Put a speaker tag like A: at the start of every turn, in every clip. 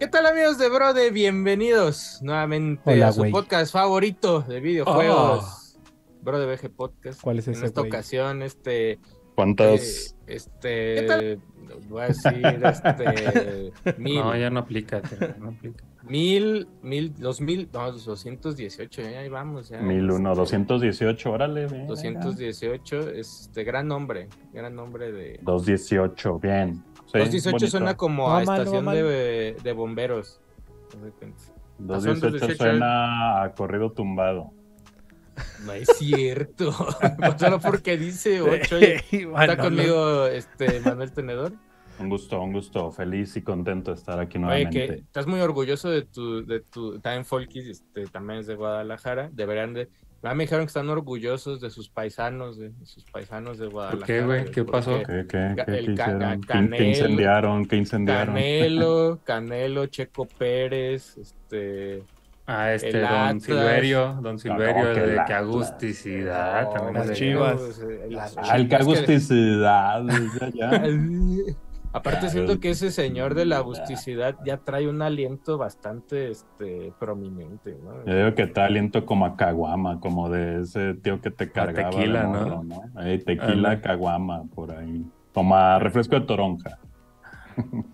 A: ¿Qué tal amigos de Brode? Bienvenidos nuevamente
B: Hola,
A: a su podcast favorito de videojuegos. Brode VG Podcast.
B: ¿Cuál es
A: En
B: ese,
A: esta
B: güey?
A: ocasión, este...
C: ¿Cuántas?
A: eh, este... Voy a decir, este... Mil,
D: No, ya no aplica, tío, no aplica.
A: mil, mil, dos mil, no, 218, ya ahí vamos. Ya,
C: 1001,
A: Este,
C: 218, órale, bien.
A: 218, este, gran nombre, gran nombre de...
C: 218, bien. Sí,
A: 218
C: bonito.
A: suena como
B: No
A: a
B: no
A: estación de, de bomberos. de repente.
C: 218
A: Son 218.
C: suena a corrido tumbado.
A: No es cierto. Solo porque dice 8. Está conmigo este Manuel Tenedor.
C: Un gusto, un gusto. Feliz y contento de estar aquí
A: Oye,
C: nuevamente.
A: que estás muy orgulloso de tu, de tu, también Folkis, este, también es de Guadalajara. Deberían de, ah, me dijeron que están orgullosos de sus paisanos, de, de sus paisanos de Guadalajara.
D: qué, güey? ¿Qué pasó?
C: ¿Qué, qué, qué,
A: el
C: qué
A: ca-
C: hicieron? ¿Qué-
A: Canelo-
C: ¿Qué incendiaron? ¿Qué incendiaron?
A: Canelo, Canelo, Checo Pérez, este,
D: Ah, este,
A: El
D: don
A: Atlas.
D: Silverio, don Silverio,
C: No,
D: el de que agusticidad.
A: no,
D: también
B: las Chivas.
A: las
C: Ah, el que agusticidad. ya, ya.
A: Aparte
C: Claro.
A: siento que ese señor de la agusticidad ya trae un aliento bastante este prominente, ¿no?
C: Yo digo que está aliento como a caguama, como de ese tío que te cargaba. de
D: tequila, ¿no?
C: morro, ¿no? Ey, tequila, caguama, por ahí. Como a refresco de toronja.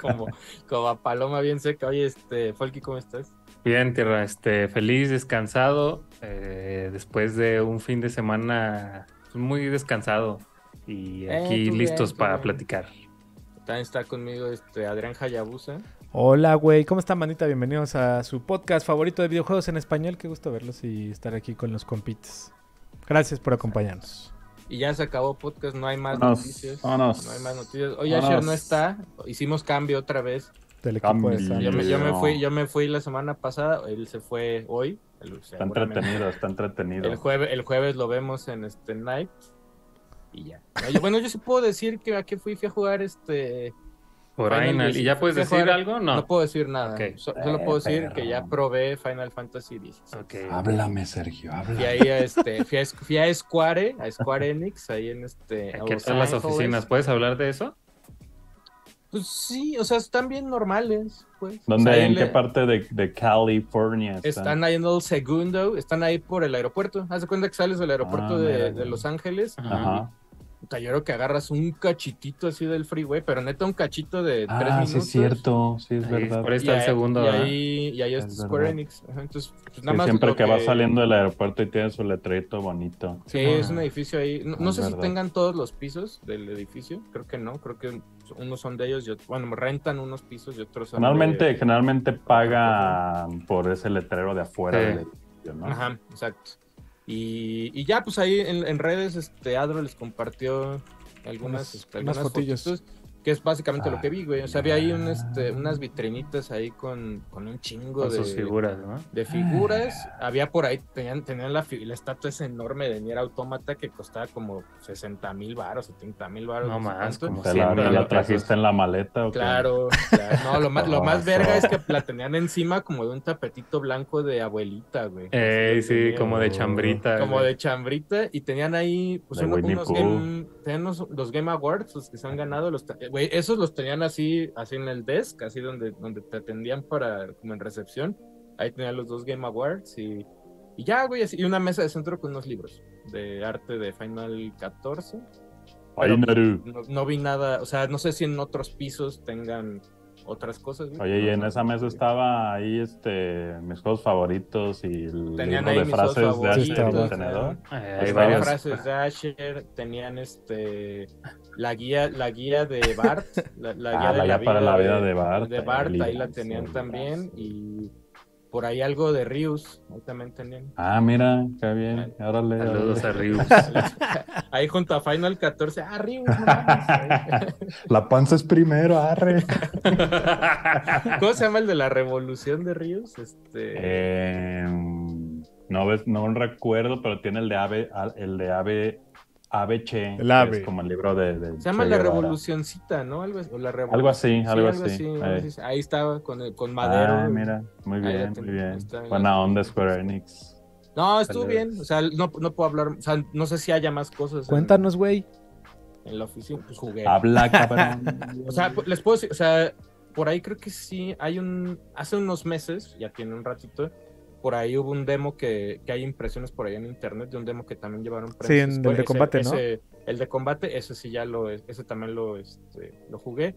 A: como, como a paloma bien seca. Oye, este, Folky, ¿cómo estás?
D: Bien, tierra, este, feliz, descansado, eh, después de un fin de semana pues, muy descansado y
A: Eh,
D: aquí listos para
A: bien.
D: platicar.
A: También está conmigo este Adrián Hayabusa.
B: Hola, güey. ¿Cómo están, manita? Bienvenidos a su podcast favorito de videojuegos en español. Qué gusto verlos y estar aquí con los compites. Gracias por acompañarnos.
A: Y ya se acabó podcast, no hay más
C: Vámonos,
A: noticias.
C: vámonos.
A: No hay más noticias. Oye,
C: Vámonos.
A: Asher no está. Hicimos cambio otra vez.
B: Del equipo de.
A: Yo me, yo me fui, yo me fui la semana pasada, él se fue hoy. el-
C: Está entretenido, está entretenido.
A: El jueves, el jueves lo vemos en este Night. Y ya. Yo- bueno, yo sí puedo decir que a qué fui, fui a jugar este.
D: Por
A: Final.
D: ¿y ya puedes decir
A: jugar-
D: algo?
A: No,
D: No.
A: puedo decir nada.
D: Ok.
A: So- solo puedo decir
C: perro.
A: que ya probé Final Fantasy XVI.
D: Ok.
C: Háblame, Sergio, háblame.
A: Fui ahí a este, fui a, fui a Square, a Square Enix, ahí en este.
D: Aquí están las oficinas, ¿puedes hablar de eso?
A: Pues sí, o sea, están bien normales, pues.
C: ¿Dónde,
A: O sea,
C: en
A: le-
C: qué parte de, de California están?
A: Están ahí en el segundo, están ahí por el aeropuerto. Haz de cuenta que sales del aeropuerto
C: Ah,
A: de, de. Los Ángeles.
C: Ajá.
A: Puta, yo creo que agarras un cachitito así del freeway, pero neta un cachito de tres
C: Ah,
A: minutos.
C: sí es cierto, sí es
D: Ahí,
C: verdad.
D: por ahí
A: Y
D: está el
A: ahí-
D: segundo.
A: Y
D: ¿verdad?
A: ahí, y ahí
C: Es
A: está Square
C: verdad.
A: Enix. Ajá, entonces, pues,
C: Sí,
A: nada más
C: siempre
A: lo
C: que, va saliendo del aeropuerto y tiene su letrerito bonito.
A: Sí, es un
D: Ah.
A: edificio ahí. No, no
C: Es
A: sé si tengan todos los pisos del edificio. Creo que no. Creo que unos son de ellos. Y otros, bueno, rentan unos pisos y otros son. de-
C: Generalmente, generalmente pagan por ese letrero de afuera
D: Sí.
C: del edificio, ¿no?
A: Ajá, exacto. Y, y ya, pues ahí en, en redes, este Adro les compartió algunas,
B: Unas-
A: este, algunas que es básicamente lo que vi, güey. O sea, había ahí un, este,
C: Ah.
A: unas vitrinitas ahí con, con un chingo
D: Con
A: de,
D: sus figuras, ¿no?
A: de figuras. Había por ahí, tenían, tenían la, la estatua esa enorme de Nier Automata que costaba como 60 mil baros, 70 mil baros.
D: No
A: sé
D: más,
A: cuánto.
D: como
C: ¿Te la, trajiste en la maleta o qué?
A: Claro, claro. No, lo más, lo más verga es que la tenían encima como de un tapetito blanco de abuelita, güey. Lo
D: sí,
A: tenían.
D: como de chambrita.
A: como
D: güey.
A: de chambrita y tenían ahí pues, uno- unos, game, tenían unos- los Game Awards los que se han ganado los güey, esos los tenían así así en el desk así donde donde te atendían para como en recepción ahí tenían los dos Game Awards y, y ya güey así, y una mesa de centro con unos libros de arte de Final 14
C: Ay, Naru.
A: no, no vi nada o sea no sé si en otros pisos tengan otras cosas güey.
C: Oye, y en esa mesa estaba ahí este mis juegos favoritos y el
A: Tenían
C: libro
A: ahí
C: de frases de
B: estaba.
C: tenedor.
D: Eh,
A: varias. frases de Asher, tenían este la guía, la guía de Bart, la, la
C: Ah,
A: guía de
C: la
A: la
C: guía para la vida de Bart,
A: de Bart, ahí la tenían también y por ahí algo de Rius, ahí también tenían.
C: Ah, mira, qué bien. Órale,
D: Saludos a Rius.
A: Ahí junto a Final 14, ah, Rius.
C: La panza es primero, arre.
A: ¿Cómo se llama el de la revolución de Rius? Este
C: Eh, no ves, no recuerdo, pero tiene el de ave, el de ave, ave Che,
B: El
C: que
B: ave.
C: es como el libro de, de
A: se llama la revolucioncita, ¿no? Algo, o la revolu-
C: Algo así,
A: Sí,
C: algo así.
A: algo así. Ahí estaba con, el- con Madero.
C: Ah, mira, muy
A: Ahí
C: bien,
A: ten-
C: muy bien.
A: está en
C: Buena
A: la-
C: onda Square Enix.
A: No, estuvo
C: Saludos.
A: bien. O sea, no, no puedo hablar. O sea, no sé si haya más cosas. en-
B: Cuéntanos, güey.
A: En, la oficina. Pues jugué.
C: Habla, cabrón.
A: O sea, les puedo decir. O sea, por ahí creo que sí, hay un, hace unos meses, ya tiene un ratito, por ahí hubo un demo que, que hay impresiones por ahí en internet de un demo que también llevaron
B: Sí, en el de
A: Ese-
B: combate, ¿no?
A: ese- el de combate, ese sí ya lo, ese también lo, este, lo jugué,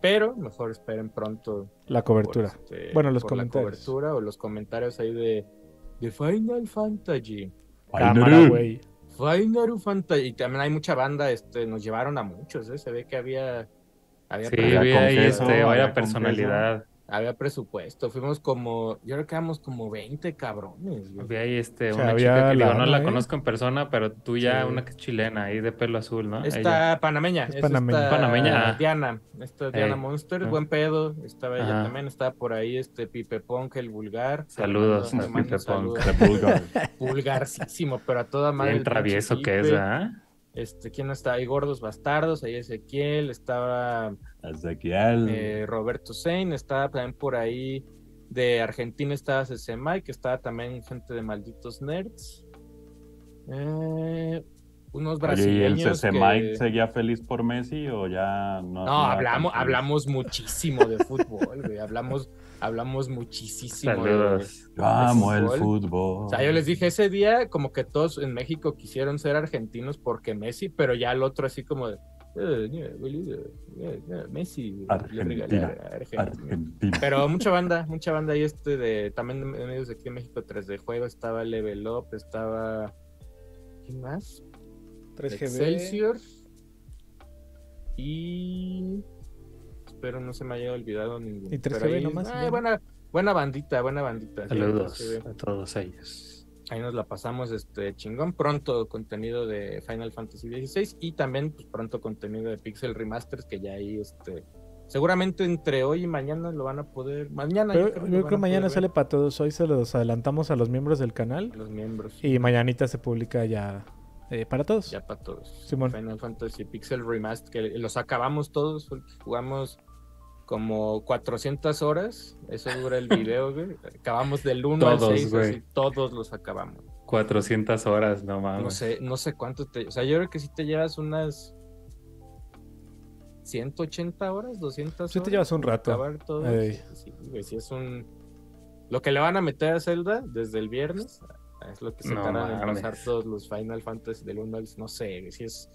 A: pero mejor esperen pronto
B: La
A: por,
B: cobertura.
A: este,
B: Bueno, los
A: por la
B: comentarios.
A: cobertura o los comentarios ahí de, de Final Fantasy.
B: Cámara, güey.
A: Final Fantasy. Y también hay mucha banda, este, nos llevaron a muchos, ¿eh? Se ve que había, había,
D: Sí,
C: Había confeso,
D: este, vaya personalidad.
A: Había presupuesto. Fuimos como, yo creo que éramos como 20 cabrones. güey.
D: Vi ahí este,
B: O sea,
D: una
B: había
D: chica que digo, no la
B: ¿eh?
D: conozco en persona, pero tú ya,
A: Sí.
D: una que es chilena, ahí de pelo azul, ¿no? Ella.
A: Esta panameña.
B: Es panameña.
A: esta
D: Panameña, ah.
A: Diana. Esta Diana. Monster,
D: Ah.
A: buen pedo. Estaba ella también. Estaba por ahí este Pipe Punk, el vulgar.
D: Saludos a Pipe Punk.
C: The Bulgar.
A: Vulgarcísimo, pero a toda madre.
D: Bien
A: el
D: travieso que es. ¿verdad?
A: Este, ¿quién no está ahí? Gordos Bastardos, ahí Ezequiel, estaba
C: Ezequiel.
A: eh, Roberto Sein, estaba también por ahí de Argentina estaba CC Mike, estaba también gente de Malditos Nerds. Eh, unos
C: Oye, ¿y el
A: brasileños.
C: CC
A: que-
C: Mike seguía feliz por Messi o ya no?
A: No, hablamos, hablamos muchísimo de fútbol, güey. Hablamos, hablamos muchísimo de-
D: Saludos.
C: Yo amo el
A: fútbol.
C: fútbol.
A: O sea, yo les dije ese día como que todos en México quisieron ser argentinos porque Messi, pero ya el otro así como de "Eh, mira, boludo, eh, eh, Messi le
C: Argentina,
A: regalé a Argentina".
C: Argentina.
A: Pero mucha banda, mucha banda ahí este de también en medios de aquí en México 3D juego, estaba Level Up, estaba ¿quién más?
B: 3GB.
A: Excelsior y espero no se me haya olvidado ninguno.
B: Y 3GB
A: Pero ahí-
B: nomás,
A: buena, buena bandita, buena bandita. sí,
D: Saludos
A: 3GB.
D: a todos ellos.
A: Ahí nos la pasamos este chingón. Pronto contenido de Final Fantasy XVI y también pues, pronto contenido de Pixel Remasters que ya ahí este seguramente entre hoy y mañana lo van a poder. Mañana
B: Pero
A: yo creo,
B: yo creo que mañana sale para todos. Hoy se los adelantamos a los miembros del canal.
A: los miembros.
B: Y mañanita se publica ya eh, para todos.
A: Ya para todos.
B: Simón.
A: Final Fantasy Pixel Remastered, que los acabamos todos, jugamos como 400 horas, eso dura el video, güey. Acabamos del 1 al
D: Todos,
A: 6,
D: güey.
A: así, todos los acabamos.
D: 400 horas, no mames.
A: No sé, no sé cuánto te, o sea, yo creo que si te llevas unas 180 horas, 200
B: Sí te
A: horas
B: llevas un
A: para
B: rato.
A: acabar todo.
B: Ey.
A: Sí, güey, sí es un lo que le van a meter a Zelda desde el viernes es lo que se
D: No
A: tardan en pasar todos los Final Fantasy del 1 al no sé, güey, sí es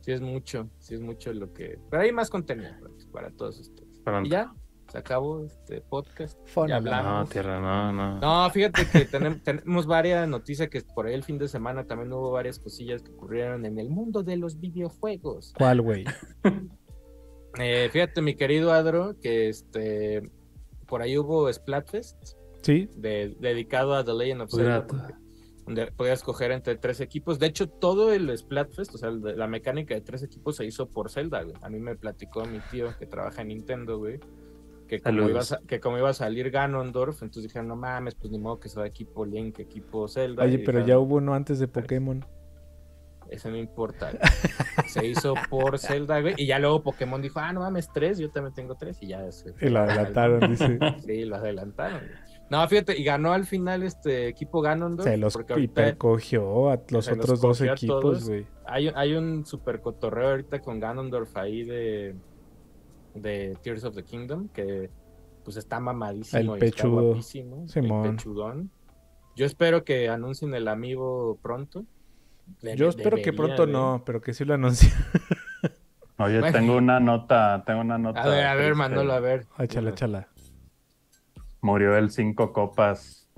A: sí es mucho, sí es mucho lo que pero hay más contenido pues, para todos ustedes.
D: Pronto.
A: Y ya se acabó este podcast.
B: Fun
A: Ya
B: hablamos.
D: No, tierra, no, no.
A: No, fíjate que tenem- tenemos varias noticias que por ahí el fin de semana también hubo varias cosillas que ocurrieron en el mundo de los videojuegos.
B: ¿Cuál, güey?
A: Eh, fíjate, mi querido Adro, que este por ahí hubo Splatfest
B: Sí,
A: de- dedicado a The Legend of Zelda. Donde- podías escoger entre tres equipos. De hecho, todo el Splatfest, o sea, el de- la mecánica de tres equipos se hizo por Zelda, güey. A mí me platicó mi tío que trabaja en Nintendo, güey. Que como, iba a, que como iba a salir Ganondorf, entonces dijeron, no mames, pues ni modo que sea equipo Link, equipo Zelda.
B: oye, pero
A: dijeron,
B: ya hubo uno antes de Pokémon.
A: Eso no importa. güey. Se hizo por Zelda, güey. Y ya luego Pokémon dijo, ah, no mames, tres, yo también tengo tres. Y ya se
B: Y lo adelantaron, dice.
A: Sí, lo adelantaron. güey. No, fíjate, y ganó al final este equipo Ganondorf.
B: Se los hipercogió a los otros dos equipos, güey.
A: hay, hay un super cotorreo ahorita con Ganondorf ahí de, de Tears of the Kingdom, que pues está mamadísimo
B: El
A: y está
B: pechudo.
A: guapísimo. El pechudón. Yo espero que anuncien el amigo pronto. De-
B: Yo espero que pronto
A: de-
B: no, pero que sí lo anuncien.
C: Oye,
A: Bueno.
C: tengo una nota, tengo una nota.
A: A ver, a ver,
C: triste.
A: Manolo, a ver.
B: Échala, échala.
C: Murió el cinco copas,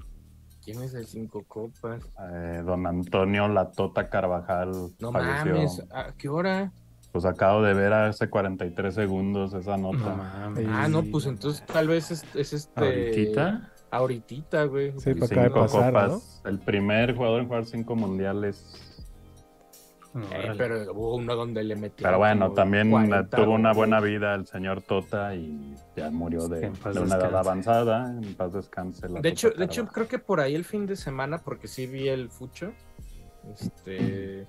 A: ¿Quién es el Cinco Copas?
C: eh, don Antonio Latota Carvajal
A: No
C: falleció.
A: mames, ¿a qué hora?
C: Pues acabo de ver hace 43 segundos esa nota.
D: No mames.
A: Ah, no, pues entonces tal vez es, es este.
D: ¿Ahorita?
A: Ahorita, güey.
B: Sí, para
C: cinco
B: pasar,
C: copas. El primer jugador en jugar cinco mundiales.
A: Eh, pero hubo uno donde le metió.
C: Pero bueno, también
A: 40
C: tuvo una buena vida el señor Tota y ya murió de, una edad avanzada. En paz descanse. la
A: De hecho,
C: Tota
A: de hecho, creo que por ahí el fin de semana, porque sí vi el Fucho. Este.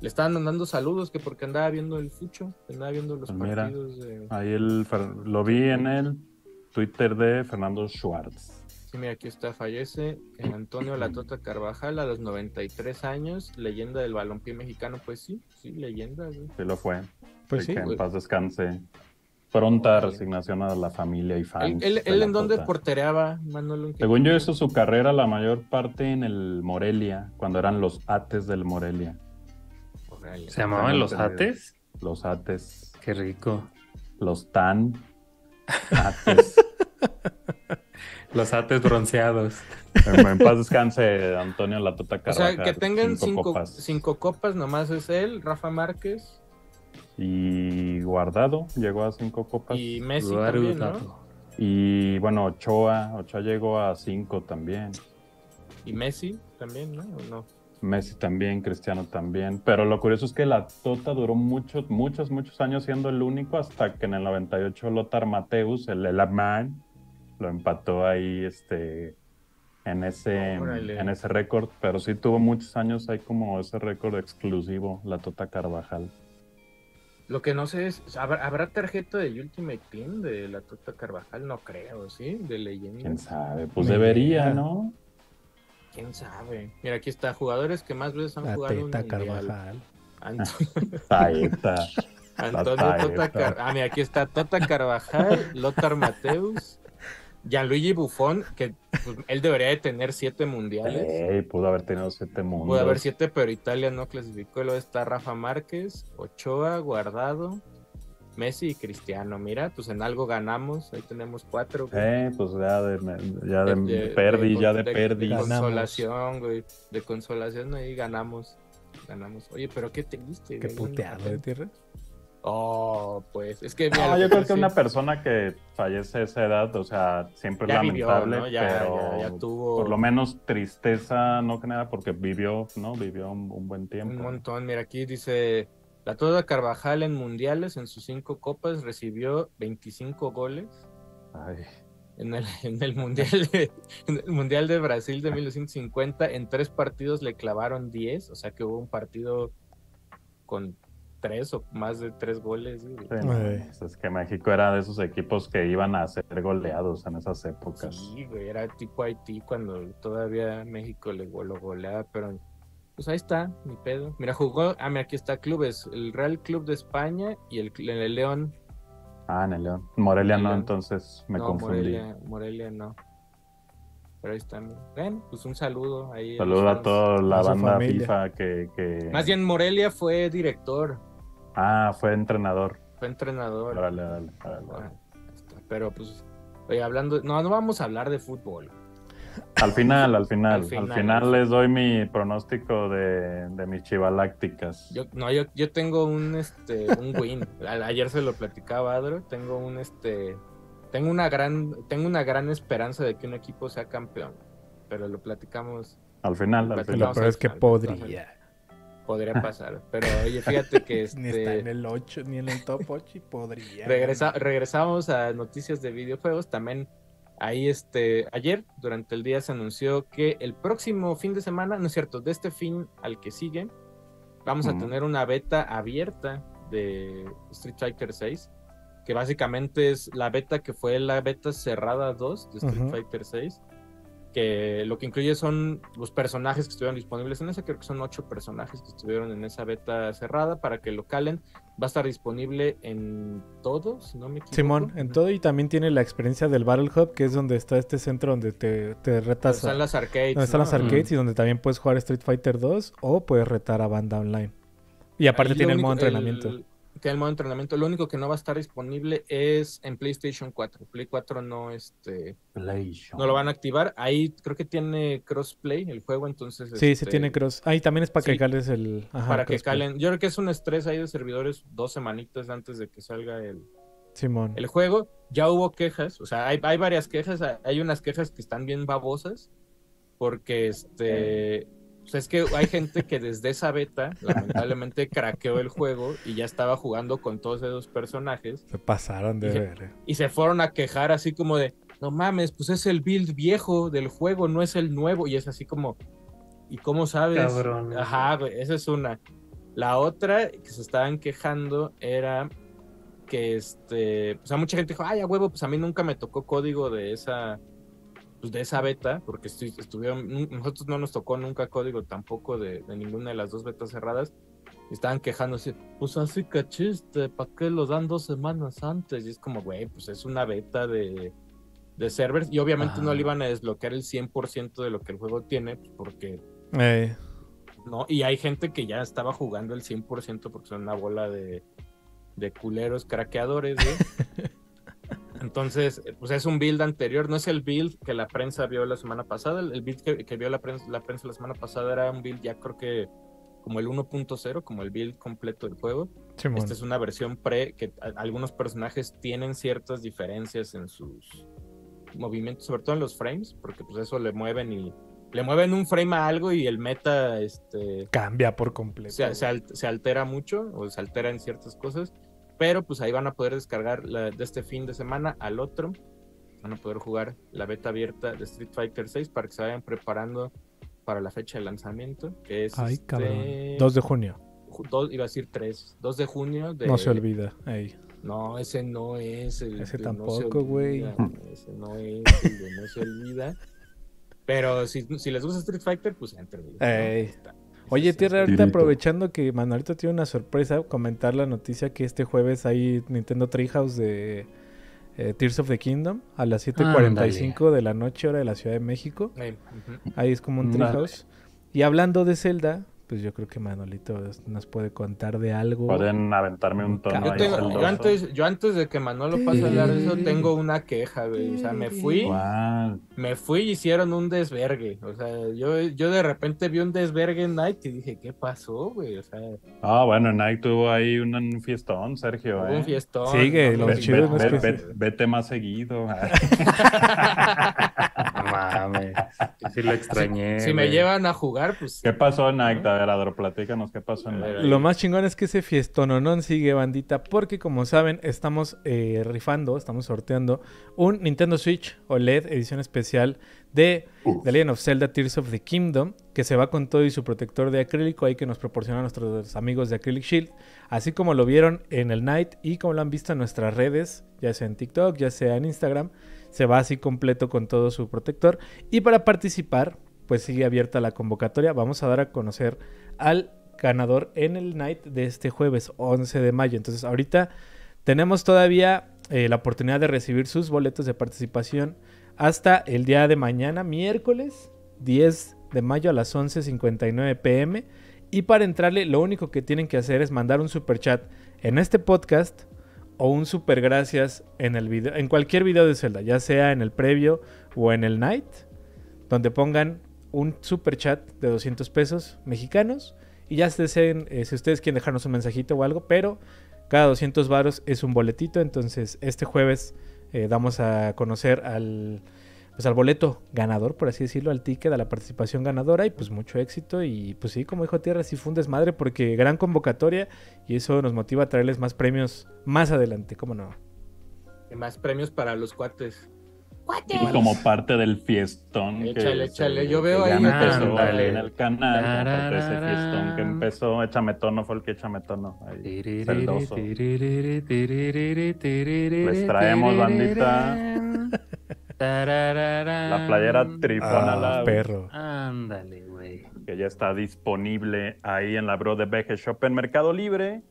A: Le estaban mandando saludos que porque andaba viendo el Fucho, andaba viendo los
C: Pues mira.
A: partidos de.
C: Ahí el, lo vi en el Twitter de Fernando Schwartz.
A: Sí, mira, aquí está, fallece Antonio Latota Carvajal a los 93 años, leyenda del balompié mexicano, pues sí, sí, leyenda, güey.
C: Sí lo fue.
B: Pues
C: Así
B: sí.
C: que en paz descanse. Pronta resignación a la familia y
A: ¿Él,
C: fans.
A: él, él en dónde
C: Tota.
A: portereaba, Manolo? ¿En qué
C: Según yo hizo su carrera la mayor parte en el Morelia, cuando eran los Ates del Morelia.
A: Órale.
D: ¿Se llamaban los ates?
C: Los Ates,
D: Qué rico.
C: los Tan, Ates.
D: Los ates bronceados.
C: en, en paz descanse Antonio La Tota
A: O sea, que tengan cinco,
C: copas.
A: cinco copas, nomás es él, Rafa Márquez
C: Y Guardado llegó a cinco copas.
A: y Messi
D: Guardado.
A: también, ¿no?
C: Y bueno, Ochoa, Ochoa llegó a cinco también.
A: Y Messi también, ¿no? ¿O no?
C: Messi también, Cristiano también. Pero lo curioso es que la Tota duró muchos, muchos, muchos años siendo el único hasta que en el 98 Lothar Mateus, el Elabman, lo empató ahí este, en ese,
A: Órale.
C: en ese récord. Pero sí tuvo muchos años ahí como ese récord exclusivo, la Tota Carvajal.
A: Lo que no sé es, ¿habrá, habrá tarjeta de Ultimate Team de la Tota Carvajal? No creo, ¿sí? De leyenda.
C: ¿Quién sabe? Pues debería, ¿no?
A: ¿Quién sabe? Mira, aquí está, jugadores que más veces han
B: La
A: jugado un
B: teta
A: mundial.
B: Carvajal.
A: Antonio
C: taeta.
A: Tota Car- Ah, mira, aquí está Tota Carvajal, Lothar Mateus, Gianluigi Buffon, que pues, él debería de tener siete mundiales.
C: Pudo haber tenido siete mundos.
A: Puede haber siete, pero Italia no clasificó. Luego está Rafa Márquez, Ochoa, Guardado, Messi y Cristiano. Mira, pues en algo ganamos. Ahí tenemos cuatro. güey.
C: Eh, pues ya de, ya de, perdi, ya de, perdi.
A: De consolación, güey. De consolación ahí ganamos. Ganamos. Oye, pero qué triste.
B: Qué
A: güey,
B: puteado de tierra.
A: Oh, pues es que. mira,
C: No, yo creo que
A: sí-
C: una persona que fallece a esa edad, o sea, siempre es
A: vivió,
C: lamentable,
A: ¿no? Ya-
C: pero
A: ya- ya tuvo-
C: por lo menos tristeza, no que nada, porque vivió, ¿no? Vivió un, un buen
A: Un
C: tiempo.
A: montón. Mira, aquí dice. La Toda Carvajal en mundiales, en sus cinco copas, recibió 25 goles.
C: Ay,
A: En el, en el mundial de, en el mundial de Brasil de 1950, en tres partidos le clavaron 10, o sea que hubo un partido con tres o más de tres goles.
C: sí, no, es que México era de esos equipos que iban a ser goleados en esas épocas.
A: Sí, güey, era tipo Haití cuando todavía México le lo goleaba, pero pues ahí está, mi pedo. Mira, jugó, ah, mira, aquí está clubes, el Real Club de España y el, el León.
C: Ah, en el León. Morelia no,
A: León.
C: entonces me
A: no,
C: confundí.
A: Morelia, Morelia no. Pero ahí está. mira. Bueno, pues un saludo ahí.
C: Saludo a toda la
B: A
C: banda
B: familia.
C: FIFA que, que...
A: Más bien Morelia fue director,
C: Ah, fue entrenador.
A: fue entrenador. Ah, ahí está. Pero pues, oye, hablando, no, no vamos a hablar de fútbol.
C: Al final, al final,
A: Al
C: al
A: final,
C: final,
A: al
C: les doy mi pronóstico de, de mis chivalácticas.
A: Yo, no, yo, yo tengo un este un win. Ayer se lo platicaba Adro, tengo un este tengo una gran tengo una gran esperanza de que un equipo sea campeón. Pero lo platicamos,
C: Al final, al
B: Lo
C: final.
A: Vamos
B: peor es que podría.
A: Podría pasar. Pero oye, fíjate que
B: Ni está en
A: este
B: el 8, ni en el top 8 y podría.
A: regresa, regresamos a noticias de videojuegos. También ahí este ayer durante el día se anunció que el próximo fin de semana, no es cierto, de este fin al que sigue, vamos a tener una beta abierta de Street Fighter 6, que básicamente es la beta que fue la beta cerrada 2 de Street. Fighter 6, que lo que incluye son los personajes que estuvieron disponibles en esa, creo que son ocho personajes que estuvieron en esa beta cerrada para que lo calen. Va a estar disponible en todo, si no me equivoco.
B: Simón, en todo y también tiene la experiencia del Battle Hub, que es donde está este centro donde te, te
A: Donde
B: retas.
A: están
B: a-
A: las arcades.
B: donde están
A: ¿no?
B: las arcades y donde también puedes jugar Street Fighter 2 o puedes retar a banda online. Y aparte
A: Ahí
B: tiene el modo entrenamiento.
A: el- tiene el modo entrenamiento. Lo único que no va a estar disponible es en PlayStation 4. Play 4 no, este,
C: PlayStation.
A: no lo van a activar. Ahí creo que tiene crossplay el juego, entonces.
B: Sí, sí
A: este,
B: tiene cross. Ah, y también es para
A: sí.
B: que cales el. ajá,
A: Para que calen. Yo creo que es un estrés ahí de servidores dos semanitas antes de que salga el,
B: Simón.
A: el juego. Ya hubo quejas, o sea, hay, hay varias quejas. Hay unas quejas que están bien babosas. Porque este. Pues es que hay gente que desde esa beta, lamentablemente, craqueó el juego y ya estaba jugando con todos esos personajes.
B: Se pasaron de
A: Dije,
B: ver.
A: Y se fueron a quejar así como de, no mames, pues es el build viejo del juego, no es el nuevo. Y es así como, ¿y cómo sabes?
D: Cabrón.
A: Ajá, güey, esa es una. La otra que se estaban quejando era que este, pues a mucha gente dijo, ay, a huevo, pues a mí nunca me tocó código de esa, pues de esa beta, porque estu- estuvieron, nosotros no nos tocó nunca código tampoco de, de ninguna de las dos betas cerradas. Estaban quejándose, pues así que chiste, ¿para qué lo dan dos semanas antes? Y es como, güey, pues es una beta de, de servers y obviamente no le iban a desbloquear el 100% de lo que el juego tiene pues, porque
B: Eh,
A: no y hay gente que ya estaba jugando el 100% porque son una bola de, de culeros craqueadores güey. entonces eh, pues es un build anterior no es el build que la prensa vio la semana pasada el, build que, que vio la prensa, la prensa la semana pasada era un build ya creo que como el 1.0 como el build completo del juego
B: Simón.
A: esta es una versión pre que a- algunos personajes tienen ciertas diferencias en sus movimientos, sobre todo en los frames, porque pues eso le mueven y le mueven un frame a algo y el meta este
B: Cambia por completo.
A: se, se al- se altera mucho o se altera en ciertas cosas, pero pues ahí van a poder descargar la- de este fin de semana al otro. Van a poder jugar la beta abierta de Street Fighter 6 para que se vayan preparando para la fecha de lanzamiento, que es
B: Ay,
A: este,
B: cabrón. 2 de junio.
A: ju- dos- iba a decir 3, 2 de junio de
B: No se olvida. Ey.
A: no, ese no es el
B: Ese
A: de no
B: tampoco, güey.
A: olvida, Ese no es el de no se olvida. Pero si, si les gusta Street Fighter, pues entren. ¿no?
B: Oye,
A: está-
B: Tierra, ahorita aprovechando que Manuelito tiene una sorpresa, comentar la noticia que este jueves hay Nintendo Treehouse de eh, Tears of the Kingdom a las 7.45 de la noche, hora de la Ciudad de México. Ahí es como un. Treehouse. Y hablando de Zelda, pues yo creo que Manolito nos puede contar de algo.
C: Pueden aventarme un tono
B: Yo
A: tengo- antes, yo antes de que Manolo pase a hablar de eso, tengo una queja, güey. O sea, me fui,
C: ¿Cuál?
A: me fui y hicieron un desvergue. O sea, yo, yo de repente vi un desvergue en Night y dije, ¿qué pasó, güey? O sea,
C: Ah, bueno, Nike tuvo ahí un, un fiestón, Sergio. ¿eh?
A: un fiestón.
B: Sigue,
A: no
B: lo
C: Ve-
B: chido
C: vete más seguido.
D: No mames. Sí lo extrañé.
A: Si me llevan a jugar, pues.
C: ¿Qué pasó, Nike? A ver, Adro, platícanos qué pasó en Nike.
B: Lo más chingón es que ese fiestononón sigue, bandita, porque como saben, estamos eh, rifando, estamos sorteando un Nintendo Switch OLED edición especial de The Legend of Zelda Tears of the Kingdom, que se va con todo y su protector de acrílico ahí que nos proporcionan nuestros amigos de Acrylic Shield, así como lo vieron en el Night y como lo han visto en nuestras redes, ya sea en TikTok, ya sea en Instagram, se va así completo con todo su protector. Y para participar, pues sigue abierta la convocatoria, vamos a dar a conocer al ganador en el night de este jueves 11 de mayo. Entonces ahorita tenemos todavía eh, la oportunidad de recibir sus boletos de participación hasta el día de mañana, miércoles 10 de mayo a las 11.59 pm. Y para entrarle, lo único que tienen que hacer es mandar un super chat en este podcast o un super gracias en el video, en cualquier video de Zelda, ya sea en el previo o en el night, donde pongan un super chat de 200 pesos mexicanos y ya se deseen, eh, si ustedes quieren dejarnos un mensajito o algo, pero cada 200 varos es un boletito, entonces este jueves eh, damos a conocer al pues al boleto ganador, por así decirlo, al ticket, a la participación ganadora y pues mucho éxito y pues sí, como dijo Tierra, sí fue un desmadre porque gran convocatoria y eso nos motiva a traerles más premios más adelante, ¿cómo no?
A: Y más premios para los cuates.
C: Y como parte del fiestón. que
A: Échale,
C: se-
A: échale, yo
C: que
A: veo
C: ya
A: ahí-
C: empezó ahí en el canal. como parte de ese fiestón que empezó. Échame tono, fue el que échame tono. ahí.
D: Les
C: traemos, bandita. La
D: La
C: playera Trifona
B: Ah,
C: Lounge,
B: perro.
D: Ándale, güey.
C: que ya está disponible ahí en la Bro de BG Shop en Mercado Libre.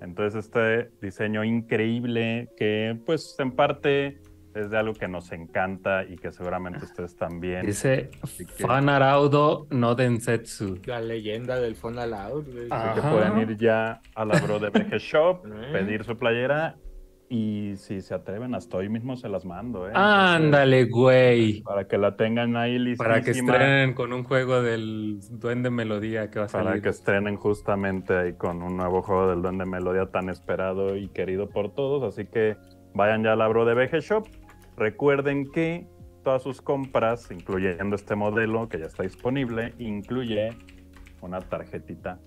C: Entonces este diseño increíble que pues en parte es de algo que nos encanta y que seguramente ustedes también.
D: Dice
C: que-
D: Fan Araudo no Densetsu.
A: La leyenda del.
D: Ah.
C: Así que pueden ir ya a la Bro de BG Shop, pedir su playera y si se atreven hasta hoy mismo se las mando. ¿eh?
D: Ándale, güey.
C: Para que la tengan ahí listísima.
D: Para que estrenen con un juego del Duende Melodía que va a
C: Para
D: salir.
C: que estrenen justamente ahí con un nuevo juego del Duende Melodía tan esperado y querido por todos. Así que vayan ya a la Bro de BG Shop. Recuerden que todas sus compras, incluyendo este modelo que ya está disponible, incluye una tarjetita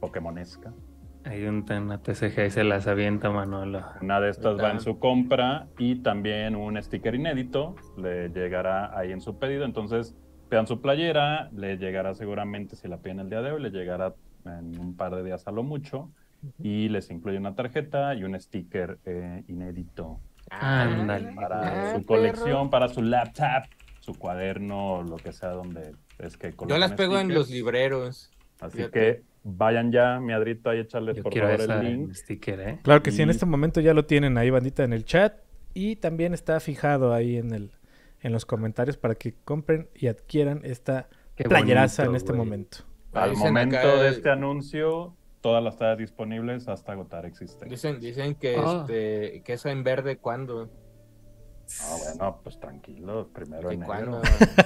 C: Pokémonesca.
D: Hay un una TCG y se las avienta Manolo.
C: Una de estas va en su compra y también un sticker inédito le llegará ahí en su pedido. Entonces, pidan su playera, le llegará seguramente, si la piden el día de hoy, le llegará en un par de días a lo mucho. Y les incluye una tarjeta y un sticker eh, inédito
D: Ándale.
C: para
A: Ah,
C: su colección, para su laptop, su cuaderno, lo que sea donde es que
A: Yo las pego en los libreros.
C: Así
A: Fíjate.
C: que vayan ya, mi Adrito, ahí echarles
D: Yo
C: por
D: quiero
C: favor
D: esa
C: el link.
D: sticker, ¿eh?
B: Claro que sí, en este momento ya lo tienen ahí, bandita, en el chat. Y también está fijado ahí en el en los comentarios para que compren y adquieran esta
D: Qué
B: playeraza
D: bonito,
B: en este momento.
C: Al momento de este anuncio, todas las tallas disponibles hasta agotar existen.
A: Dicen, dicen que
D: Ah.
A: este que eso en verde cuando.
C: Ah, bueno, pues tranquilos, primero en negro.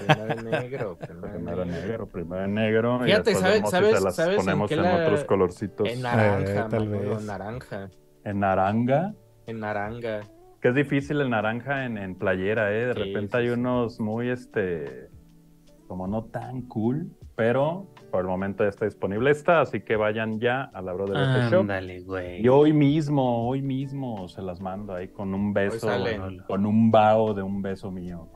A: Primero en negro.
C: Primero en negro, primero en negro. y
A: Fíjate,
C: después
A: ¿sabes- sabes-
C: las
A: sabes en
C: ponemos
A: qué
C: en,
A: la-
C: otros colorcitos.
A: En naranja,
B: Eh, tal
A: Manolo,
B: vez.
A: naranja.
C: En naranja.
A: En naranja.
C: Que es difícil el naranja en, en playera, ¿eh? De
A: Sí,
C: repente
A: sí,
C: hay
A: sí.
C: unos muy, este, como no tan cool, pero por el momento ya está disponible esta, así que vayan ya a la Brother F Shop.
D: Ándale, güey.
C: Y hoy mismo, hoy mismo se las mando ahí con un beso, con un vaho de un beso mío.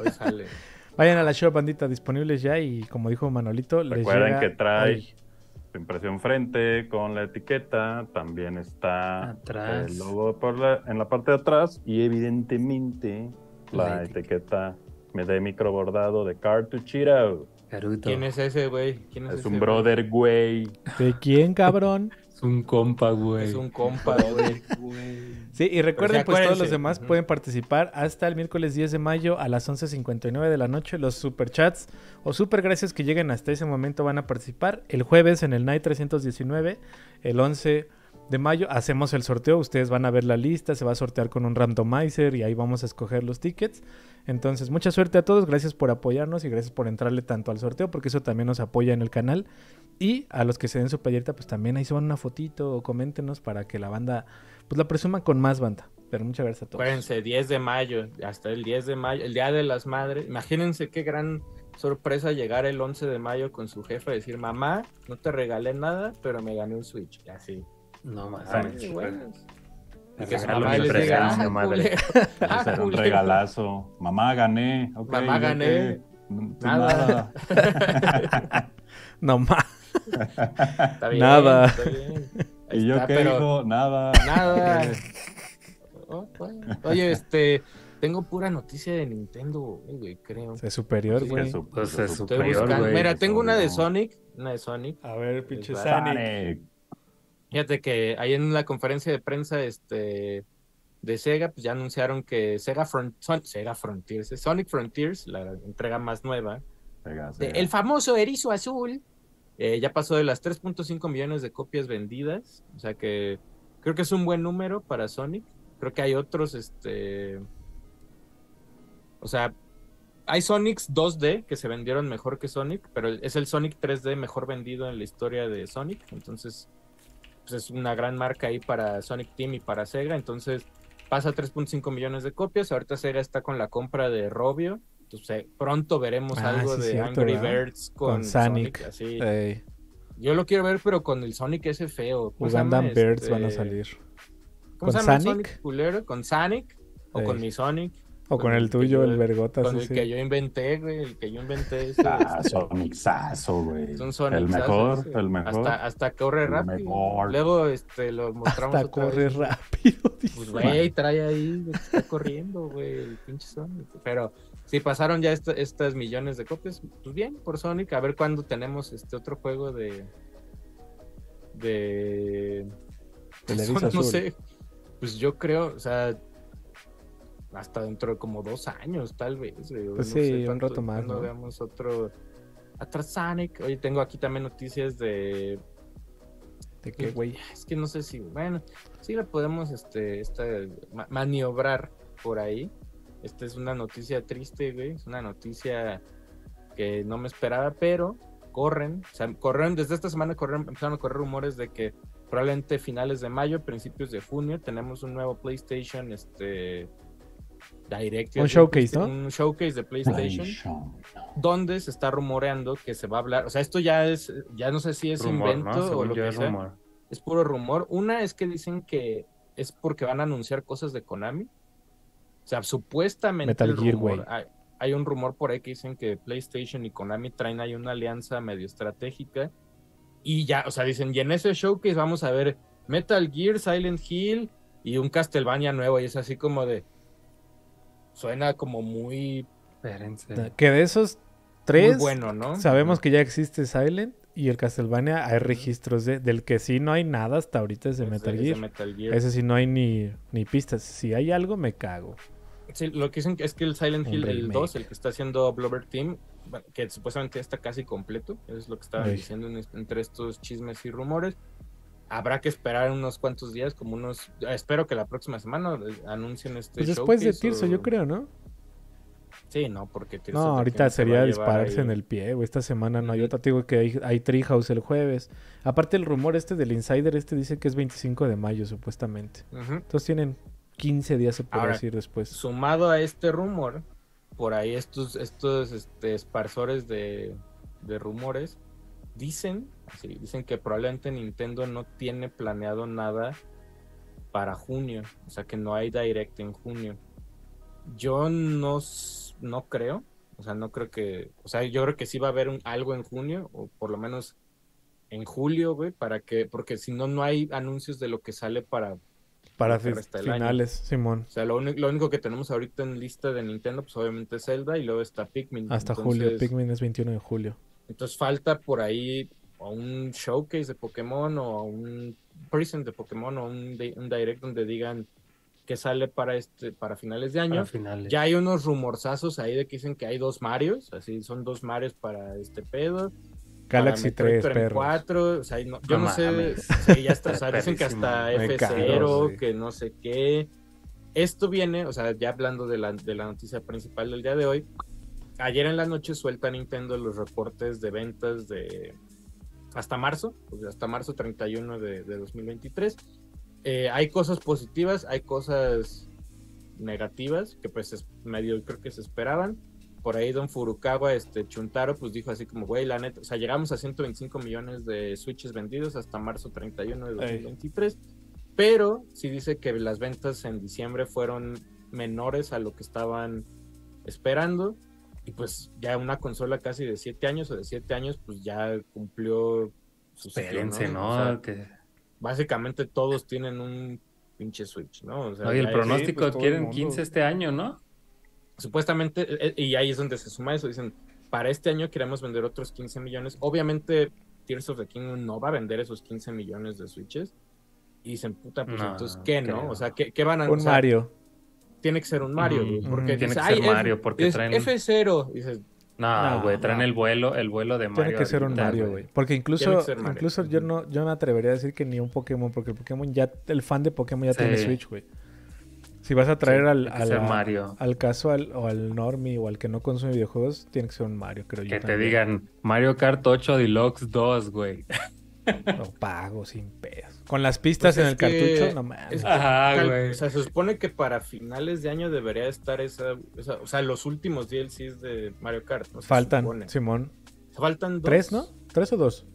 A: Hoy sale.
B: Vayan a la shop, bandita, disponibles ya. Y como dijo Manolito, les
C: Recuerden
B: llega
C: que trae su impresión frente con la etiqueta, también está
D: Atrás.
C: el logo por la- en la parte de atrás y evidentemente la,
D: La etiqueta.
C: etiqueta de micro bordado de Cartuchito.
D: Caruto.
A: ¿Quién es ese, güey? ¿Quién es,
C: Es
A: ese,
C: un brother, güey.
B: ¿De quién, cabrón?
D: Es un compa, güey.
A: Es un compa, güey.
B: Sí, y recuerden,
A: sí,
B: pues todos los demás pueden participar hasta el miércoles 10 de mayo a las 11.59 de la noche. Los superchats o super gracias que lleguen hasta ese momento van a participar. El jueves en el Night 319, el 11 de mayo, hacemos el sorteo. Ustedes van a ver la lista, se va a sortear con un randomizer y ahí vamos a escoger los tickets. Entonces, mucha suerte a todos. Gracias por apoyarnos y gracias por entrarle tanto al sorteo porque eso también nos apoya en el canal. Y a los que se den su playerita, pues también ahí suban una fotito o coméntenos para que la banda pues la presuma con más banda. Pero muchas gracias a todos.
A: Acuérdense, 10 de mayo, hasta el 10 de mayo, el Día de las Madres. Imagínense qué gran sorpresa llegar el 11 de mayo con su jefe y decir, mamá, no te regalé nada, pero me gané un Switch. Y así.
D: No
C: Ay,
D: mames.
A: Ay, bueno. Y
D: Me
A: que su mamá les diga, ah,
D: madre.
A: ah,
C: un
A: culero".
C: regalazo. Mamá, gané.
A: Mamá,
C: ¿yo
A: gané.
C: tú
A: Nada.
B: No más.
A: Está bien,
B: Nada.
A: está bien. Ahí
C: ¿Y yo
A: está,
C: qué,
A: pero
C: hijo? Nada.
A: Nada. Oh, bueno. Oye, este, tengo pura noticia de Nintendo, güey, creo.
B: Es superior, güey.
D: Es superior, güey.
A: Mira, tengo una de. Sonic, una de Sonic.
B: A ver, pinche Sonic.
C: Sonic.
A: Fíjate que ahí en la conferencia de prensa este, de Sega, pues ya anunciaron que Sega, Front, Son- Sega Frontiers, eh, Sonic Frontiers, la entrega más nueva, el famoso erizo azul, eh, ya pasó de las 3.5 millones de copias vendidas. O sea que creo que es un buen número para Sonic. Creo que hay otros, este... O sea, hay Sonics 2D que se vendieron mejor que Sonic, pero es el Sonic 3D mejor vendido en la historia de Sonic. Entonces, pues es una gran marca ahí para Sonic Team y para Sega. Entonces, pasa 3.5 millones de copias. Ahorita Sega está con la compra de Robio. Entonces, pronto veremos
B: Ah,
A: algo
B: sí,
A: de
B: cierto,
A: Angry
B: ¿verdad?
A: Birds con,
B: Con Sonic.
A: Sonic. así. Yo lo quiero ver, pero con el Sonic ese feo. ¿Cómo se
B: Uganda
A: llama?
B: Birds
A: Este,
B: van a salir.
A: ¿Cómo se
B: ¿Con
A: llama el
B: Sonic?
A: Sonic culero? ¿Con Sonic? ¿O con mi Sonic?
B: O con
A: con
B: el tuyo,
A: yo-
B: el vergotas.
A: Con el que yo inventé, güey. El que yo inventé. Ese,
C: Ah,
A: este,
C: Sonicsazo, güey.
A: es un Sonic,
C: El mejor,
A: Ese.
C: el mejor.
A: Hasta, hasta corre
C: El
A: rápido.
C: mejor.
A: Luego este, lo mostramos
B: Hasta
A: otra
B: corre
A: vez.
B: rápido. dice.
A: Pues, güey, trae ahí, está corriendo, güey, el pinche Sonic. Pero si pasaron ya esta- estas millones de copias, pues bien, por Sonic. A ver cuándo tenemos este otro juego de. de. No, sé. Pues yo creo, o sea. Hasta dentro de como dos años, tal vez. güey,
B: Pues
A: no
B: sí,
A: sé
B: un rato más, ¿no?
A: veamos otro. Atrás Sonic. Oye, tengo aquí también noticias de
B: ¿De qué, güey?
A: es que no sé si, bueno, sí la podemos este, esta, ma- maniobrar por ahí. Esta es una noticia triste, güey. Es una noticia que no me esperaba, pero corren, o sea, corren, desde esta semana corren, empezaron a correr rumores de que probablemente finales de mayo, principios de junio, tenemos un nuevo PlayStation, este, Direct.
B: Un showcase, ¿no?
A: Un showcase de PlayStation donde se está rumoreando que se va a hablar, o sea, esto ya es, ya no sé si es
D: Rumor, ¿no?
A: invento o lo que
D: es
A: sea,
D: rumor.
A: es puro rumor. Una es que dicen que es porque van a anunciar cosas de Konami. O sea, supuestamente
B: Metal Gear,
A: rumor-
B: güey.
A: hay, hay un rumor por ahí que dicen que PlayStation y Konami traen ahí una alianza medio estratégica. Y ya, o sea, dicen, y en ese showcase vamos a ver Metal Gear, Silent Hill y un Castlevania nuevo. Y es así como de. Suena como muy,
D: Espérense.
B: Que de esos
A: muy
B: tres,
A: bueno, ¿no?
B: sabemos que ya existe Silent Y el Castlevania hay registros de, del que sí no hay nada hasta ahorita es de Metal
A: es de
B: Gear.
A: Metal Gear.
B: Ese sí no hay ni, ni pistas. Si hay algo, me cago.
A: Sí, lo que dicen es que el Silent Hill, el
B: remake.
A: 2, el que está haciendo Blover Team, que supuestamente ya está casi completo, es lo que estaban
B: Ey.
A: diciendo en- entre estos chismes y rumores. Habrá que esperar unos cuantos días, como unos. Espero que la próxima semana eh, anuncien este.
B: Pues después de Tirso,
A: o-
B: yo creo, ¿no?
A: Sí, no, porque Tears of
B: No, ahorita
A: se
B: sería dispararse
A: ahí-
B: en el pie, güey. Esta semana no otra. Te digo que hay, hay Treehouse el jueves. Aparte, el rumor este del Insider, este dice que es 25 de mayo, supuestamente. Entonces tienen 15 días, se puede
A: Ahora,
B: decir después.
A: Sumado a este rumor, por ahí estos, estos este, esparsores de, de rumores dicen, dicen que probablemente Nintendo no tiene planeado nada para junio, o sea que no hay direct en junio. Yo no, no creo, o sea, no creo que, o sea, yo creo que sí va a haber un- algo en junio, o por lo menos en julio, güey, para que, porque si no, no hay anuncios de lo que sale para
B: Para
A: lo que
B: fi-
A: resta del año.
B: finales, Simón.
A: o sea, lo, único que tenemos ahorita en lista de Nintendo, pues obviamente es Zelda y luego está Pikmin.
B: Hasta julio. Pikmin es 21 de julio.
A: Entonces falta por ahí o un showcase de Pokémon o un present de Pokémon o un, un direct donde digan que sale para este para finales de año.
D: Para finales.
A: Ya hay unos rumorzazos ahí de que dicen que hay dos Marios, así son dos Marios para este pedo.
B: Galaxy
A: para Metroid
B: 3,
A: Prime
B: perros.
A: 4, o sea, no- yo
D: No
A: no, sé, sí, ya está, o sea,
D: Está
A: dicen que hasta
B: perrísimo. Me cago,
A: F0,
D: sí.
A: que no sé qué. Esto viene, o sea, ya hablando de la, de la noticia principal del día de hoy, ayer en la noche suelta Nintendo los reportes de ventas de hasta marzo, sea, hasta marzo 31 de, de 2023. Eh, hay cosas positivas, hay cosas negativas que pues es medio creo que se esperaban. Por ahí Don Furukawa, este Chuntaro, pues dijo así como, güey, la neta, o sea, llegamos a 125 millones de Switches vendidos hasta marzo 31 de
B: Ey.
A: 2023, pero sí dice que las ventas en diciembre fueron menores a lo que estaban esperando y pues ya una consola casi de 7 años o de 7 años, pues ya cumplió su ciclo,
D: Espérense, ¿no?
A: O sea,
D: Que-
A: básicamente todos tienen un pinche Switch, ¿no? O sea,
D: Oye, el
A: ya es-
D: pronóstico
B: pues,
D: quieren
B: mundo.
D: 15 este año, ¿no?
A: supuestamente, eh, y ahí es donde se suma eso, dicen, para este año queremos vender otros 15 millones. Obviamente, Tears of the Kingdom no va a vender esos 15 millones de Switches. Y dicen, puta, pues
D: No,
A: entonces, ¿qué,
D: creo.
A: no? O sea, ¿qué, qué van a
B: Un
A: o sea,
B: Mario.
A: Tiene que ser un Mario, güey, porque
D: Tiene
A: dice,
D: que ser
A: "Ay, F-
D: Mario, porque
A: es
D: traen-
A: F0. Dices,
D: No,
B: No,
D: güey, traen
A: no.
D: el vuelo, el vuelo de Mario.
B: Tiene que ser un Mario, güey. Porque incluso, incluso yo no, yo me atrevería a decir que ni un Pokémon, porque el Pokémon ya, el fan de Pokémon ya
D: Sí.
B: tiene Switch, güey. Si vas a traer
A: Sí,
B: al, a-
D: Mario.
B: al casual o al normie o al que no consume videojuegos, tiene que ser un Mario, creo yo.
D: Que te
B: también.
D: digan Mario Kart 8 Deluxe 2, güey.
B: Lo pago sin pedos. Con las pistas
A: Pues
B: en el
A: que-
B: cartucho, no mames.
A: es que
D: Ajá, güey.
A: O sea, se supone que para finales de año debería estar esa, esa- o sea, los últimos DLCs de Mario Kart.
B: Faltan. Simón.
A: Faltan dos.
B: ¿Tres, no? ¿Tres o dos?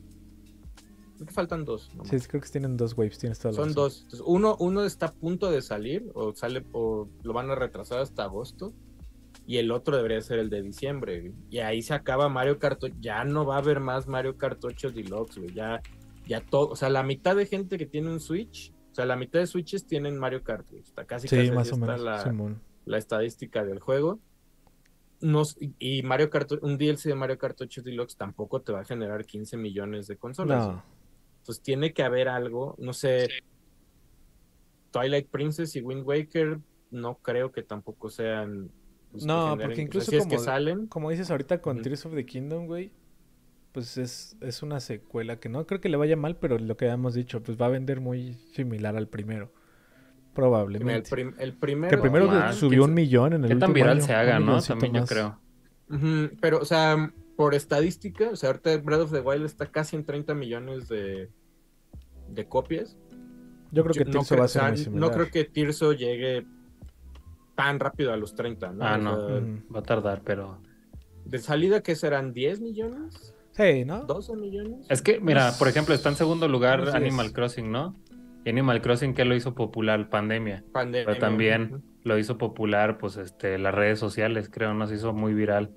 A: Creo que faltan dos. nomás.
B: Sí, creo que tienen dos waves, tienes toda la
A: Son
B: razón.
A: dos. Entonces, uno, uno está a punto de salir, o sale, o lo van a retrasar hasta agosto. Y el otro debería ser el de diciembre. güey. Y ahí se acaba Mario Kart. Ya no va a haber más Mario Kart 8 Deluxe, güey. Ya, ya todo. O sea, la mitad de gente que tiene un Switch. O sea, la mitad de Switches tienen Mario Kart, güey. Está casi
B: Sí,
A: casi
B: más o
A: está
B: menos,
A: la,
B: Simón.
A: la estadística del juego. Nos, y- Mario Kart, un DLC de Mario Kart 8 Deluxe tampoco te va a generar 15 millones de consolas.
B: No,
A: Entonces tiene que haber algo, no sé. Twilight Princess y Wind Waker no creo que tampoco sean. pues,
B: No,
A: generen-
B: porque
A: o sea,
B: incluso
A: si es
B: como-
A: que salen,
B: como dices ahorita con. Tears of the Kingdom, güey, pues es, es una secuela que no creo que le vaya mal, pero lo que habíamos dicho, pues va a vender muy similar al primero.
A: el,
B: Probablemente.
A: prim- el primero.
B: que el primero subió un millón en el
D: ¿Qué tan viral
B: año,
D: se haga, no? También yo
B: más.
D: creo.
A: Ujú, pero, o sea, por estadística, o sea, ahorita Breath of the Wild está casi en 30 millones de, de copias.
B: Yo creo que
A: Yo no,
B: Tirso
A: creo,
B: va a
A: o
B: ser
A: sea,
B: muy
A: no
B: similar.
A: creo que Tirso llegue tan rápido a los 30, ¿no?
D: Ah,
A: O
D: no.
A: sea,
B: Ujú.
D: Va a tardar, pero.
A: de salida, ¿qué serán? ¿10 millones?
B: Sí, ¿no?
A: ¿12 millones?
D: Es que, mira, por ejemplo, está en segundo lugar Animal. Crossing, ¿no? Y Animal Crossing, ¿qué lo hizo popular? Pandemia.
A: Pandemia.
D: Pero también lo hizo popular, pues, este, las redes sociales, creo, nos hizo muy viral.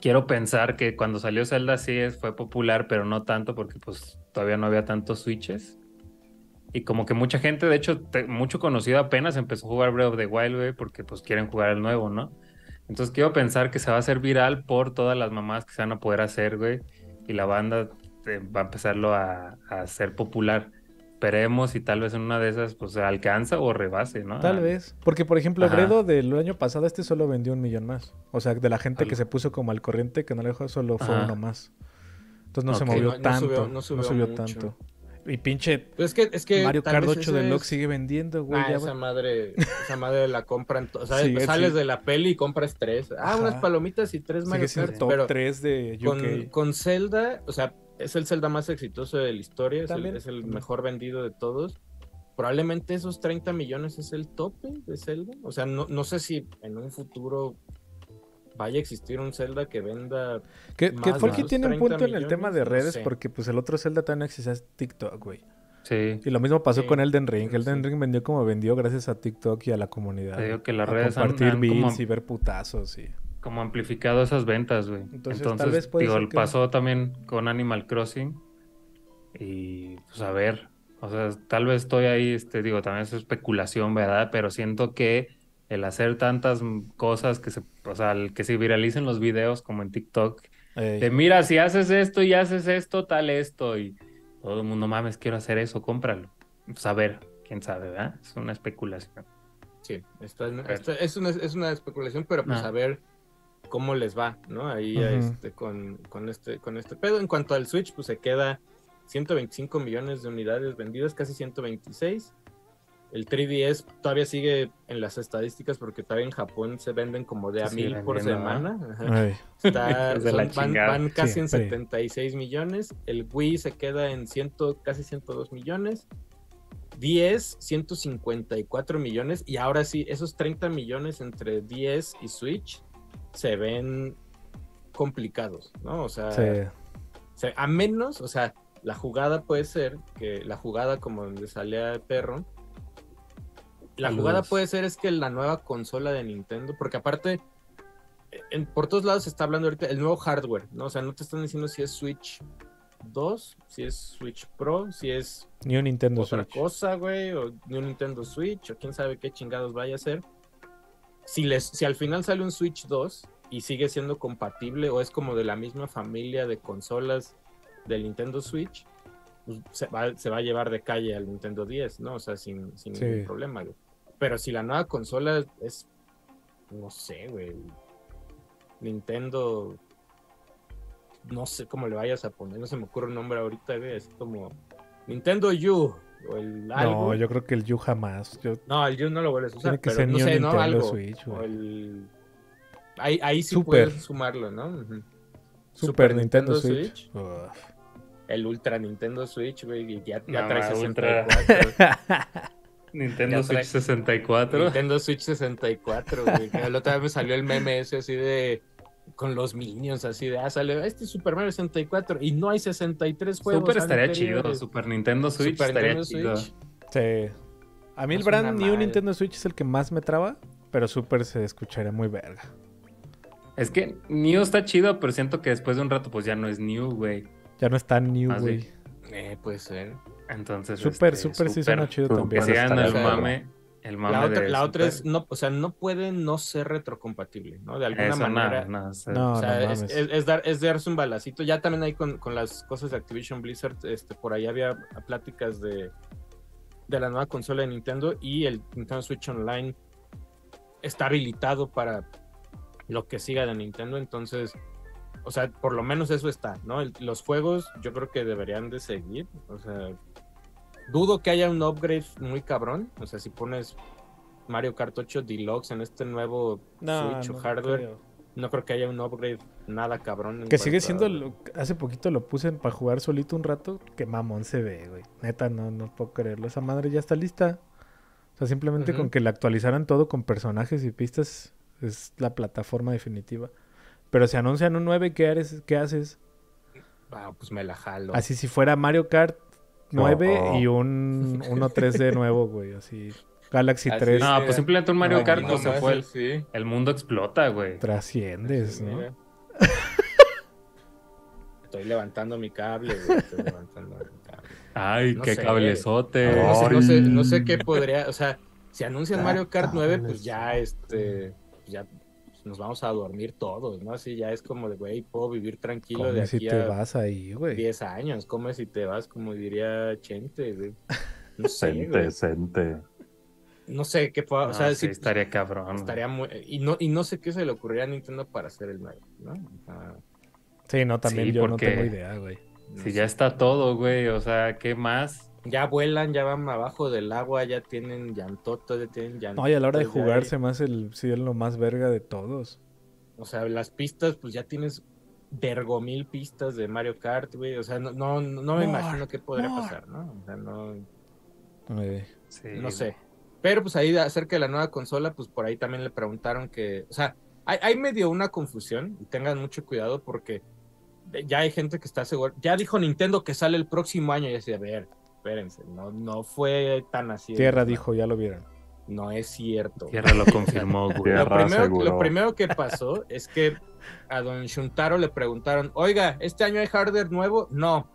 D: Quiero pensar que cuando salió Zelda sí es- fue popular, pero no tanto porque pues todavía no había tantos switches. Y como que mucha gente, de hecho, te- mucho conocido apenas empezó a jugar Breath of the Wild, güey, porque pues quieren jugar el nuevo, ¿no? Entonces quiero pensar que se va a hacer viral por todas las mamás que se van a poder hacer, güey. y la banda eh, va a empezarlo a, a hacer popular. Esperemos y tal vez en una de esas pues alcanza o rebase, ¿no?
B: Tal
D: Ah,
B: vez. Porque, por ejemplo,
D: Ajá.
B: Bredo del año pasado, este solo vendió un millón más. O sea, de la gente
A: Al-
B: que se puso como al corriente, que no le dejó, solo fue
D: Ajá.
B: uno más. Entonces no se movió
A: No- no
B: tanto.
A: subió-
B: no
A: no
B: subió,
A: subió mucho.
B: tanto. Y pinche
A: Pues es que, es que
B: Mario Kart
A: vez
B: 8
A: ese
B: Deluxe
A: es-
B: sigue vendiendo, güey.
A: Ah,
B: ya
A: esa madre, esa madre la compran. O sea,
B: Sí,
A: sales
B: sí.
A: de la peli y compras tres. Ah,
B: Ajá.
A: unas palomitas y tres Mario Kart.
B: top
A: Pero
B: 3 de UK.
A: con, con Zelda, o sea, es el Zelda más exitoso de la historia, es el, es el mejor vendido de todos. Probablemente esos 30 millones es el tope de Zelda. O sea, no, no sé si en un futuro vaya a existir un Zelda que venda.
B: Que, que
A: más
B: Folky
A: de
B: tiene un
A: 30
B: punto en el tema de
A: no
B: redes,
A: sé.
B: porque pues el otro Zelda también existía en TikTok, güey.
D: Sí,
B: Y lo mismo pasó
A: Sí,
B: con Elden Ring.
A: sí.
B: Elden Ring vendió como vendió gracias a TikTok y a la comunidad.
D: te digo que las
B: a
D: redes han,
B: compartir
D: han
B: bits
D: como,
B: y ver putazos y...
D: como amplificado esas ventas, güey.
B: Entonces,
D: Entonces,
B: tal vez puede
D: digo,
B: ser que-
D: pasó también con Animal Crossing. Y pues a ver, o sea, tal vez estoy ahí, este, digo, también es especulación, ¿verdad? Pero siento que el hacer tantas cosas que se, o sea, el que se viralicen los videos como en TikTok,
B: Ey.
D: de mira, si haces esto y haces esto, tal esto, y todo el mundo mames, quiero hacer eso, cómpralo. Pues a ver, quién sabe, ¿verdad? Es una especulación.
A: Sí, esta- es, una, es una especulación, pero pues
D: Ah.
A: a ver cómo les va, ¿no? Ahí este, con, con este, con este pedo. En cuanto al Switch, pues se queda 125 millones de unidades vendidas, casi 126. El 3DS todavía sigue en las estadísticas porque todavía en Japón se venden como de a mil por semana. Está- son- van, casi en
B: Siempre.
A: 76 millones. El Wii se queda en ciento, casi 102 millones. 10, 154 millones. Y ahora sí, esos 30 millones entre 10 y Switch se ven complicados, ¿no? O sea,
B: Sí.
A: se- a menos, o sea, la jugada puede ser que la jugada como donde salía perro. La
D: Saludos.
A: jugada puede ser es que la nueva consola de Nintendo, porque aparte, en, por todos lados se está hablando ahorita el nuevo hardware, ¿no? O sea, no te están diciendo si es Switch 2, si es Switch Pro, si es
B: Ni un Nintendo
A: otra
B: Switch.
A: cosa, güey, o ni un Nintendo Switch, o quién sabe qué chingados vaya a ser. Si, les, si al final sale un Switch 2 y sigue siendo compatible o es como de la misma familia de consolas del Nintendo Switch, pues se, va, se va a llevar de calle al Nintendo 10, ¿no? O sea, sin, sin
B: Sí.
A: ningún problema, güey. Pero si la nueva consola es, no sé, güey, Nintendo, no sé cómo le vayas a poner, no se me ocurre un nombre ahorita, güey, es como Nintendo U o el algo.
B: No, yo creo que el Yu jamás. Yo...
A: No, el U no lo vuelves a usar,
B: Tiene que
A: pero
B: ser
A: no sé, ¿no?
B: Nintendo
A: Algo.
B: Switch, güey.
A: o el... Ahí, ahí sí
B: Super.
A: puedes sumarlo, ¿no?
B: Super, Nintendo, Switch.
A: El Ultra Nintendo Switch, güey, ya, ya
D: No,
A: trae
D: ma,
A: 64.
D: Nintendo Switch 64.
A: Nintendo Switch 64, güey. La otra vez me salió el meme ese así de con los minions, así de, ah, sale este es Super Mario 64 y no hay 63 juegos.
D: Super estaría chido. Super Nintendo Switch
A: Super
D: estaría
A: Nintendo
D: chido.
A: Switch.
B: Sí. A mí
A: No
B: el brand New
A: mal.
B: Nintendo Switch es el que más me traba, pero Super se escucharía muy verga.
D: Es que New está chido, pero siento que después de un rato, pues ya no es New, güey.
B: Ya no es tan New, güey.
A: Eh, puede ser.
D: Entonces.
B: Super,
D: este,
B: super sí suena chido también.
D: Que sigan el mame. El mame
A: La otra,
D: de
A: la otra
D: Super.
A: es, no, o sea, no puede no ser retrocompatible, ¿no? De alguna
D: Eso,
A: manera.
D: no, no, o sea,
B: No,
A: O sea,
B: no
A: es,
B: mames.
A: es- es dar, es darse un balacito. Ya también ahí con, con las cosas de Activision Blizzard, este, por ahí había pláticas de, de la nueva consola de Nintendo y el Nintendo Switch Online está habilitado para lo que siga de Nintendo. Entonces, o sea, por lo menos eso está, ¿no? El- los juegos yo creo que deberían de seguir. O sea, dudo que haya un upgrade muy cabrón. O sea, si pones Mario Kart 8 Deluxe en este nuevo
B: No,
A: Switch
B: no
A: o hardware.
B: creo.
A: No creo que haya un upgrade nada cabrón.
B: Que sigue siendo.
A: a-
B: lo- hace poquito lo puse para jugar solito un rato. Que mamón se ve, güey. Neta, no, no puedo creerlo. Esa madre ya está lista. O sea, simplemente con que le actualizaran todo con personajes y pistas es la plataforma definitiva. Pero si anuncian un 9, ¿qué, hares- qué haces?
A: Ah, pues me la jalo.
B: Así si fuera Mario Kart 9
C: No.
B: y un 1.3D nuevo, güey. Así. Galaxy
A: Así
B: 3
D: No, pues simplemente un Mario
B: No,
D: Kart
A: no
D: pues, se fue. El,
A: sí.
D: el mundo explota, güey.
B: trasciendes,
A: Sí,
B: ¿no?
A: mira. Estoy levantando mi cable, güey. Estoy levantando mi cable.
D: Ay,
A: No
D: qué
A: sé.
D: cablezote.
A: No sé, no, sé, no sé qué podría. O sea, si anuncian Mario Kart
C: Ah,
A: 9,
C: cabezón.
A: pues ya, este. Ya nos vamos a dormir todos, ¿no? Así ya es como de, güey, puedo vivir tranquilo de
B: Come si
A: aquí
B: te
A: a
B: vas ahí, güey.
A: 10 años, come si te vas, como diría Chente, güey. No sé,
C: Sente,
A: güey.
C: sente.
A: No sé qué pueda, o
D: No,
A: sea,
D: sí,
A: sí,
D: estaría cabrón.
A: estaría muy, y no, y no sé qué se le ocurriría a Nintendo para hacer el nuevo, ¿no? O
B: Sí, no, también
D: Sí,
B: yo no
D: porque-
B: tengo idea, güey.
A: no
D: Si
A: sé.
D: ya está todo, güey, o sea, ¿qué más?
A: Ya vuelan, ya van abajo del agua, ya tienen llantotas, ya tienen llantotas.
B: No, y a la hora de
A: ya hay-
B: jugarse más el, sí, es lo más verga de todos.
A: O sea, las pistas, pues ya tienes vergomil pistas de Mario Kart, güey. O sea, no, no, no me
B: More,
A: imagino qué podría
B: more.
A: pasar, ¿no? O sea, no,
B: Eh,
D: Sí,
A: no sé. Pero pues ahí acerca de la nueva consola, pues por ahí también le preguntaron que, o sea, hay, hay medio una confusión y tengan mucho cuidado porque ya hay gente que está segura. Ya dijo Nintendo que sale el próximo año y así, a ver, espérense, no, no fue tan así.
B: Tierra
A: ¿no?
B: dijo, ya lo vieron.
A: No es cierto.
D: Tierra lo confirmó, güey.
C: Tierra.
A: Lo primero, lo primero que pasó es que a don Shuntaro le preguntaron, oiga, ¿este año hay hardware nuevo? No.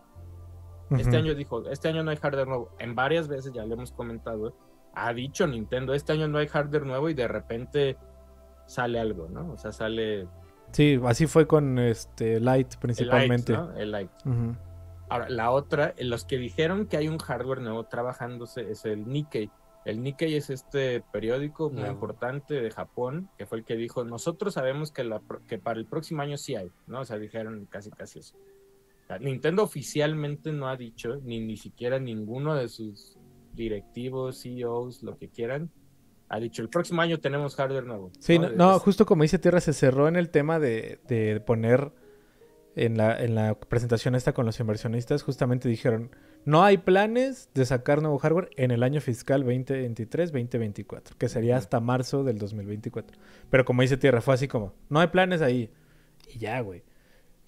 A: Este año dijo, este año no hay hardware nuevo. En varias veces ya le hemos comentado, ha dicho Nintendo, este año no hay hardware nuevo y de repente sale algo, ¿no? O sea, sale
B: Sí, así fue con este Light
A: el
B: principalmente.
A: ¿no? El.
B: Ujú.
A: Ahora, la otra, en los que dijeron que hay un hardware nuevo trabajándose es el Nikkei. El Nikkei es este periódico muy
D: No.
A: importante de Japón, que fue el que dijo, nosotros sabemos que, la, que para el próximo año sí hay, ¿no? O sea, dijeron casi casi eso. O sea, Nintendo oficialmente no ha dicho, ni, ni siquiera ninguno de sus directivos, CEOs, lo que quieran, ha dicho, el próximo año tenemos hardware nuevo.
B: Sí, no,
A: Es-
B: no, justo como dice Tierra, se cerró en el tema de, de poner en la, en la presentación esta con los inversionistas, justamente dijeron, no hay planes de sacar nuevo hardware en el año fiscal 2023-2024, que sería hasta marzo del 2024. Pero como dice Tierra, fue así como, no hay planes ahí. Y ya, güey.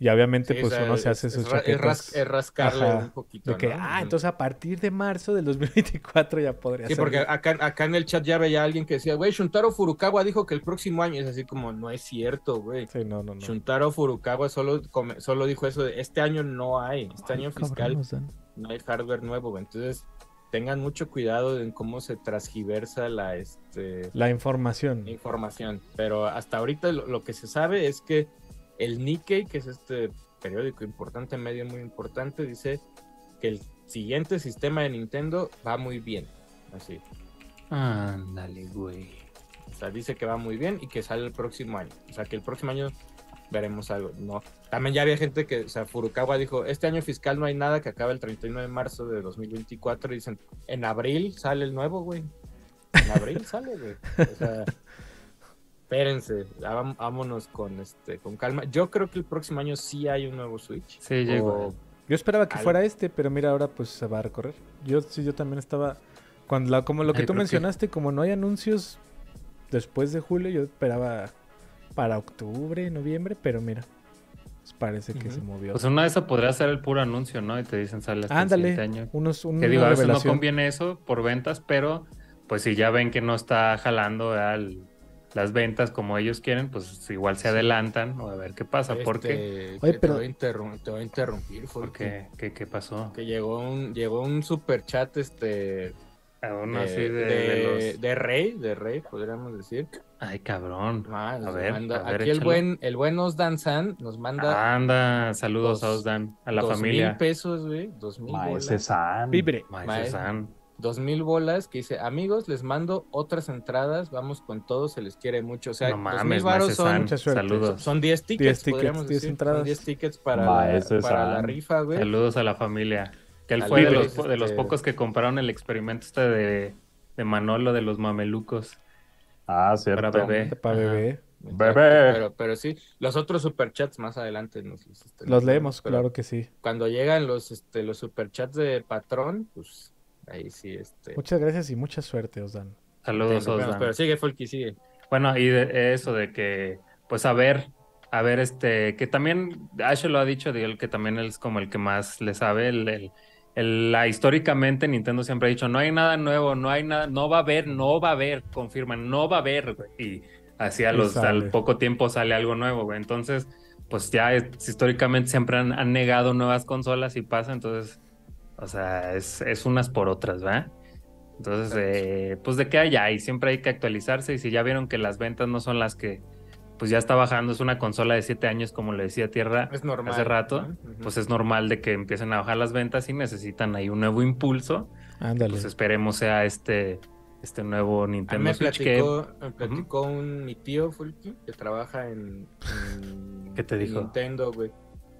B: Y obviamente,
A: Sí,
B: pues
A: o sea,
B: uno se hace
A: es
B: sus chaquetas.
A: es rascarle
B: Ajá,
A: un poquito.
B: de que,
A: ¿no?
B: ah, entonces a partir de marzo del 2024 ya podría
A: Sí,
B: ser.
A: porque acá, acá en el chat ya veía a alguien que decía, güey, Shuntaro Furukawa dijo que el próximo año es así como, no es cierto, güey.
B: Sí, no, no, no.
A: Shuntaro Furukawa solo, come- solo dijo eso de, este año no hay, este
B: Ay,
A: año
B: cabrón,
A: fiscal no hay hardware nuevo, güey. Entonces, tengan mucho cuidado en cómo se transgiversa la, este,
B: La información.
A: la información. Pero hasta ahorita lo, lo que se sabe es que el Nikkei, que es este periódico importante, medio muy importante, dice que el siguiente sistema de Nintendo va muy bien. Así.
D: Ándale, güey.
A: O sea, dice que va muy bien y que sale el próximo año. O sea, que el próximo año veremos algo. No. También ya había gente que, o sea, Furukawa dijo, este año fiscal no hay nada que acaba el 39 de marzo de 2024. Y dicen, en abril sale el nuevo, güey. En abril sale, güey. O sea, espérense, vámonos con, este, con calma. Yo creo que el próximo año sí hay un nuevo Switch.
D: Sí, igual.
B: Yo esperaba que
A: Algo.
B: fuera este, pero mira, ahora pues se va a recorrer. Yo sí, yo también estaba. Cuando la, como lo que
D: Ay,
B: tú
D: que-
B: mencionaste, como no hay anuncios después de julio, yo esperaba para octubre, noviembre, pero mira, pues parece que se movió.
D: Pues una de esas podría ser el puro anuncio, ¿no? Y te dicen sale hasta el
B: Ándale,
D: siguiente año.
B: unos, una
D: Que digo, a veces no conviene eso por ventas, pero pues si ya ven que no está jalando ¿verdad? Las ventas como ellos quieren, pues igual se adelantan o a ver qué pasa. ¿Por qué?
A: Este,
B: Oye,
A: que
B: pero-
A: te, voy a interrum- te voy a interrumpir.
D: ¿Por
A: porque
D: qué? ¿Qué, qué pasó?
A: Que llegó un, llegó un super chat, este, de,
D: así de,
A: de-
D: de los...
A: de rey, de rey, podríamos decir.
D: Ay, cabrón.
A: Ah, nos
D: A ver,
A: manda-
D: a ver,
A: aquí el buen, el buen Osdan San nos manda
D: Anda, saludos a
A: dos-
D: Osdan, a la
A: dos
D: familia.
A: mil pesos, güey, dos mil
C: Maese. San.
B: Vibre.
D: Maese
A: Maese.
D: San.
A: Dos mil bolas que dice, amigos, les mando otras entradas, vamos con todos, se les quiere mucho. O sea,
D: no
A: dos mil
D: Maese
A: son.
D: Saludos.
A: son 10 tickets,
B: 10 tickets,
A: podríamos
B: 10
A: decir.
B: entradas.
A: Son 10 tickets para, la, para la rifa, güey.
D: Saludos a la familia. Que él fue de los, de los
A: este-
D: pocos que compraron el experimento este de, de Manolo de los mamelucos
C: Ah, cierto.
D: para bebé.
B: Para
D: Ajá.
B: bebé.
C: Bebé.
A: Pero, pero sí, los otros superchats más adelante nos los, este,
B: Los leemos,
A: pero
B: claro que sí.
A: Cuando llegan los, este, los superchats de patrón, pues ahí sí, este.
B: Muchas gracias y mucha suerte, Osdan.
D: Saludos, Osdan.
A: pero sigue, Folky, sigue.
D: Bueno, y de eso de que, pues a ver, a ver, este, que también Ash lo ha dicho, de él que también él es como el que más le sabe, el, el- el- la, históricamente Nintendo siempre ha dicho, no hay nada nuevo, no hay nada, no va a haber, no va a haber, confirman, no va a haber. Y así a
B: Y
D: los,
B: sale.
D: al poco tiempo sale algo nuevo, güey. Entonces, pues ya es- históricamente siempre han, han negado nuevas consolas y pasa, entonces, o sea, es, es unas por otras, ¿verdad? Entonces, eh, pues de qué hay, hay, siempre hay que actualizarse y si ya vieron que las ventas no son las que pues ya está bajando, es una consola de 7 años, como le decía Tierra
A: Es normal.
D: hace rato, pues es normal de que empiecen a bajar las ventas y necesitan ahí un nuevo impulso.
B: Ándale.
D: Pues esperemos sea este, este nuevo Nintendo
A: me
D: Switch que...
A: platicó, me platicó un, mi tío Fulky que trabaja en, en-
D: ¿Qué te dijo?
A: Nintendo, güey.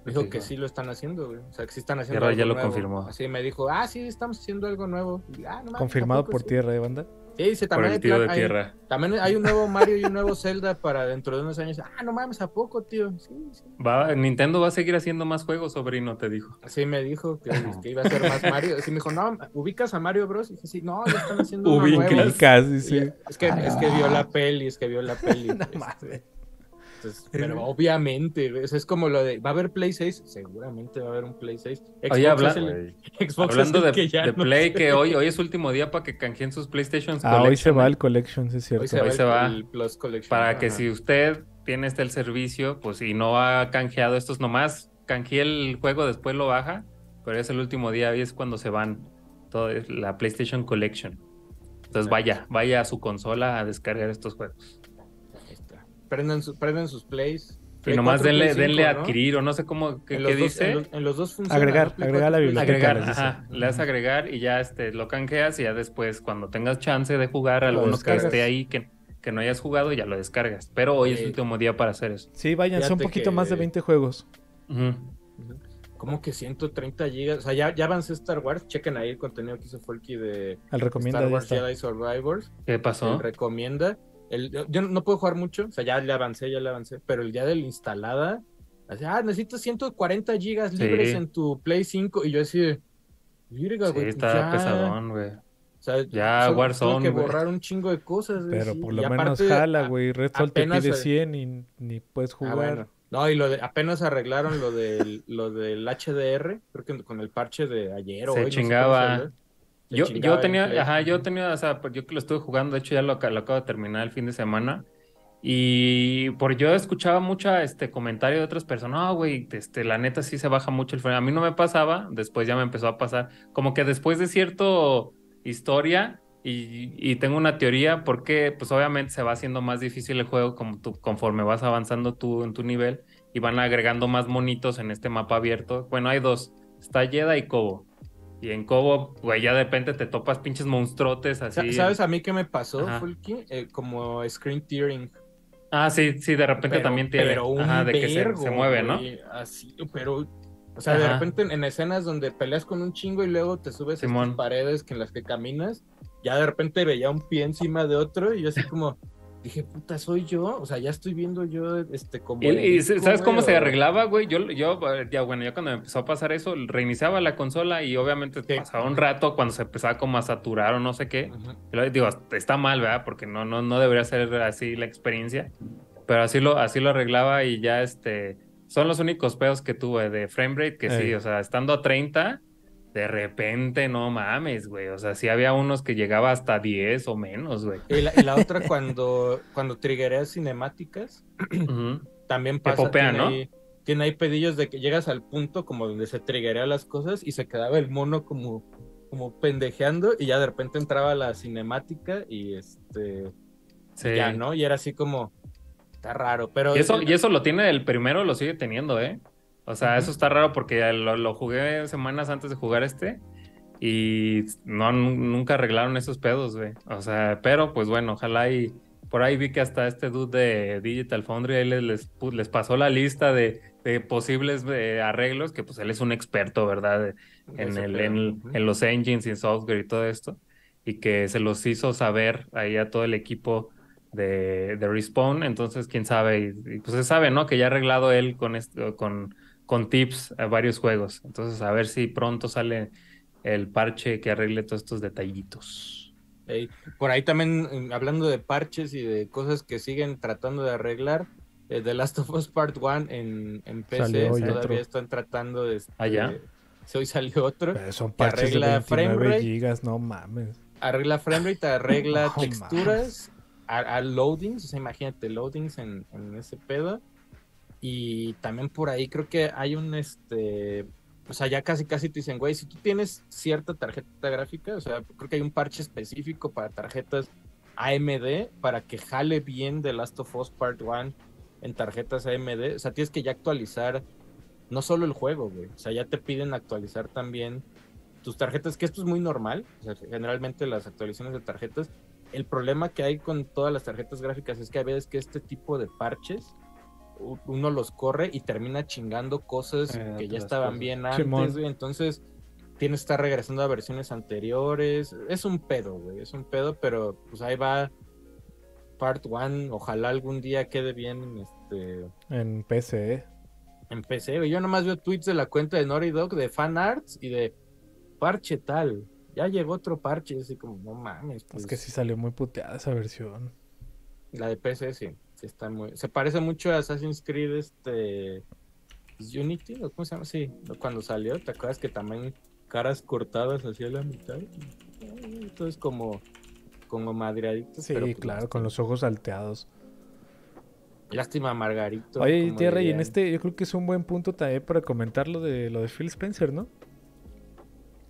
A: Me
D: ¿Qué
A: dijo que sí lo están haciendo, güey. O sea, que sí están haciendo
D: Tierra
A: algo
D: ya lo
A: nuevo.
D: confirmó.
A: Así me dijo, ah, sí, estamos haciendo algo nuevo. Y, ah, no
B: Confirmado
A: ¿a poco
B: por
A: sí?
B: tierra, ¿eh, banda?
A: Sí, dice,
D: Por
A: también,
D: el
A: hay
D: tío
A: plan-
D: de
A: hay-
D: Tierra.
A: también hay un nuevo Mario y un nuevo Zelda para dentro de unos años. Ah, no mames, ¿a poco, tío? Sí, sí.
D: Va, Nintendo va a seguir haciendo más juegos, sobrino, te dijo.
A: Así me dijo que, que iba a ser más Mario. Así me dijo, no, ¿ubicas a Mario Bros? Y dije, sí, no, ya están haciendo
D: Ubicas.
A: nuevo.
B: Casi,
A: Y
B: sí.
A: ya- Es que, es que vio la peli, es que vio la peli.
B: No
A: este,
B: mames.
A: Entonces, pero obviamente, eso es como lo de, ¿va a haber Play 6? Seguramente va a haber un Play 6. Xbox
D: Oye, habla-
A: es el-
C: Güey.
A: Xbox es
D: Hablando
A: el
D: de,
A: que ya
D: de
A: no
D: Play,
A: sé.
D: que hoy, hoy es último día para que canjeen sus PlayStation
B: Ah, hoy se va
D: ¿eh?
B: el Collection, sí es cierto.
A: Hoy se va, el,
D: se va.
A: el Plus Collection.
D: Para que si usted tiene este el servicio, pues y no ha canjeado estos nomás, canjee el juego, después lo baja, pero es el último día y es cuando se van todo la PlayStation Collection. Entonces vaya, vaya a su consola a descargar estos juegos.
A: Prendan, su- prendan sus plays.
D: Y nomás
A: 4,
D: denle,
A: Play 5,
D: denle adquirir o no sé cómo, ¿qué,
A: En
D: qué
A: los, dos,
D: dice?
A: en, los, en los dos funciona.
B: Agregar,
A: ¿no?
B: Agregar
A: 4,
B: la biblioteca.
A: 5.
D: Agregar,
B: les dice.
D: ajá, le das a agregar y ya este, lo canjeas y ya después cuando tengas chance de jugar
B: Lo
D: alguno que esté ahí que, que no hayas jugado ya lo descargas. Pero hoy es el último día para hacer eso.
B: Sí, váyanse un
A: Fíjate
B: poquito
A: que-
B: más de 20 juegos.
D: Ujú.
A: ¿Cómo que 130 gigas? O sea, ya, ya avancé Star Wars. Chequen ahí el contenido que hizo Folky de
B: Al recomienda
A: Star Wars. Jedi Survivors.
D: ¿Qué pasó?
A: Él recomienda. El, yo no puedo jugar mucho, o sea, ya le avancé, ya le avancé, pero el día de la instalada, así, ah, necesitas 140 gigas
D: Sí.
A: libres en tu Play 5, y yo así, virga,
D: Sí,
A: güey,
D: está
A: ya".
D: pesadón, güey.
A: O sea,
D: Ya,
A: solo
D: Warzone,
A: tuve que borrar un chingo de cosas, güey,
B: Pero
A: sí,
B: por
A: y
B: lo menos
A: aparte,
B: jala, güey. Redfall te
A: apenas,
B: pide
A: eh,
B: 100 y ni puedes
A: ah,
B: jugar.
A: bueno. No, y lo de, apenas arreglaron lo del, lo del HDR, creo que con el parche de ayer o
D: Se
A: hoy, no sé
D: Yo, yo tenía,
A: el
D: ajá, yo tenía, o sea, pues yo que lo estuve jugando, de hecho ya lo, lo acabo de terminar el fin de semana. Y por yo escuchaba mucha este comentario de otras personas, no, güey, este, la neta sí se baja mucho el frame. A mí no me pasaba, después ya me empezó a pasar. Como que después de cierto historia, y, y tengo una teoría, porque pues obviamente se va haciendo más difícil el juego como tú, conforme vas avanzando tú en tu nivel y van agregando más monitos en este mapa abierto. Bueno, hay dos, está Jedi y Kobo. Y en Kobo, güey, ya de repente te topas pinches monstruotes así.
A: ¿Sabes a mí qué me pasó. Fulky? Eh, como screen tearing.
D: Ah, sí, sí, de repente
A: Pero-
D: también tiene.
A: pero un
D: Ajá, de que se, mueve, ¿no?
A: güey, Así, pero. O sea, de repente en, en escenas donde peleas con un chingo y luego te subes a estas paredes que en las que caminas, ya de repente veía un pie encima de otro y yo así como. Dije, puta, soy yo. O sea, ya estoy viendo yo este como.
D: Y, y
A: disco,
D: ¿sabes cómo se arreglaba, güey? Yo, yo, ya, bueno, ya cuando me empezó a pasar eso, reiniciaba la consola y obviamente
A: Sí.
D: pasaba un rato cuando se empezaba como a saturar o no sé qué.
A: Ujú.
D: Y luego digo, está mal, ¿verdad? Porque no, no, no debería ser así la experiencia. Pero así lo, así lo arreglaba y ya este. Son los únicos pedos que tuve de frame rate que sí, o sea, estando a 30, de repente no mames, güey. O sea, sí había unos que llegaba hasta 10 o menos, güey.
A: Y la, y la otra, cuando, cuando triggereas cinemáticas, también pasa.
D: popea,
A: tiene
D: ¿no?
A: ahí- tiene ahí pedillos de que llegas al punto como donde se triggerean las cosas y se quedaba el mono como, como pendejeando y ya de repente entraba la cinemática y este
D: Sí.
A: ya, ¿no? Y era así como está raro, pero
D: Y eso, y eso lo tiene el primero, lo sigue teniendo, ¿eh? O sea, eso está raro porque lo, lo jugué semanas antes de jugar este y no, nu- nunca arreglaron esos pedos, güey. O sea, pero pues bueno, ojalá y por ahí vi que hasta este dude de Digital Foundry ahí les, les, les pasó la lista de, de posibles eh, arreglos, que pues él es un experto, ¿verdad? En, el, en los engines y software y todo esto, y que se los hizo saber ahí a todo el equipo de, de Respawn, entonces quién sabe, y, y, pues se sabe, ¿no? Que ya ha arreglado él con, esto, con, con tips a varios juegos, entonces a ver si pronto sale el parche que arregle todos estos detallitos.
A: Por ahí también, mm, hablando de parches y de cosas que siguen tratando de arreglar, eh, The Last of Us Part 1 en, en PC todavía
B: otro.
A: están tratando de... este,
D: ¿Ah, ya?
A: sí, hoy salió otro.
B: Pero son
A: Que
B: parches de
A: arregla frame
B: 29
A: rate.
B: gigas, no mames.
A: Arregla framerate, arregla
B: No
A: texturas, a, a loadings, o sea, imagínate, loadings en, en ese pedo. Y también por ahí creo que hay un, este, o sea, ya casi casi te dicen, güey, si tú tienes cierta tarjeta gráfica, o sea, creo que hay un parche específico para tarjetas AMD para que jale bien The Last of Us Part 1 en tarjetas AMD. O sea, tienes que ya actualizar no solo el juego, güey. O sea, ya te piden actualizar también tus tarjetas, que esto es muy normal. O sea, generalmente las actualizaciones de tarjetas. El problema que hay con todas las tarjetas gráficas es que a veces que este tipo de parches uno los corre y termina chingando cosas
C: Eh,
A: que ya estaban
C: cosas.
A: bien antes, güey. Entonces, tienes que estar regresando a versiones anteriores. Es un pedo, güey. Es un pedo, pero pues ahí va Part 1. Ojalá algún día quede bien este,
B: En PC, ¿eh?
A: en PC. güey. Yo nomás veo tweets de la cuenta de Naughty Dog de fan arts y de parche tal. Ya llegó otro parche, así como, no mames.
B: Es
A: pues,
B: que sí salió muy puteada esa versión.
A: La de PC sí, sí está muy. Se parece mucho a Assassin's Creed este. Unity, ¿o ¿cómo se llama? Sí, cuando salió, ¿te acuerdas que también caras cortadas hacia la mitad? Entonces como. Como madreaditos.
B: Sí,
A: pero, pues,
B: claro, con los ojos salteados.
A: Lástima, Margarito.
B: Oye, Tierra, y en este yo creo que es un buen punto también para comentar lo de lo de Phil Spencer, ¿no?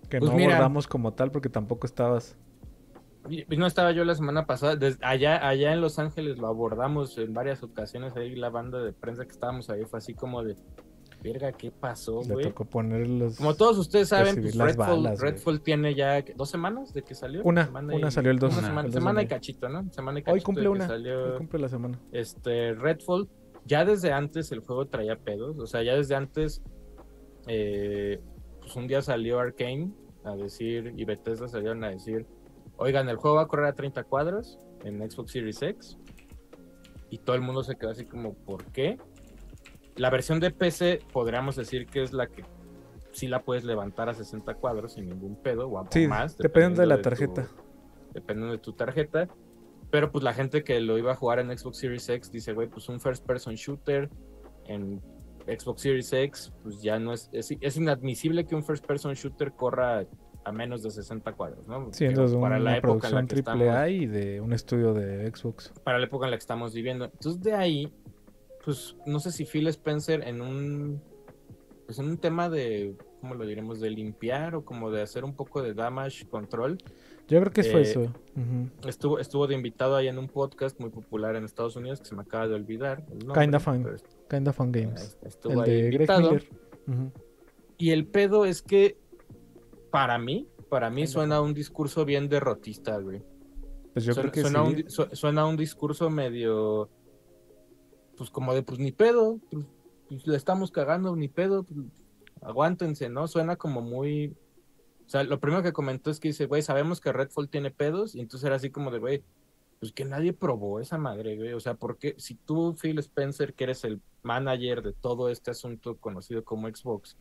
B: Que
A: Pues
B: no
A: mira.
B: abordamos como tal porque tampoco estabas.
A: No estaba yo la semana pasada, desde allá, allá en Los Ángeles lo abordamos en varias ocasiones, ahí la banda de prensa que estábamos ahí fue así como de, verga, ¿qué pasó,
B: Le
A: güey?
B: tocó poner los.
A: Como todos ustedes saben, pues,
B: las
A: Redfall,
B: balas.
A: Redfall tiene ya dos semanas de que salió.
B: Una,
A: Semana
B: una
A: y-
B: salió el dos,
A: una
B: el
A: semana,
B: dos de
A: semana y
B: mayo.
A: cachito, ¿no? Semana y
B: Hoy
A: cachito
B: cumple
A: de que
B: una.
A: salió
B: Hoy cumple la semana.
A: este Redfall. Ya desde antes el juego traía pedos, o sea, ya desde antes, eh, pues un día salió Arkane a decir, y Bethesda salieron a decir, oigan, el juego va a correr a 30 cuadros en Xbox Series X. Y todo el mundo se quedó así como, ¿por qué? La versión de PC podríamos decir que es la que sí la puedes levantar a 60 cuadros sin ningún pedo o a
B: Sí,
A: más.
B: dependiendo de la
A: tu-
B: tarjeta.
A: dependiendo de tu tarjeta. Pero pues la gente que lo iba a jugar en Xbox Series X dice, güey, pues un first person shooter en Xbox Series X, pues ya no es, es, es inadmisible que un first person shooter corra a menos de 60 cuadros, ¿no? Digo,
B: de una
A: para la época en la
B: producción
A: que
B: triple
A: estamos,
B: A y de un estudio de Xbox.
A: para la época en la que estamos viviendo. Entonces de ahí, pues no sé si Phil Spencer en un pues en un tema de ¿cómo lo diremos? de limpiar o como de hacer un poco de damage control,
B: Yo creo que fue
A: Eh,
B: eso. Ujú.
A: estuvo estuvo de invitado ahí en un podcast muy popular en Estados Unidos que se me acaba de olvidar. nombre,
B: Kinda Fun. Kinda Fun Games.
A: est- Estuvo
B: El
A: ahí
B: de Greg
A: invitado.
B: Miller. Ujú.
A: Y el pedo es que para mí, para mí suena un discurso bien derrotista, güey.
B: Pues yo
A: suena,
B: creo que
A: suena
B: sí.
A: un, su- suena un discurso medio, pues como de, pues ni pedo, pues, pues, le estamos cagando, ni pedo, pues, aguántense, ¿no? Suena como muy... O sea, lo primero que comentó es que dice, güey, sabemos que Redfall tiene pedos, y entonces era así como de, güey, pues que nadie probó esa madre, güey. O sea, porque si tú, Phil Spencer, que eres el manager de todo este asunto conocido como Xbox,